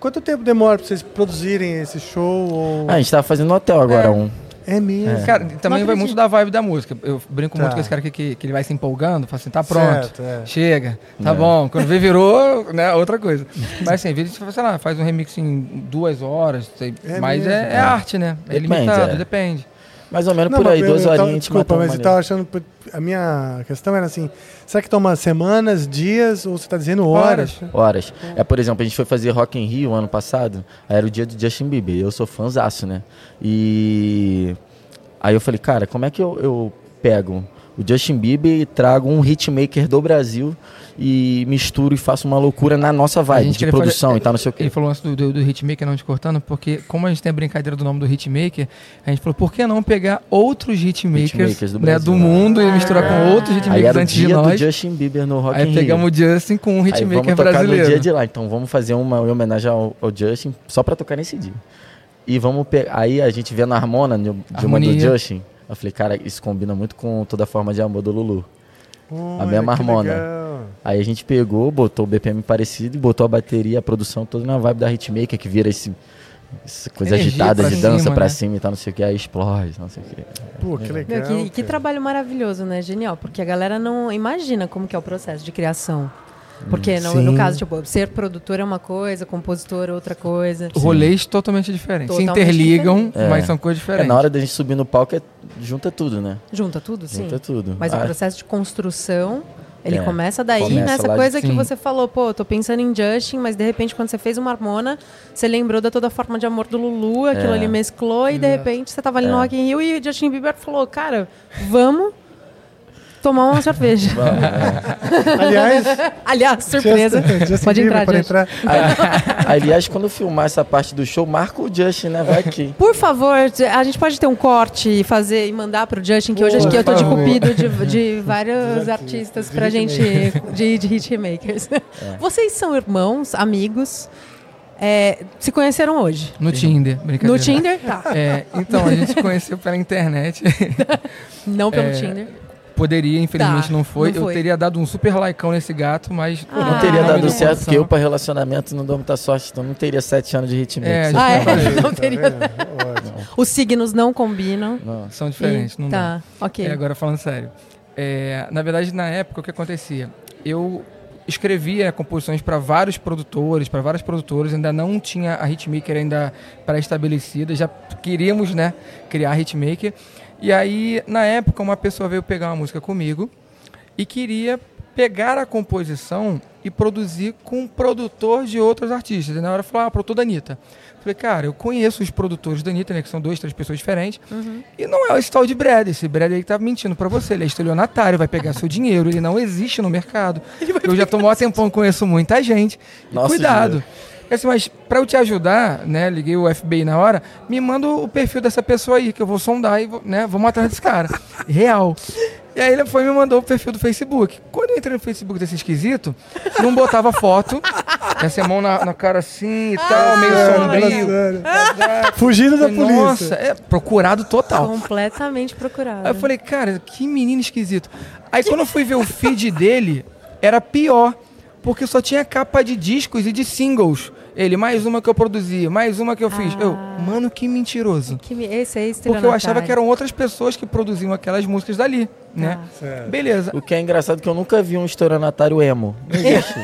quanto tempo demora para vocês produzirem esse show? Ou... Ah, a gente estava fazendo no hotel agora é. um. É mesmo. É. Cara, também vai muito da vibe da música. Eu brinco tá. muito com esse cara aqui que, que ele vai se empolgando, fala assim, tá pronto, certo, é. chega, tá é. bom. Quando vê, virou, <laughs> né, outra coisa. Mas assim, vezes, sei lá, faz um remix em duas horas, sei, é mas é, é, arte, né? É depende, limitado, depende. Mais ou menos Não, por aí, duas horinhas. Desculpa, mas eu estava achando. A minha questão era assim: será que toma semanas, dias, ou você está dizendo horas? Horas. É, por exemplo, a gente foi fazer Rock in Rio ano passado, era o dia do Justin Bieber. Eu sou fãzaço, né? E. Aí eu falei, cara, como é que eu, eu pego o Justin Bieber e trago um hitmaker do Brasil e misturo e faço uma loucura na nossa vibe de produção fazer, e tal, não sei o quê. Ele falou antes do, do, do, hitmaker não te cortando, porque como a gente tem a brincadeira do nome do hitmaker, a gente falou, por que não pegar outros hitmakers, hitmakers do, né, do, mundo e misturar ah. com outros hitmakers antes de nós. Justin Bieber no Rock Aí pegamos o Justin com um hitmaker Aí vamos brasileiro. no dia de lá, então vamos fazer uma homenagem ao, ao Justin só pra tocar nesse dia. E vamos pegar, aí a gente vê na Harmona, de uma do Justin, eu falei, cara, isso combina muito com toda a forma de amor do Lulu. A mesma harmona. Aí a gente pegou, botou o BPM parecido e botou a bateria, a produção toda na vibe da Hitmaker, que vira esse, essa coisa Energia agitada de dança cima, pra né? cima e tal, não sei o que, aí explode, não sei o que. Pô, que legal. Meu, que, que, trabalho maravilhoso, né? Genial, porque a galera não imagina como que é o processo de criação. Porque no, no, caso, tipo, ser produtor é uma coisa, compositor é outra coisa. Rolês totalmente diferentes. Totalmente Se interligam, diferente. é. mas são coisas diferentes. É, na hora da gente subir no palco, é, junta tudo, né? Junta tudo, sim. Junta tudo. Mas ah. o processo de construção ele é, começa daí, começa nessa coisa de... que você falou, pô, tô pensando em Justin, mas de repente quando você fez uma harmona, você lembrou da toda a forma de amor do Lulu, aquilo é. ali mesclou, e de repente você tava ali é. no Rock in Rio e Justin Bieber falou, cara, vamos tomar uma cerveja. Vamos, é. <laughs> Aliás, aliás, surpresa. Just, pode entrar, pode entrar. <laughs> Aliás, quando filmar essa parte do show, marca o Justin, né? Vai aqui. Por favor, a gente pode ter um corte e fazer e mandar pro Justin, que Por hoje acho que eu tô de cupido de, de <laughs> vários artistas pra gente de, de hitmakers. É. Vocês são irmãos, amigos. É, se conheceram hoje? No Tinder, brincadeira. No Tinder? Tá. É, então, a gente se conheceu pela internet. Não pelo é, Tinder. Poderia, infelizmente tá, não, foi. não, foi. Eu teria dado um super likeão nesse gato, mas. Ah, não teria dado certo, porque eu, para relacionamento, não dou muita sorte, então não teria sete anos de ritmo. É, ah, é? <laughs> não teria. Tá Os signos não combinam. Não. São diferentes, e, não tá, dá. ok. É, agora falando sério. É, na verdade, na época, o que acontecia? Eu escrevia composições para vários produtores, para várias produtoras, ainda não tinha a Hitmaker ainda pré-estabelecida, já queríamos né, criar a Hitmaker. E aí, na época, uma pessoa veio pegar uma música comigo e queria pegar a composição e produzir com um produtor de outros artistas. E na hora falou, ah, produtor da Anitta. Falei, cara, eu conheço os produtores da Anitta, né? Que são duas, três pessoas diferentes. Uhum. E não é esse tal de Brad. Esse Brad aí que tá mentindo para você. Ele é estelionatário, vai pegar seu dinheiro. Ele não existe no mercado. Eu já tomou um tempão, conheço muita gente. Nossa, cuidado. Assim, mas para eu te ajudar, né, liguei o FBI na hora, me manda o perfil dessa pessoa aí, que eu vou sondar e né, vamos atrás desse cara. <laughs> Real. E aí ele foi e me mandou o perfil do Facebook. Quando eu entrei no Facebook desse esquisito, não botava foto, <laughs> essa mão na, na, cara assim e tal, ah, meio sombrio. Fugindo da polícia. Nossa, é procurado total. Completamente procurado. Aí eu falei, cara, que menino esquisito. Aí quando eu fui ver o feed dele, era pior, porque só tinha capa de discos e de singles. Ele, mais uma que eu produzi, mais uma que eu fiz. Ah. Eu, mano, que mentiroso. Que, esse é Porque eu achava que eram outras pessoas que produziam aquelas músicas dali, né? Ah. Beleza. O que é engraçado é que eu nunca vi um estoranatário emo. Não existe.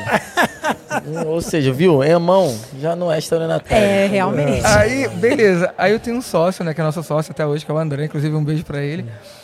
<laughs> Ou seja, viu? Emão já não é estoranatário. É, realmente. Aí, beleza. Aí eu tenho um sócio, né? Que é nosso sócio até hoje, que é o André. Inclusive, um beijo pra ele. É,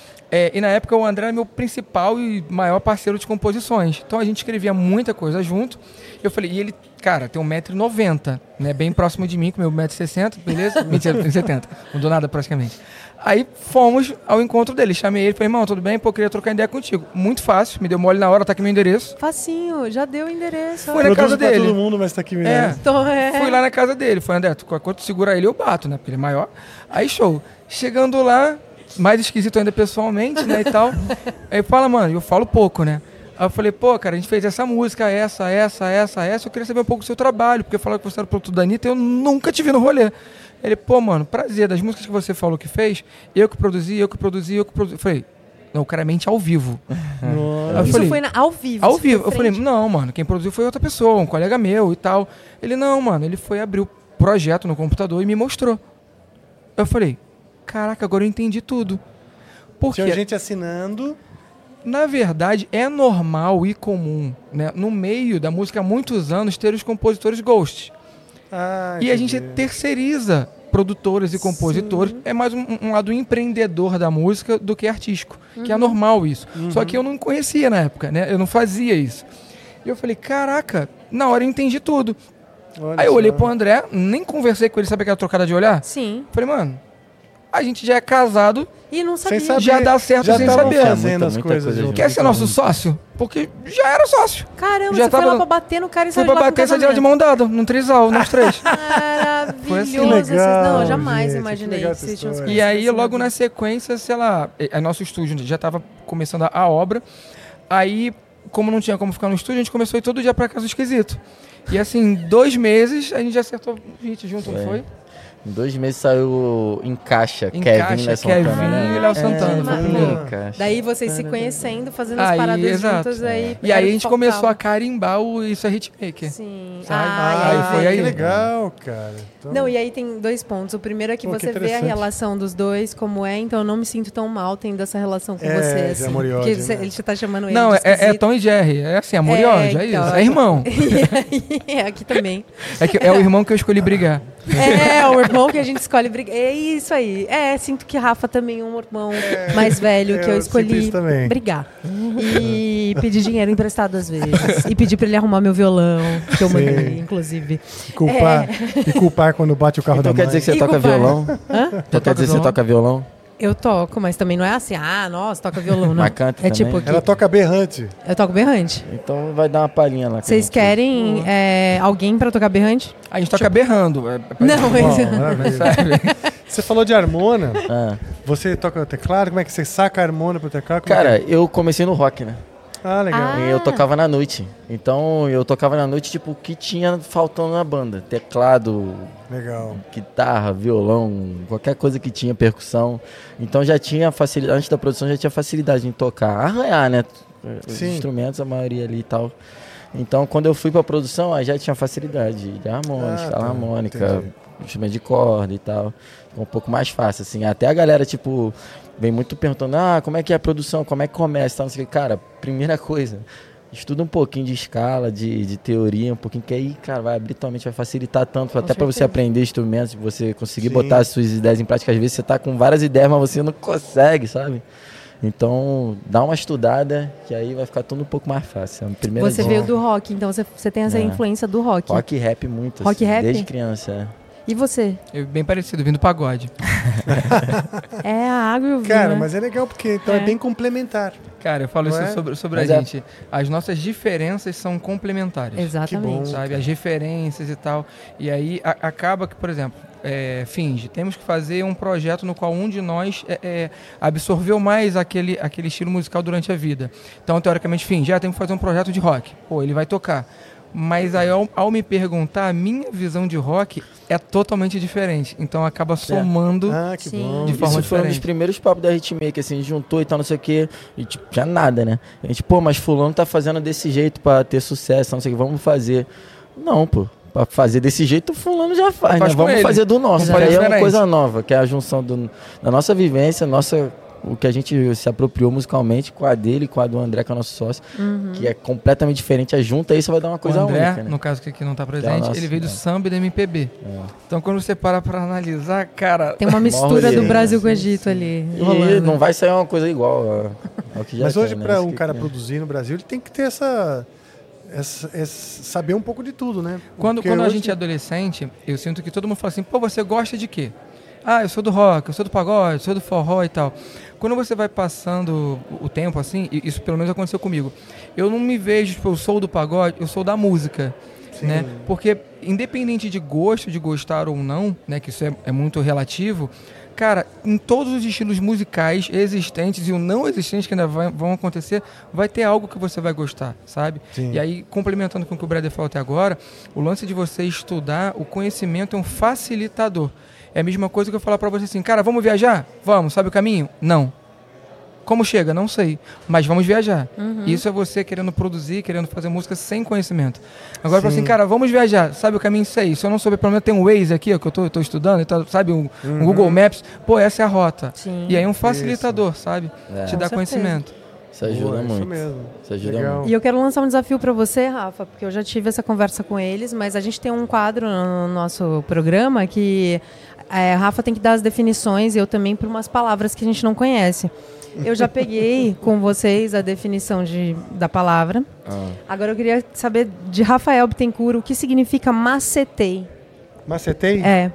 e na época o André era meu principal e maior parceiro de composições. Então a gente escrevia muita coisa junto. Eu falei, e ele cara, tem 1,90m, né? Bem próximo de mim, com meu 1,60m, beleza? <laughs> Mentira, tem 70 Não dou nada praticamente. Aí fomos ao encontro dele. Chamei ele, falei, irmão, tudo bem? Pô, queria trocar ideia contigo. Muito fácil, me deu mole na hora, tá aqui meu endereço. Facinho, já deu o endereço. Fui na casa dele. todo mundo, mas tá aqui meu endereço. É. Então, é. Fui lá na casa dele. Foi, André, quando segura ele, eu bato, né? Porque ele é maior. Aí, show. Chegando lá, mais esquisito ainda pessoalmente, né, e tal. <laughs> Aí fala, mano, eu falo pouco, né? Aí eu falei, pô, cara, a gente fez essa música, essa, essa, essa, essa. Eu queria saber um pouco do seu trabalho, porque falaram que você era o produto da Anitta eu nunca te vi no rolê. Ele, pô, mano, prazer, das músicas que você falou que fez, eu que produzi, eu que produzi, eu que produzi. Eu falei, não, o cara mente ao vivo. <laughs> Nossa. Isso falei, foi na, ao vivo? Ao vivo. Eu falei, não, mano, quem produziu foi outra pessoa, um colega meu e tal. Ele, não, mano, ele foi abrir o projeto no computador e me mostrou. Eu falei, caraca, agora eu entendi tudo. Porque Tinha gente assinando na verdade, é normal e comum, né, no meio da música há muitos anos, ter os compositores ghosts. Ah, e a gente terceiriza produtores e compositores. Sim. É mais um, um, lado empreendedor da música do que artístico, uhum. que é uhum. normal isso. Uhum. Só que eu não conhecia na época, né? Eu não fazia isso. E eu falei, caraca, na hora eu entendi tudo. Olha Aí eu olhei pro André, nem conversei com ele, sabe aquela trocada de olhar? Sim. Falei, mano, a gente já é casado e não sabia. Saber, já dá certo já sem saber. fazendo as coisas. Coisa Quer ser nosso sócio? Porque já era sócio. Caramba, já você tava... foi lá pra bater no cara e saiu Foi pra bater, saiu de mão dada, num trisal, nós três. <laughs> Maravilhoso. Assim. Legal, não, eu jamais gente, imaginei que vocês tinham E aí, logo na sequência, sei lá, é, nosso estúdio já tava começando a obra. Aí, como não tinha como ficar no estúdio, a gente começou a ir todo dia pra casa do esquisito. E assim, dois meses, a gente já acertou gente junto, não foi? Em dois meses saiu Encaixa, Encaixa Kevin, Léo Santana. Kevin né? e Léo Santana, é, primeiro. Encaixa. Daí vocês se conhecendo, fazendo as paradas exato. juntas. Aí, e aí a gente começou a carimbar o Isso é Hitmaker. Sim. Ah, aí foi aí. Que legal, cara. Então... Não, e aí tem dois pontos. O primeiro é que Pô, você que vê a relação dos dois como é, então eu não me sinto tão mal tendo essa relação com é, você. Assim, amor e ódio, né? ele te tá chamando ele Não, é, é, Tom e Jerry. É assim, amor é, e ódio, é então, isso. É irmão. <laughs> é, aqui também. É, que é o irmão que eu escolhi brigar. É, o irmão que a gente escolhe brigar. É isso aí. É, sinto que Rafa também é um irmão é, mais velho que eu, eu escolhi brigar. E pedir dinheiro emprestado às vezes. E pedir pra ele arrumar meu violão, que eu Sim. mandei, inclusive. E culpar, é. e culpar quando bate o carro então da quer dizer que você toca violão? Hã? Então quer dizer que você toca violão? Eu toco, mas também não é assim, ah, nossa, toca violão, não. Mas canta é também. tipo que... Ela toca berrante. Eu toco berrante. Então vai dar uma palhinha lá. Vocês querem é, alguém pra tocar berrante? A gente toca tipo... berrando. É, é não, mas... <laughs> Você falou de harmona. Ah. Você toca teclado? Como é que você saca a harmona pro teclado? Como é Cara, é? eu comecei no rock, né? Ah, legal. Ah. E eu tocava na noite. Então eu tocava na noite, tipo, o que tinha faltando na banda. Teclado, legal. guitarra, violão, qualquer coisa que tinha, percussão. Então já tinha facilidade, antes da produção já tinha facilidade em tocar. Arranhar, né? Os Sim. instrumentos, a maioria ali e tal. Então quando eu fui pra produção, aí já tinha facilidade de harmônica, ah, tá. harmônica, instrumento de corda e tal. Um pouco mais fácil, assim. Até a galera, tipo, vem muito perguntando, ah, como é que é a produção, como é que começa, tal, não sei o que. Cara, primeira <laughs> coisa, estuda um pouquinho de escala, de, de teoria, um pouquinho, que aí, cara, vai abrir tua mente, vai facilitar tanto, com até para você aprender instrumentos, você conseguir Sim. botar as suas ideias em prática. Às vezes você tá com várias ideias, mas você não consegue, sabe? Então, dá uma estudada, que aí vai ficar tudo um pouco mais fácil. É você veio do rock, então você, você tem essa é. influência do rock. Rock e rap muito, rock assim, rap? desde criança. É. E você? Eu, bem parecido, vindo pagode. <laughs> é a água e o vinho. Cara, né? mas é legal porque então é, é bem complementar. Cara, eu falo Não isso é? sobre, sobre a é gente. As nossas diferenças são complementares. Exatamente. Sabe? As referências e tal. E aí a, acaba que, por exemplo, é, finge, temos que fazer um projeto no qual um de nós é, é, absorveu mais aquele, aquele estilo musical durante a vida. Então, teoricamente, finge, já ah, temos que fazer um projeto de rock. Pô, ele vai tocar. Mas aí, ao, ao, me perguntar, a minha visão de rock é totalmente diferente. Então acaba somando ah, que bom. de forma Isso foi um dos primeiros papos da Hitmaker, assim, juntou e tal, não sei o quê. E tipo, tinha nada, né? A gente, pô, mas fulano tá fazendo desse jeito para ter sucesso, não sei o que, vamos fazer. Não, pô. Pra fazer desse jeito, fulano já faz, faz né? Vamos ele. fazer do nosso, que aí é uma coisa nova, que é a junção do, da nossa vivência, nossa o que a gente se apropriou musicalmente com a dele, com a do André, que é o nosso sócio, uhum. que é completamente diferente. A junta aí você vai dar uma coisa o André, única, né? no caso que aqui não está presente, é nosso, ele veio do samba e do MPB. É. Então quando você para para analisar, cara... Tem uma <laughs> mistura do Brasil com o Egito ali. E não vai sair uma coisa igual ao que já Mas hoje, né? para um cara produzir no Brasil, ele tem que ter essa... Essa, essa, saber um pouco de tudo, né? Quando, quando hoje... a gente é adolescente, eu sinto que todo mundo fala assim, pô, você gosta de quê? Ah, eu sou do rock, eu sou do pagode, eu sou do forró e tal. Quando você vai passando o tempo assim, isso pelo menos aconteceu comigo, eu não me vejo, tipo, eu sou do pagode, eu sou da música. Sim. Né? Porque independente de gosto, de gostar ou não, né, que isso é, é muito relativo, cara, em todos os estilos musicais existentes e o não existente que ainda vai, vão acontecer, vai ter algo que você vai gostar, sabe? Sim. E aí, complementando com o que o Brother falou até agora, o lance de você estudar, o conhecimento é um facilitador. É a mesma coisa que eu falar para você assim, cara, vamos viajar? Vamos, sabe o caminho? Não. Como chega? Não sei. Mas vamos viajar. Uhum. Isso é você querendo produzir, querendo fazer música sem conhecimento. Agora, assim, cara, vamos viajar. Sabe o caminho? Sei. Se eu não souber, pelo menos tem um Waze aqui, ó, que eu tô, tô estudando, então, sabe? Um, uhum. um, Google Maps. Pô, essa é a rota. Sim. E aí um facilitador, Isso. sabe? É. Te dá conhecimento. Isso ajuda Boa, muito. Isso mesmo. Isso ajuda Legal. muito. E eu quero lançar um desafio para você, Rafa, porque eu já tive essa conversa com eles, mas a gente tem um quadro no nosso programa que é, Rafa tem que dar as definições e eu também por umas palavras que a gente não conhece. Eu já peguei <laughs> com vocês a definição de, da palavra. Ah. Agora eu queria saber de Rafael Bittencourt o que significa macetei. Macetei? É.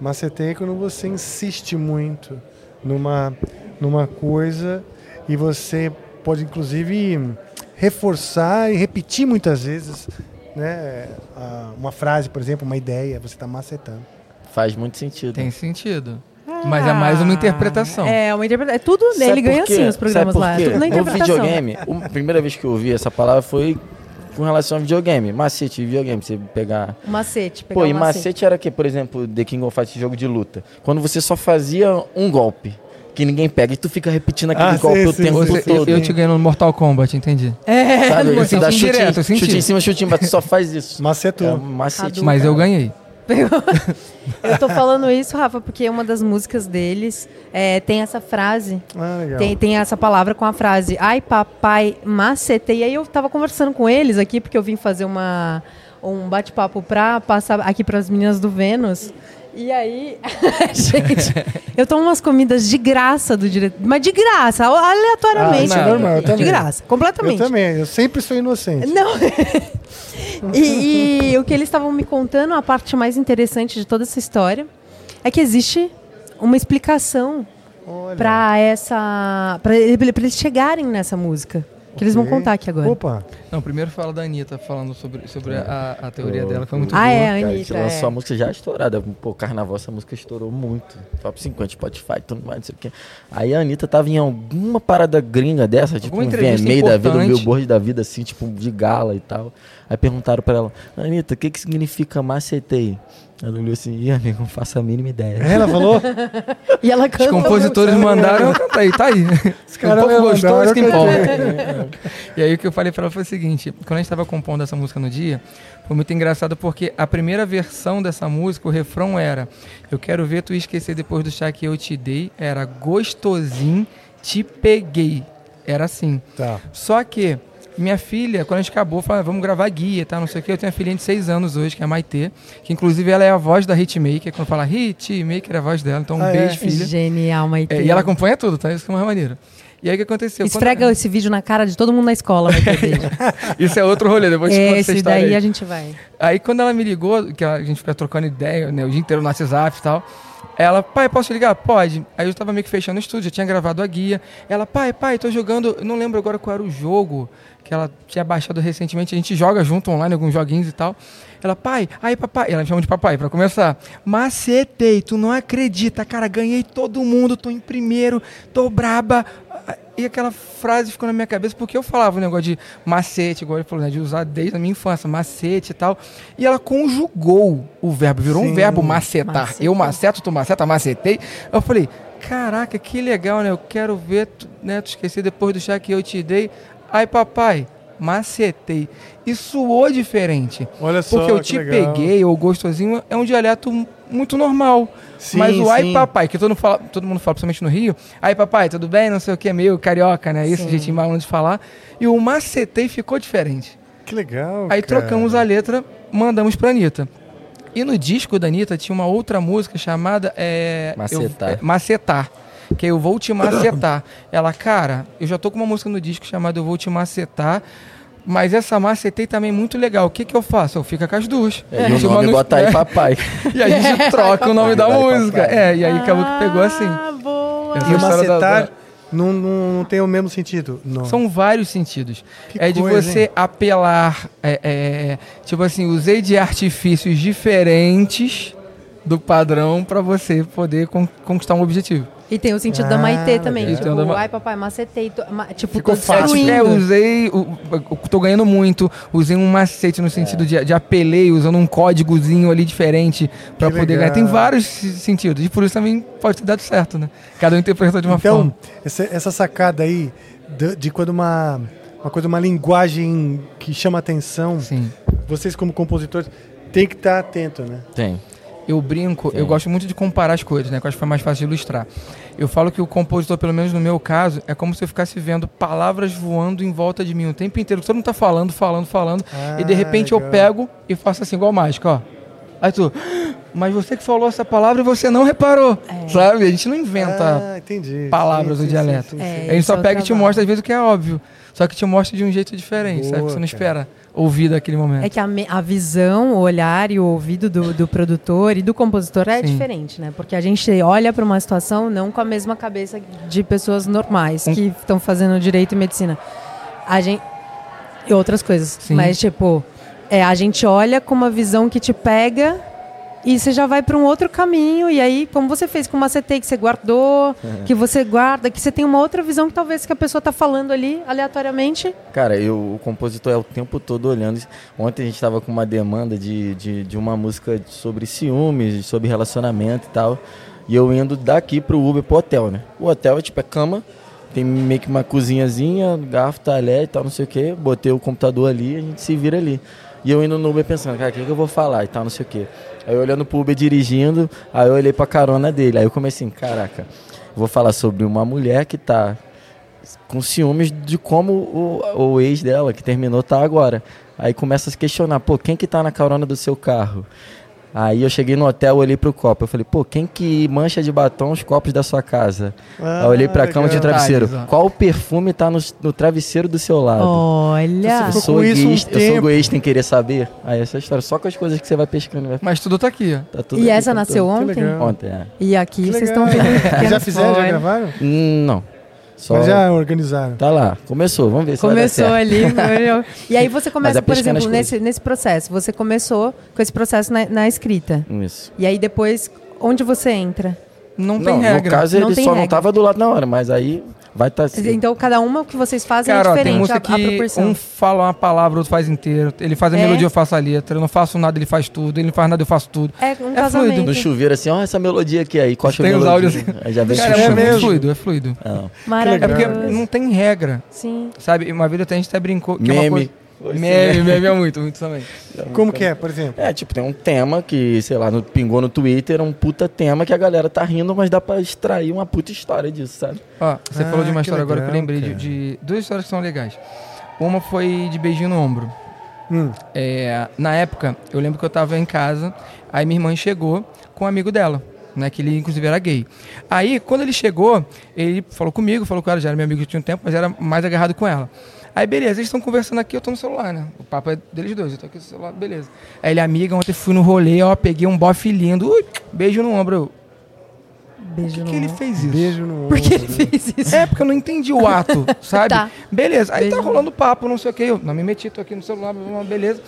Macetei é quando você insiste muito numa, numa coisa e você pode, inclusive, reforçar e repetir muitas vezes né, uma frase, por exemplo, uma ideia, você está macetando. Faz muito sentido. Tem sentido. Mas é mais uma interpretação. É, uma interpretação. É tudo, Sabe ele ganha assim os programas lá. É tudo na interpretação. No videogame, a primeira vez que eu ouvi essa palavra foi com relação ao videogame. Macete de videogame, você pegar. Macete, pegar Pô, e macete. macete era que, por exemplo, The King of Fighters jogo de luta. Quando você só fazia um golpe que ninguém pega e tu fica repetindo aquele ah, golpe sim, o sim, tempo você, todo. Eu, te ganho no Mortal Kombat, entendi. É, Sabe, você dá chute, direto, chute em cima, chute embaixo, tu só faz isso. Macetou. É, macete. Mas eu ganhei. <laughs> eu tô falando isso, Rafa, porque uma das músicas deles é, tem essa frase. Ah, legal. Tem, tem essa palavra com a frase Ai, papai, macetei. E aí eu tava conversando com eles aqui, porque eu vim fazer uma, um bate-papo pra passar aqui para as meninas do Vênus. E aí, <laughs> gente, eu tomo umas comidas de graça do diretor. Mas de graça, aleatoriamente. Ah, não, normal, eu também. De graça, completamente. Eu também, eu sempre sou inocente. Não. <laughs> e, e o que eles estavam me contando, a parte mais interessante de toda essa história, é que existe uma explicação para essa. para eles chegarem nessa música. Que eles vão contar aqui agora. Opa! Não, primeiro fala da Anitta, falando sobre, sobre é. a, a teoria oh. dela, foi muito ah, boa. Ah, é, a Anitta. Ela lançou é. a música já estourada. Pô, Carnaval, essa música estourou muito. Top 50, Spotify, tudo mais, não sei o quê. Aí a Anitta tava em alguma parada gringa dessa, tipo um VMA da vida, um billboard da vida, assim, tipo de gala e tal. Aí perguntaram pra ela, Anitta, o que que significa macetei? Ela olhou assim, ih, amigo, não faço a mínima ideia. É, ela falou? <laughs> e ela cantou. Os compositores mandaram, eu cantei, tá aí. Os caras um pouco gostoso que importa. e aí o que eu falei pra ela foi o seguinte, quando a gente tava compondo essa música no dia, foi muito engraçado porque a primeira versão dessa música, o refrão era Eu quero ver tu esquecer depois do chá que eu te dei, era gostosinho, te peguei. Era assim. Tá. Só que minha filha, quando a gente acabou, falou, ah, vamos gravar guia, tá? Não sei o quê. Eu tenho uma filhinha de 6 anos hoje, que é a Maitê, que inclusive ela é a voz da Hitmaker. Quando fala Hitmaker é a voz dela, então um ah, é? beijo, é? filha. Genial, Maitê. É, e ela acompanha tudo, tá? Isso que é uma maneira. E aí o que aconteceu? Esfrega Quando... esse vídeo na cara de todo mundo na escola, <laughs> Isso é outro rolê, depois de contar Esse daí aí. a gente vai. Aí quando ela me ligou, que a gente fica trocando ideia, né, o dia inteiro no WhatsApp e tal, ela, pai, posso ligar? Pode. Aí eu tava meio que fechando o estúdio, já tinha gravado a guia. Ela, pai, pai, tô jogando. Não lembro agora qual era o jogo que ela tinha baixado recentemente. A gente joga junto online, alguns joguinhos e tal. Ela, pai, aí papai, ela me chama de papai para começar. Macetei, tu não acredita, cara, ganhei todo mundo, tô em primeiro, tô braba. E aquela frase ficou na minha cabeça porque eu falava o um negócio de macete, igual ele falou, né, de usar desde a minha infância, macete e tal. E ela conjugou o verbo, virou Sim, um verbo macetar. Macetar. Eu maceto, tu maceta, macetei. Eu falei, caraca, que legal, né? Eu quero ver, né, tu esquecer depois do chá que eu te dei. Ai, papai, macetei. E soou diferente. Olha só, Porque eu te legal. peguei, ou gostosinho, é um dialeto muito normal. Sim, Mas o ai papai, que todo mundo, fala, todo mundo fala, principalmente no Rio, ai papai, tudo bem? Não sei o que, é meio carioca, né? Esse jeitinho malandro de falar. E o macetei ficou diferente. Que legal. Aí cara. trocamos a letra, mandamos pra Anitta. E no disco da Anitta tinha uma outra música chamada é, Macetar. Eu, é, Macetar que é Eu Vou Te Macetar. Ela, cara, eu já tô com uma música no disco chamada Eu Vou Te Macetar. Mas essa macetei também é muito legal. O que, que eu faço? Eu fico com as duas. É, e o <laughs> nome bota aí papai. <laughs> e a gente troca o nome da música. É, e aí acabou que pegou assim. Ah, boa. e o macetar da... não, não, não, tem o mesmo sentido? Não. São vários sentidos. Que é coisa, de você hein? apelar, é, é, tipo assim, usei de artifícios diferentes do padrão para você poder conquistar um objetivo. E tem o sentido ah, da Maitê também. Tipo, da... ai papai, macetei. Ma... Tipo, Ficou fácil. É, usei, o, tô ganhando muito. Usei um macete no sentido é. de, de apelei, usando um códigozinho ali diferente para poder legal. ganhar. Tem vários sentidos. E por isso também pode ter dado certo, né? Cada um interpreta de uma então, forma. Então, essa sacada aí de, de, quando uma, uma coisa, uma linguagem que chama atenção, Sim. vocês como compositores tem que estar atento, né? Tem eu brinco, Sim. eu gosto muito de comparar as coisas, né? Que eu acho que foi mais fácil de ilustrar. Eu falo que o compositor, pelo menos no meu caso, é como se eu ficasse vendo palavras voando em volta de mim o tempo inteiro. Todo mundo tá falando, falando, falando. Ah, e de repente legal. eu pego e faço assim, igual mágica, ó. Aí tu, mas você que falou essa palavra e você não reparou. É. Sabe? A gente não inventa ah, entendi. palavras sim, do sim, dialeto. Sim, é, a gente só é pega e te mostra, às vezes, o que é óbvio. Só que te mostra de um jeito diferente, Boa, sabe? Que você não espera ouvir daquele momento. É que a, a visão, o olhar e o ouvido do, do produtor e do compositor é Sim. diferente, né? Porque a gente olha para uma situação não com a mesma cabeça de pessoas normais um... que estão fazendo direito e medicina. A gente e outras coisas, Sim. mas tipo, é, a gente olha com uma visão que te pega e você já vai para um outro caminho. E aí, como você fez com uma CT que você guardou, uhum. que você guarda, que você tem uma outra visão que talvez que a pessoa está falando ali aleatoriamente. Cara, eu, o compositor é o tempo todo olhando. Ontem a gente estava com uma demanda de, de, de uma música sobre ciúmes, sobre relacionamento e tal. E eu indo daqui pro Uber pro hotel, né? O hotel é tipo é cama, tem meio que uma cozinhazinha, garfo, talher e tal, não sei o que. Botei o computador ali, a gente se vira ali. E eu indo no Uber pensando, cara, o que, que eu vou falar e tal, não sei o quê. Aí eu olhando pro Uber dirigindo, aí eu olhei pra carona dele. Aí eu comecei assim, caraca, vou falar sobre uma mulher que tá com ciúmes de como o, o ex dela, que terminou, tá agora. Aí começa a se questionar, pô, quem que tá na carona do seu carro? Aí eu cheguei no hotel, olhei pro copo. Eu falei, pô, quem que mancha de batom os copos da sua casa? Ah, Aí eu olhei pra legal. cama de travesseiro. Qual perfume tá no, no, travesseiro do seu lado? Olha! Eu sou, egoísta, um eu sou egoísta em querer saber. Aí essa história, só com as coisas que você vai pescando. Vai... Mas tudo tá aqui. Tá tudo e aqui, essa tá nasceu tudo. ontem? Ontem, é. E aqui vocês estão vendo. <laughs> já fizeram, já gravaram? Não. Só... Mas já organizaram. Tá lá, começou, vamos ver se Começou ali. <laughs> e aí você começa, por exemplo, nesse, nesse processo, você começou com esse processo na, na, escrita. Isso. E aí depois, onde você entra? Não tem não, regra. No caso, não ele só regra. não tava do lado na hora, mas aí Vai estar tá. Então, cada uma que vocês fazem é Cara, é diferente ó, tem música a, a proporção. Um fala uma palavra, outro faz inteiro. Ele faz a é? melodia, eu faço a letra. Eu não faço nada, ele faz tudo. Ele não faz nada, eu faço tudo. É um é casamento. Fluido. No chuveiro, assim, ó, essa melodia aqui aí. Coxa tem os áudios. <laughs> Aí já vem Cara, é, é fluido, é fluido. Maravilhoso. É porque não tem regra. Sim. Sabe, uma vez até a gente até brincou. Que Meme. Coisa, Meme, meme é muito, muito também. Como que é, por exemplo? É, tipo, tem um tema que, sei lá, no, pingou no Twitter, um puta tema que a galera tá rindo, mas dá pra extrair uma puta história disso, sabe? Ó, você ah, falou de uma história legal, agora que eu lembrei de, de, duas histórias que são legais. Uma foi de beijinho no ombro. Hum. É, na época, eu lembro que eu tava em casa, aí minha irmã chegou com um amigo dela. Né, que ele inclusive era gay. Aí, quando ele chegou, ele falou comigo, falou que ela já era meu amigo tinha um tempo, mas era mais agarrado com ela. Aí, beleza, eles estão conversando aqui, eu tô no celular, né? O papo é deles dois, eu tô aqui no celular, beleza. Aí ele, amiga, ontem fui no rolê, ó, peguei um bofe lindo, ui, beijo no ombro. Beijo Por que, que ele fez isso? Beijo no ombro. Por que ele fez isso? É, porque eu não entendi o ato, <laughs> sabe? tá. Beleza, aí beijo tá rolando papo, não sei o que, eu não me meti, tô aqui no celular, beleza.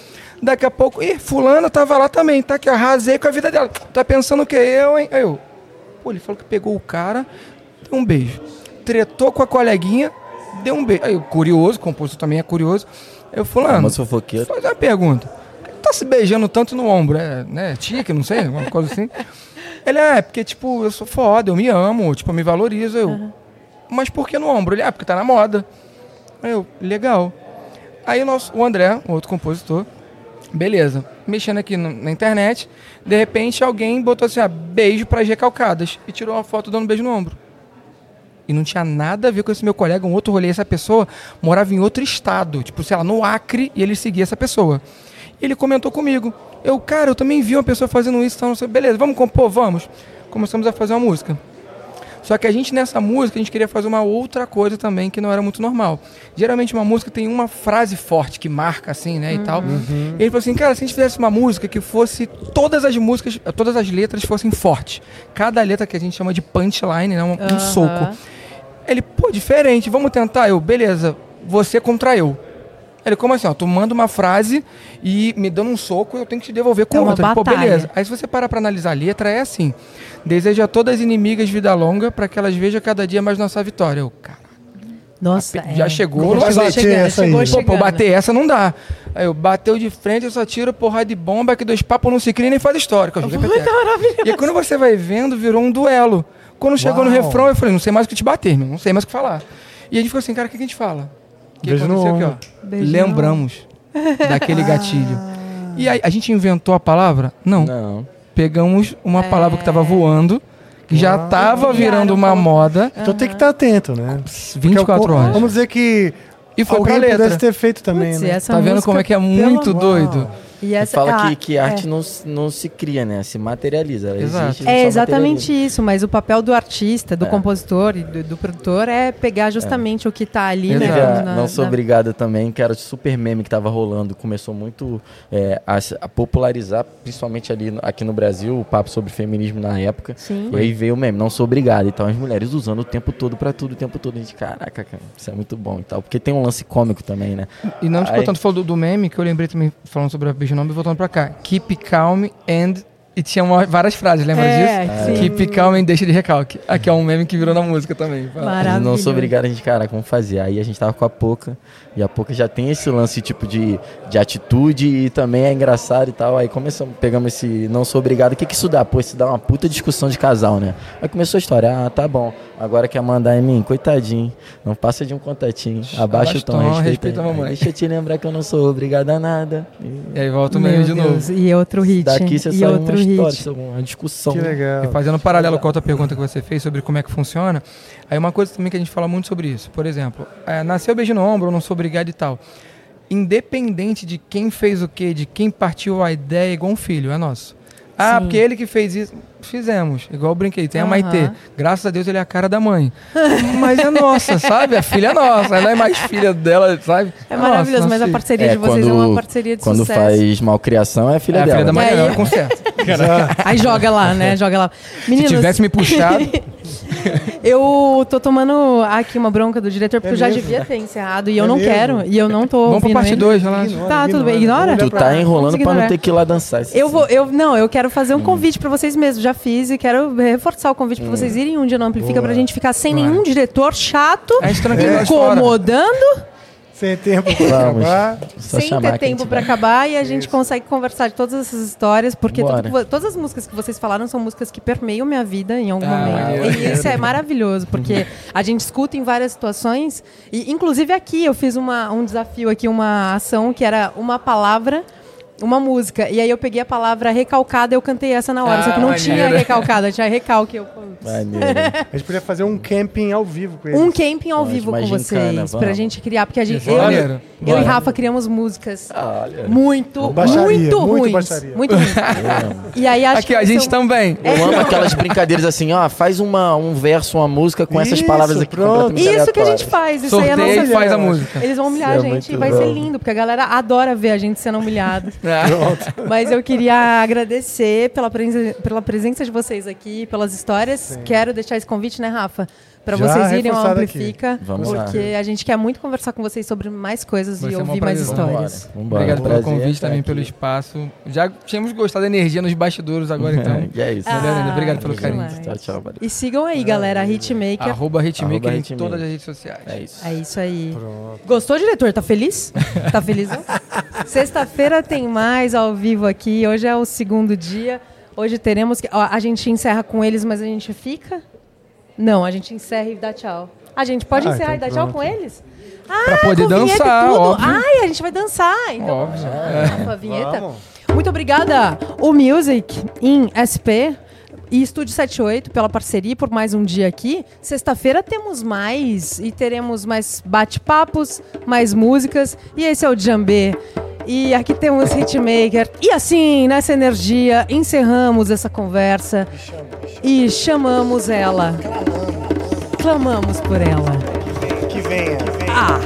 Daqui a pouco, ih, fulana tava lá também, tá que arrasei com a vida dela. Tá pensando o que? Eu, hein? Aí eu, pô, ele falou que pegou o cara, deu um beijo. Tretou com a coleguinha, deu um beijo. Aí, eu, curioso, o compositor também é curioso. Eu fulano, ah, fofoqueiro. faz uma pergunta. Tá se beijando tanto no ombro, é, né? Tique, não sei, alguma coisa assim. Ele é, porque, tipo, eu sou foda, eu me amo, tipo, eu me valorizo. Eu, uhum. mas por que no ombro? Ele, é, porque tá na moda. Aí eu, legal. Aí o, nosso, o André, outro compositor, beleza, mexendo aqui no, na internet, de repente alguém botou assim, ah, beijo para recalcadas e tirou uma foto dando um beijo no ombro. E não tinha nada a ver com esse meu colega, um outro rolê. Essa pessoa morava em outro estado, tipo, sei lá, no Acre, e ele seguia essa pessoa. E ele comentou comigo. Eu, cara, eu também vi uma pessoa fazendo isso, então, beleza, vamos compor, vamos. Começamos a fazer uma música. Só que a gente, nessa música, a gente queria fazer uma outra coisa também que não era muito normal. Geralmente uma música tem uma frase forte que marca, assim, né, uhum. e tal. Uhum. E ele falou assim, cara, se a gente fizesse uma música que fosse todas as músicas, todas as letras fossem fortes. Cada letra que a gente chama de punchline, né, um, uhum. um soco. Ele, pô, diferente, vamos tentar. Eu, beleza, você contra eu. Ele, como assim? Ó, tu manda uma frase e me dando um soco, eu tenho que te devolver com é outra. Pô, beleza. Aí se você parar pra analisar a letra, é assim. Deseja a todas as inimigas vida longa para que elas vejam cada dia mais nossa vitória. Eu, cara. Nossa, já é. chegou, não vai bater essa aí. Pô, pô, bater essa não dá. Aí eu bateu de frente, eu só tiro porrada de bomba, que dois papos não se criam nem faz história. Que eu joguei E aí, quando você vai vendo, virou um duelo. Quando chegou Uau. no refrão, eu falei, não sei mais o que te bater, meu, não sei mais o que falar. E a gente ficou assim, cara, o que a gente fala? O que Beijo aconteceu aqui, ó? Beijo Lembramos daquele <laughs> gatilho. E aí, a gente inventou a palavra? Não. Não. Pegamos uma é... palavra que estava voando, que já estava virando uma moda. Então tem que estar atento, né? 24 horas. Vamos dizer que e foi Alguém pra letra. pudesse ter feito também, Putz, né? Tá vendo como é que é muito doido? E essa, fala a, que, que é. arte não, não se cria, né? Se materializa. Existe, é exatamente isso, mas o papel do artista, do é. compositor e do, do, produtor é pegar justamente é. o que está ali, né? Na, não sou na... obrigado também, que era o super meme que estava rolando, começou muito é, a, a, popularizar, principalmente ali aqui no Brasil, o papo sobre feminismo na época. Sim. E aí veio o meme, não sou obrigado. Então as mulheres usando o tempo todo para tudo, o tempo todo. A gente, caraca, cara, isso é muito bom e tal. Porque tem um lance cômico também, né? E não, aí... falou do, do meme, que eu lembrei também, falando sobre a Nome, voltando para cá. Keep calm and e tinha uma, várias frases, lembra é, disso? Sim. Keep calm and deixa de recalque. Aqui é um meme que virou na música também. Maravilha. Não sou obrigado a gente, cara, como fazer. Aí a gente tava com a Poca, e a Poca já tem esse lance tipo de, de atitude e também é engraçado e tal. Aí começamos, pegamos esse não sou obrigado. O que que isso dá? Pô, isso dá uma puta discussão de casal, né? Aí começou a história, ah, tá bom. Agora quer mandar em mim, coitadinho. Não passa de um contatinho. Abaixa o tom, respeita, respeita a mamãe. Deixa eu te lembrar que eu não sou obrigado a nada. E, e aí volta o meio de novo. E outro hit. Daqui você e sabe outro uma história, uma discussão. Que legal. E fazendo um paralelo com a outra pergunta que você fez sobre como é que funciona, aí uma coisa também que a gente fala muito sobre isso. Por exemplo, é, nasceu beijo no ombro, eu não sou obrigado e tal independente de quem fez o que, de quem partiu a ideia, igual um filho, é nosso. Ah, Sim. porque ele que fez isso. Fizemos, igual eu brinquei. Tem uhum. a Maitê. Graças a Deus ele é a cara da mãe. Mas é nossa, sabe? A filha é nossa. Ela é mais filha dela, sabe? É maravilhoso, nossa, mas a parceria é, de vocês quando, é uma parceria de quando sucesso. Quando faz malcriação, é filha é dela. É a filha da mãe dela, com certo. Aí joga lá, né? Joga lá. Meninos... Se tivesse me puxado... <laughs> <laughs> eu tô tomando aqui uma bronca do diretor, porque é eu já devia ter encerrado. E eu é não mesmo? quero. E eu não tô Vamos pra parte 2, lá. Tá, tudo bem. Ignora? Tu tá enrolando pra não ter que ir lá dançar. Eu vou, eu, não, eu quero fazer um hum. convite pra vocês mesmos. Já fiz e quero reforçar o convite hum. pra vocês irem um dia no Amplifica Boa. pra gente ficar sem nenhum diretor chato, é incomodando. Sem tempo para acabar. Sem ter tempo para acabar e a gente Isso. consegue conversar de todas essas histórias, porque tudo, todas as músicas que vocês falaram são músicas que permeiam minha vida em algum ah, momento. E isso é maravilhoso, porque a gente escuta em várias situações. E, inclusive aqui eu fiz uma, um desafio aqui, uma ação que era uma palavra uma música. E aí eu peguei a palavra recalcada e eu cantei essa na hora. Ah, só que não maneiro. tinha recalcada, tinha recalque. Eu... a gente podia fazer um camping ao vivo com eles. Um camping ao vivo com vocês. Pra gente criar, porque a gente. Eu, eu, eu e Rafa criamos músicas muito, baixaria, muito, muito ruins. Baixaria. Muito ruins. e aí acho Aqui, que a gente são... também. Eu amo aquelas brincadeiras assim, ó, faz uma, um verso, uma música com isso, essas palavras aqui pronto. Isso que a gente faz. Isso Sorteio aí é a nossa faz a música. Eles vão humilhar a é gente e vai ser lindo, porque a galera adora ver a gente sendo humilhado. <laughs> <laughs> Mas eu queria agradecer pela, presença, pela presença de vocês aqui, pelas histórias. Sim. Quero deixar esse convite, né, Rafa? Para vocês irem ao Amplifica, porque lá. a gente quer muito conversar com vocês sobre mais coisas Vai e ouvir mais histórias. Vambora. Vambora. Obrigado pelo convite também, aqui. pelo espaço. Já tínhamos gostado da energia nos bastidores agora, então. <laughs> é isso. Ah, Obrigado pelo carinho. Tchau, tchau. Valeu. E sigam aí, galera, a Hitmaker. Arroba Hitmaker em todas as redes sociais. É isso. É isso aí. Pronto. Gostou, diretor? Tá feliz? <laughs> tá feliz? Sexta-feira tem mais ao vivo aqui. Hoje é o segundo dia. Hoje teremos que. Ó, a gente encerra com eles, mas a gente fica. Não, a gente encerra e dá tchau. A gente pode ah, encerrar então e dar pronto. tchau com eles? Ah, pra poder dançar, óbvio. Ai, a gente vai dançar. Então, óbvio. É. a vinheta. Vamos. Muito obrigada, o Music em SP e Estúdio 78 pela parceria por mais um dia aqui. Sexta-feira temos mais e teremos mais bate-papos, mais músicas. E esse é o Jambê. E aqui temos Hitmaker. E assim, nessa energia, encerramos essa conversa e chamamos ela. Clamamos por ela. Que venha. Que venha. Ah.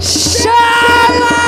Chama!